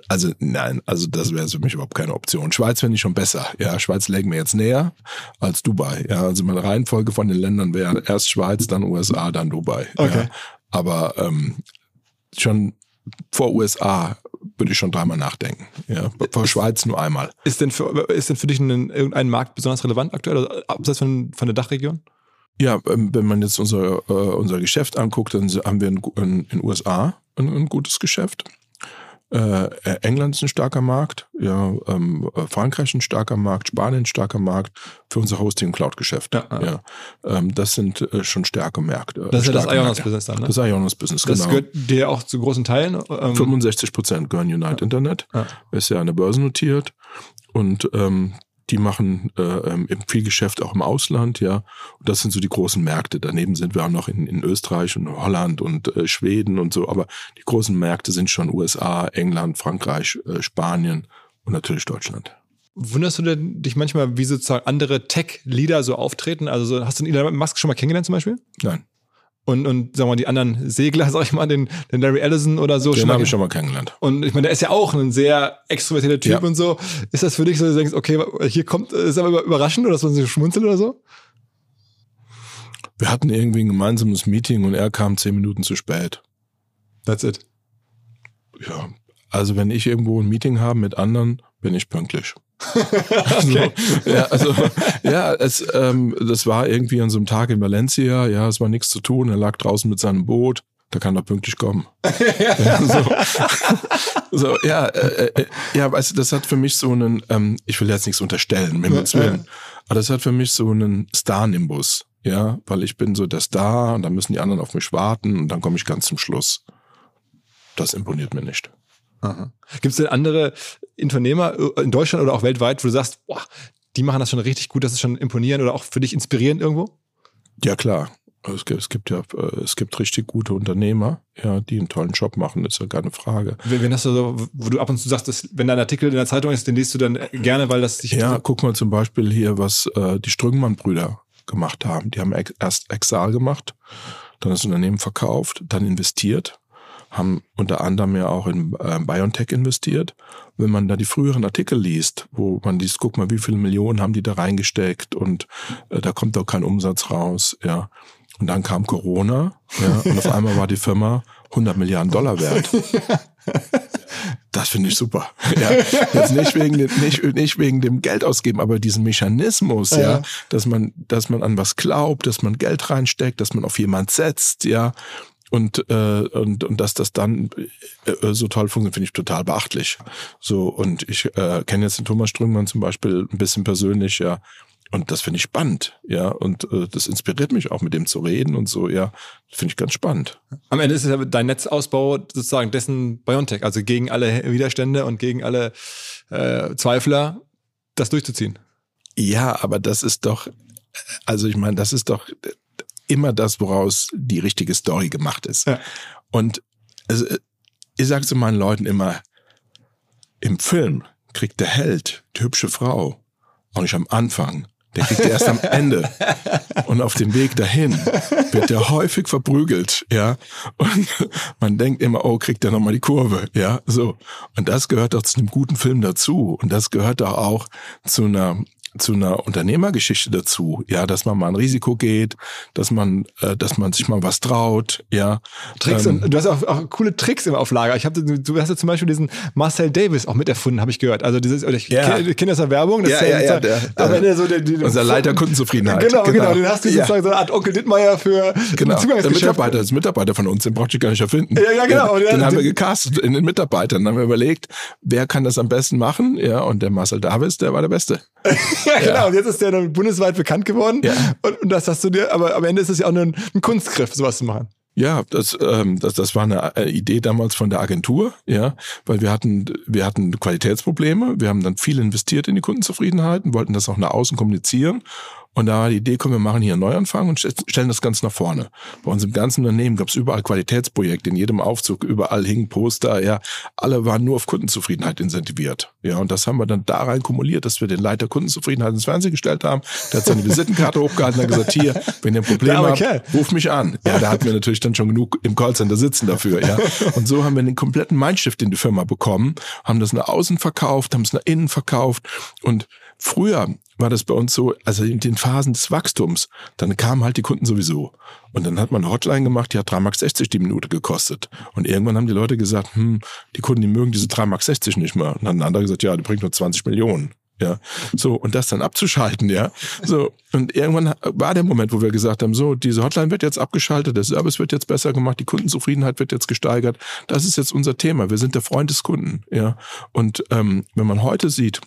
also nein, also das wäre für mich überhaupt keine Option. Schweiz fände ich schon besser. Ja, Schweiz legen mir jetzt näher als Dubai. Ja, also meine Reihenfolge von den Ländern wäre erst Schweiz, dann USA, dann Dubai. Okay. Ja, aber ähm, schon vor USA würde ich schon dreimal nachdenken. Ja, vor Schweiz nur einmal. Ist denn für, ist denn für dich ein, irgendein Markt besonders relevant aktuell, also abseits von, von der Dachregion? Ja, ähm, wenn man jetzt unser, äh, unser Geschäft anguckt, dann haben wir in den USA ein, ein gutes Geschäft. Äh, England ist ein starker Markt, ja, ähm, Frankreich ein starker Markt, Spanien ein starker Markt für unser Hosting- und Cloud-Geschäft. Ja, ja. Ähm, das sind äh, schon starke Märkte. Das ist ja das Ionos-Business dann, ne? Das Ionos-Business, genau. Das gehört dir auch zu großen Teilen? Ähm 65 Prozent gehören Unite ja. Internet. Ja. Ist ja eine Börse notiert und ähm, die machen äh, ähm, viel Geschäft auch im Ausland, ja. Und das sind so die großen Märkte. Daneben sind wir auch noch in, in Österreich und Holland und äh, Schweden und so. Aber die großen Märkte sind schon USA, England, Frankreich, äh, Spanien und natürlich Deutschland. Wunderst du denn dich manchmal, wie sozusagen andere Tech-Leader so auftreten? Also so, hast du Elon Musk schon mal kennengelernt zum Beispiel? Nein und, und sagen wir mal, die anderen Segler, sag ich mal, den, den Larry Ellison oder so. Den habe ich schon mal kennengelernt. Und ich meine, der ist ja auch ein sehr extrovertierter Typ ja. und so. Ist das für dich so, dass du denkst, okay, hier kommt, ist aber überraschend oder dass man sich schmunzelt oder so? Wir hatten irgendwie ein gemeinsames Meeting und er kam zehn Minuten zu spät. That's it. Ja. Also wenn ich irgendwo ein Meeting habe mit anderen, bin ich pünktlich. Okay. ja, also ja, es, ähm, das war irgendwie an so einem Tag in Valencia, ja, es war nichts zu tun, er lag draußen mit seinem Boot, da kann er pünktlich kommen. ja, so. so, ja, äh, äh, ja, weißt du, das hat für mich so einen, ähm, ich will jetzt nichts unterstellen, mit ja, Willen, aber das hat für mich so einen Star-Nimbus, ja, weil ich bin so der Star und dann müssen die anderen auf mich warten und dann komme ich ganz zum Schluss. Das imponiert mir nicht. Gibt es denn andere Unternehmer äh, in Deutschland oder auch weltweit, wo du sagst, boah, die machen das schon richtig gut, das ist schon imponierend oder auch für dich inspirierend irgendwo? Ja, klar. Also es gibt, es gibt ja, äh, es gibt richtig gute Unternehmer, ja, die einen tollen Job machen, ist ja keine Frage. Wenn du so, wo du ab und zu sagst, dass, wenn da ein Artikel in der Zeitung ist, den liest du dann gerne, weil das dich. Ja, guck mal zum Beispiel hier, was äh, die Strüngmann-Brüder gemacht haben. Die haben erst Exal gemacht, dann das Unternehmen verkauft, dann investiert haben unter anderem ja auch in äh, BioNTech investiert. Wenn man da die früheren Artikel liest, wo man liest, guck mal, wie viele Millionen haben die da reingesteckt und äh, da kommt doch kein Umsatz raus, ja. Und dann kam Corona, ja, und auf einmal war die Firma 100 Milliarden Dollar wert. Das finde ich super. Ja, jetzt nicht wegen, dem, nicht, nicht wegen dem Geld ausgeben, aber diesen Mechanismus, ja. ja, dass man, dass man an was glaubt, dass man Geld reinsteckt, dass man auf jemand setzt, ja, und, äh, und, und dass das dann äh, so toll funktioniert, finde ich total beachtlich. So, und ich äh, kenne jetzt den Thomas Strüngmann zum Beispiel ein bisschen persönlich, ja. Und das finde ich spannend, ja. Und äh, das inspiriert mich auch, mit dem zu reden und so, ja. Finde ich ganz spannend. Am Ende ist es ja dein Netzausbau sozusagen dessen Biontech, also gegen alle Widerstände und gegen alle äh, Zweifler, das durchzuziehen. Ja, aber das ist doch, also ich meine, das ist doch immer das, woraus die richtige Story gemacht ist. Ja. Und also, ich sage zu meinen Leuten immer, im Film kriegt der Held, die hübsche Frau, auch nicht am Anfang, Der kriegt er erst am Ende. Und auf dem Weg dahin wird er häufig verprügelt, ja. Und man denkt immer, oh, kriegt er nochmal die Kurve, ja. So. Und das gehört auch zu einem guten Film dazu. Und das gehört auch, auch zu einer zu einer Unternehmergeschichte dazu, ja, dass man mal ein Risiko geht, dass man, äh, dass man sich mal was traut, ja. Tricks ähm, und du hast auch, auch coole Tricks immer auf Lager. Ich habe, du hast ja zum Beispiel diesen Marcel Davis auch miterfunden, habe ich gehört. Also dieses, ich ja. kenne das aus der Werbung. Das ja, ja, ja, der, am Ende so der, die, unser Leiter Kundenzufriedenheit. Genau, genau, genau. Den hast du sozusagen so eine Art Onkel Dittmeier für genau. Der Mitarbeiter, das ist Mitarbeiter von uns, den braucht ich gar nicht erfinden. Ja, ja, genau. Den, den haben wir gecastet in den Mitarbeitern. Dann haben wir überlegt, wer kann das am besten machen, ja, und der Marcel Davis, der war der Beste. ja, genau. Und jetzt ist der dann bundesweit bekannt geworden. Ja. Und, und das hast du dir, aber am Ende ist es ja auch nur ein, ein Kunstgriff, sowas zu machen. Ja, das, ähm, das, das war eine äh, Idee damals von der Agentur, ja, weil wir hatten, wir hatten Qualitätsprobleme. Wir haben dann viel investiert in die Kundenzufriedenheit und wollten das auch nach außen kommunizieren. Und da war die Idee, komm, wir machen hier einen Neuanfang und stellen das Ganze nach vorne. Bei uns im ganzen Unternehmen gab es überall Qualitätsprojekte, in jedem Aufzug, überall hingen Poster, ja. Alle waren nur auf Kundenzufriedenheit incentiviert. Ja, und das haben wir dann da rein kumuliert, dass wir den Leiter Kundenzufriedenheit ins Fernsehen gestellt haben. Der hat seine Visitenkarte hochgehalten und hat gesagt, hier, wenn ihr ein Problem habt, okay. ruft mich an. Ja, da hatten wir natürlich dann schon genug im Callcenter sitzen dafür, ja. Und so haben wir den kompletten Mindshift in die Firma bekommen, haben das nach außen verkauft, haben es nach innen verkauft und Früher war das bei uns so, also in den Phasen des Wachstums, dann kamen halt die Kunden sowieso. Und dann hat man eine Hotline gemacht, die hat 3,60 Mark die Minute gekostet. Und irgendwann haben die Leute gesagt, hm, die Kunden, die mögen diese 3,60 Mark nicht mehr. Und dann hat ein anderer gesagt, ja, die bringt nur 20 Millionen. Ja, so, und das dann abzuschalten, ja. So, und irgendwann war der Moment, wo wir gesagt haben, so, diese Hotline wird jetzt abgeschaltet, der Service wird jetzt besser gemacht, die Kundenzufriedenheit wird jetzt gesteigert. Das ist jetzt unser Thema. Wir sind der Freund des Kunden, ja. Und ähm, wenn man heute sieht,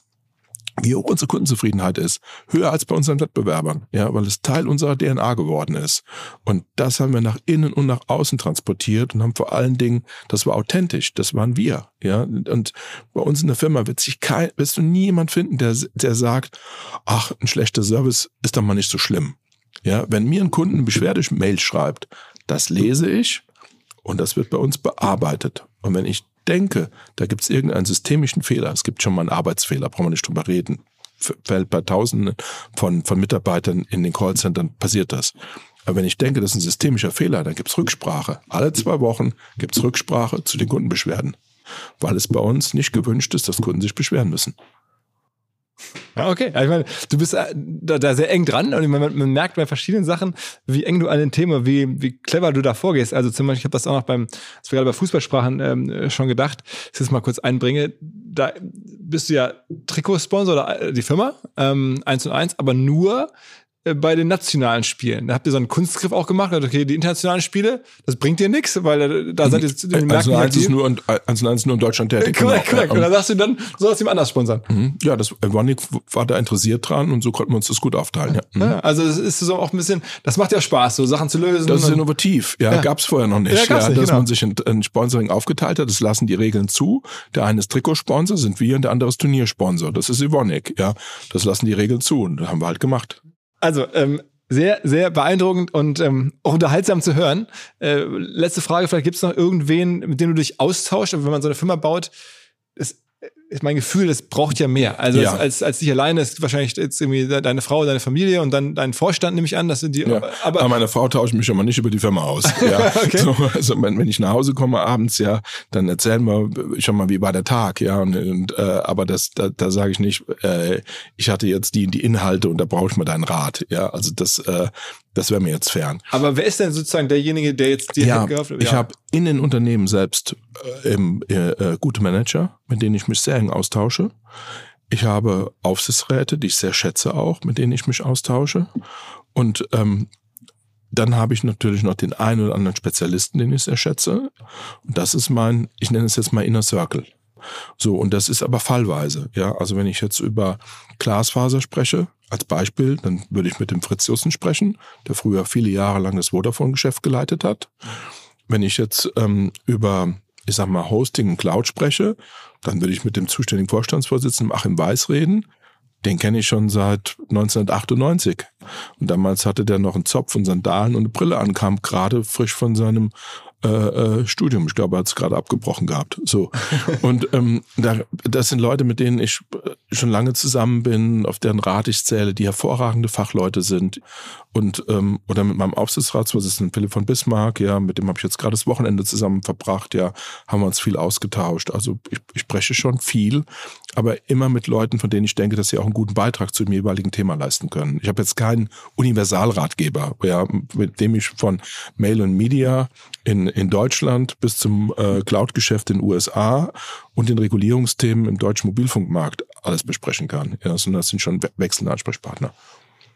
wie hoch unsere Kundenzufriedenheit ist, höher als bei unseren Wettbewerbern, ja, weil es Teil unserer DNA geworden ist. Und das haben wir nach innen und nach außen transportiert und haben vor allen Dingen, das war authentisch, das waren wir, ja. Und bei uns in der Firma wird sich kein, wirst du nie jemand finden, der, der sagt, ach, ein schlechter Service ist doch mal nicht so schlimm. Ja, wenn mir ein Kunden eine Beschwerde-Mail schreibt, das lese ich und das wird bei uns bearbeitet. Und wenn ich denke, da gibt es irgendeinen systemischen Fehler, es gibt schon mal einen Arbeitsfehler, brauchen wir nicht drüber reden, fällt bei Tausenden von, von Mitarbeitern in den Callcentern passiert das. Aber wenn ich denke, das ist ein systemischer Fehler, dann gibt es Rücksprache. Alle zwei Wochen gibt es Rücksprache zu den Kundenbeschwerden, weil es bei uns nicht gewünscht ist, dass Kunden sich beschweren müssen. Ja, okay. ich meine, du bist äh, da, da, sehr eng dran und man, man, merkt bei verschiedenen Sachen, wie eng du an den Thema, wie, wie clever du da vorgehst. Also zum Beispiel, ich habe das auch noch beim, als wir gerade bei Fußballsprachen ähm, schon gedacht, ich das mal kurz einbringe, da bist du ja Trikotsponsor oder äh, die Firma, ähm, eins und eins, aber nur bei den nationalen Spielen. Da habt ihr so einen Kunstgriff auch gemacht, okay, die internationalen Spiele, das bringt dir nichts, weil da seid ihr in den Märkten also eins ist nur in, also eins nur in Deutschland tätig. Korrekt, korrekt. Und dann sagst du dann, du sollst ihm anders sponsern. Mhm. Ja, das Evonik war da interessiert dran und so konnten wir uns das gut aufteilen. Ja. Mhm. ja also es ist so auch ein bisschen, das macht ja Spaß, so Sachen zu lösen. Das ist innovativ, ja, ja. gab's vorher noch nicht. Ja, ja nicht, dass genau. man sich ein, ein, Sponsoring aufgeteilt hat, das lassen die Regeln zu. Der eine ist Trikotsponsor, sind wir, und der andere ist Turniersponsor. Das ist Evonik, ja. Das lassen die Regeln zu und das haben wir halt gemacht. Also, ähm, sehr, sehr beeindruckend und ähm, auch unterhaltsam zu hören. Äh, letzte Frage, vielleicht gibt es noch irgendwen, mit dem du dich austauschst, wenn man so eine Firma baut. Es ist mein Gefühl, das braucht ja mehr. Also ja. als, als dich alleine ist wahrscheinlich jetzt irgendwie deine Frau, deine Familie und dann dein Vorstand, nehme ich an. Das sind die. Ja. Aber, aber meine Frau tauscht mich schon mal nicht über die Firma aus. Ja. okay. so, also wenn, wenn ich nach Hause komme abends, ja, dann erzählen wir schon mal, wie war der Tag, ja. Und, und äh, aber das, da, da sage ich nicht, äh, ich hatte jetzt die die Inhalte und da brauche ich mal deinen Rat. Ja, also das, äh, das wäre mir jetzt fern. Aber wer ist denn sozusagen derjenige, der jetzt dir ja, hat? Ja. Ich habe in den Unternehmen selbst äh, äh, äh, gute Manager, mit denen ich mich sehr eng austausche. Ich habe Aufsichtsräte, die ich sehr schätze auch, mit denen ich mich austausche. Und ähm, dann habe ich natürlich noch den einen oder anderen Spezialisten, den ich sehr schätze. Und das ist mein, ich nenne es jetzt mal Inner Circle. So, und das ist aber fallweise. Ja, also wenn ich jetzt über Glasfaser spreche, als Beispiel, dann würde ich mit dem Fritz Jussen sprechen, der früher viele Jahre lang das Vodafone-Geschäft geleitet hat. Wenn ich jetzt ähm, über, ich sag mal, Hosting und Cloud spreche, dann würde ich mit dem zuständigen Vorstandsvorsitzenden Achim Weiß reden. Den kenne ich schon seit 1998. Und damals hatte der noch einen Zopf und Sandalen und eine Brille an, kam gerade frisch von seinem äh, äh, Studium. Ich glaube, er hat es gerade abgebrochen gehabt. So. und ähm, da, das sind Leute, mit denen ich schon lange zusammen bin, auf deren Rat ich zähle, die hervorragende Fachleute sind und ähm, oder mit meinem Aufsichtsratsvorsitzenden Philipp von Bismarck, ja, mit dem habe ich jetzt gerade das Wochenende zusammen verbracht, ja, haben wir uns viel ausgetauscht. Also ich, ich spreche schon viel, aber immer mit Leuten, von denen ich denke, dass sie auch einen guten Beitrag zu dem jeweiligen Thema leisten können. Ich habe jetzt keinen Universalratgeber, ja, mit dem ich von Mail und Media in, in Deutschland bis zum äh, Cloud-Geschäft in den USA und den Regulierungsthemen im deutschen Mobilfunkmarkt alles besprechen kann. Ja, sondern das sind schon wechselnde Ansprechpartner.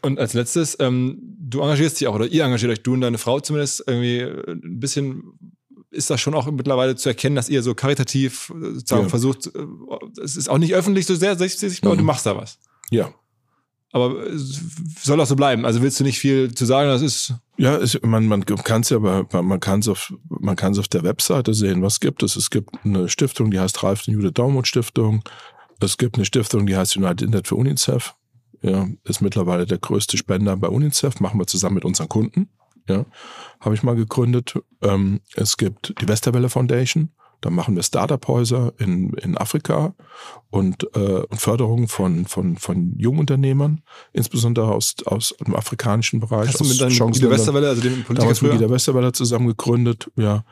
Und als letztes, ähm, du engagierst dich auch, oder ihr engagiert euch, du und deine Frau zumindest, irgendwie ein bisschen ist das schon auch mittlerweile zu erkennen, dass ihr so karitativ äh, sozusagen ja. versucht, äh, es ist auch nicht öffentlich so sehr sichtbar, mhm. du machst da was. Ja. Aber soll auch so bleiben. Also willst du nicht viel zu sagen, das ist. Ja, es, man, man kann es ja, man kann es auf, man kann es auf der Webseite sehen, was gibt es. Es gibt eine Stiftung, die heißt Ralf und Jude Daumut Stiftung. Es gibt eine Stiftung, die heißt United Internet für UNICEF. Ja, ist mittlerweile der größte Spender bei UNICEF, machen wir zusammen mit unseren Kunden. Ja, habe ich mal gegründet. Ähm, es gibt die Westerwelle Foundation. Da machen wir Startup-Häuser in, in Afrika und, äh, und Förderung von, von, von Jungunternehmern, insbesondere aus, aus dem afrikanischen Bereich. Hast du mit deinem Guido Westerwelle, also dem Politiker damals mit Guido Westerwelle zusammen gegründet, ja.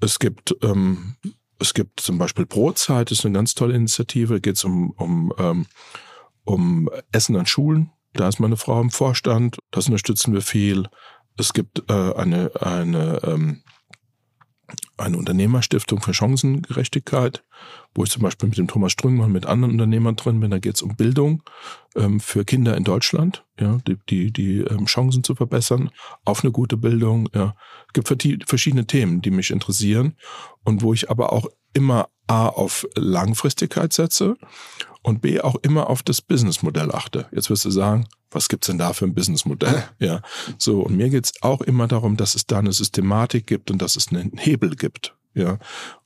Es gibt, ähm, es gibt zum Beispiel Brotzeit, das ist eine ganz tolle Initiative, geht es um, um, ähm, um Essen an Schulen. Da ist meine Frau im Vorstand, das unterstützen wir viel. Es gibt äh, eine, eine ähm, eine Unternehmerstiftung für Chancengerechtigkeit, wo ich zum Beispiel mit dem Thomas Strüngmann mit anderen Unternehmern drin bin. Da geht es um Bildung ähm, für Kinder in Deutschland, ja, die, die, die ähm, Chancen zu verbessern auf eine gute Bildung. Ja. Es gibt verschiedene Themen, die mich interessieren und wo ich aber auch immer A auf Langfristigkeit setze und B auch immer auf das Businessmodell achte. Jetzt wirst du sagen, was gibt's denn da für ein Businessmodell? Ja, so und mir geht's auch immer darum, dass es da eine Systematik gibt und dass es einen Hebel gibt. Ja,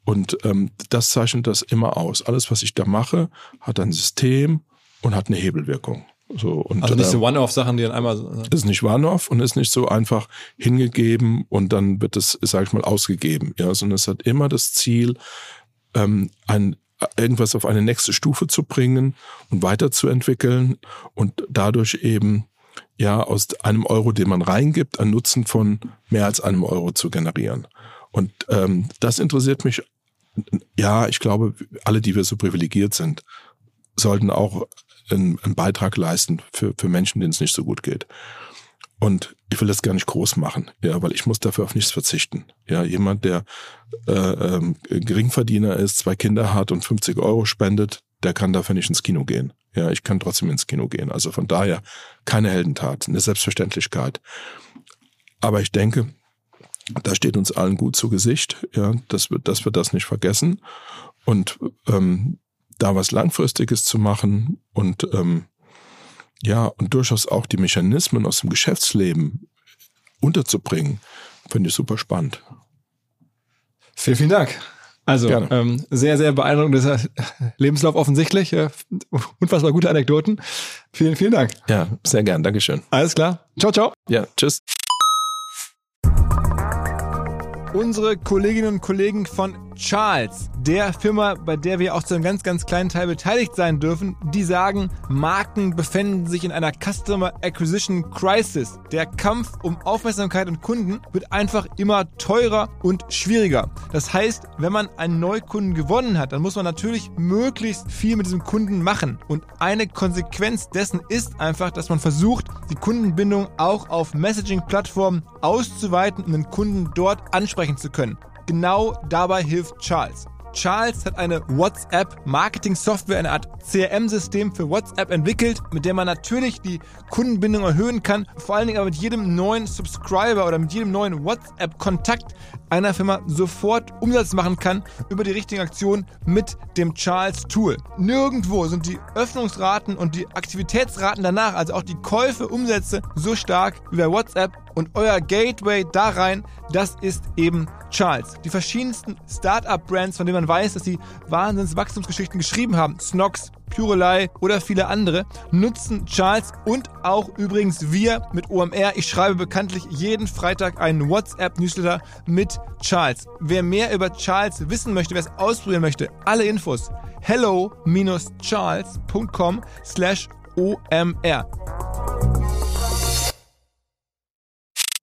und ähm, das zeichnet das immer aus. Alles, was ich da mache, hat ein System und hat eine Hebelwirkung. So, und, also nicht so ähm, One-Off-Sachen, die dann einmal. Ist nicht One-Off und ist nicht so einfach hingegeben und dann wird es, sag ich mal, ausgegeben. Ja, sondern es hat immer das Ziel, ähm, ein irgendwas auf eine nächste Stufe zu bringen und weiterzuentwickeln und dadurch eben ja aus einem Euro, den man reingibt, einen Nutzen von mehr als einem Euro zu generieren. Und ähm, das interessiert mich. Ja, ich glaube, alle, die wir so privilegiert sind, sollten auch einen, einen Beitrag leisten für, für Menschen, denen es nicht so gut geht. Und ich will das gar nicht groß machen, ja, weil ich muss dafür auf nichts verzichten. Ja, jemand, der äh, ähm, Geringverdiener ist, zwei Kinder hat und 50 Euro spendet, der kann dafür nicht ins Kino gehen. Ja, ich kann trotzdem ins Kino gehen. Also von daher keine Heldentat, eine Selbstverständlichkeit. Aber ich denke, da steht uns allen gut zu Gesicht, ja, dass wir, dass wir das nicht vergessen und ähm, da was Langfristiges zu machen und ähm, ja, und durchaus auch die Mechanismen aus dem Geschäftsleben unterzubringen, finde ich super spannend. Vielen, vielen Dank. Also ähm, sehr, sehr beeindruckendes Lebenslauf offensichtlich. Äh, unfassbar gute Anekdoten. Vielen, vielen Dank. Ja, sehr gern. Dankeschön. Alles klar. Ciao, ciao. Ja, tschüss. Unsere Kolleginnen und Kollegen von Charles, der Firma, bei der wir auch zu einem ganz, ganz kleinen Teil beteiligt sein dürfen, die sagen, Marken befinden sich in einer Customer Acquisition Crisis. Der Kampf um Aufmerksamkeit und Kunden wird einfach immer teurer und schwieriger. Das heißt, wenn man einen Neukunden gewonnen hat, dann muss man natürlich möglichst viel mit diesem Kunden machen. Und eine Konsequenz dessen ist einfach, dass man versucht, die Kundenbindung auch auf Messaging-Plattformen auszuweiten, um den Kunden dort ansprechen zu können. Genau dabei hilft Charles. Charles hat eine WhatsApp-Marketing-Software, eine Art CRM-System für WhatsApp entwickelt, mit der man natürlich die Kundenbindung erhöhen kann, vor allen Dingen aber mit jedem neuen Subscriber oder mit jedem neuen WhatsApp-Kontakt einer Firma sofort Umsatz machen kann über die richtigen Aktionen mit dem Charles Tool. Nirgendwo sind die Öffnungsraten und die Aktivitätsraten danach, also auch die Käufe, Umsätze so stark wie bei WhatsApp und euer Gateway da rein, das ist eben Charles. Die verschiedensten Startup-Brands, von denen man weiß, dass sie Wahnsinns-Wachstumsgeschichten geschrieben haben, Snox, Purelei oder viele andere nutzen Charles und auch übrigens wir mit OMR. Ich schreibe bekanntlich jeden Freitag einen WhatsApp-Newsletter mit Charles. Wer mehr über Charles wissen möchte, wer es ausprobieren möchte, alle Infos hello-charles.com slash OMR.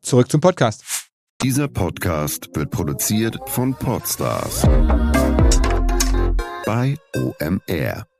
Zurück zum Podcast. Dieser Podcast wird produziert von Podstars bei OMR.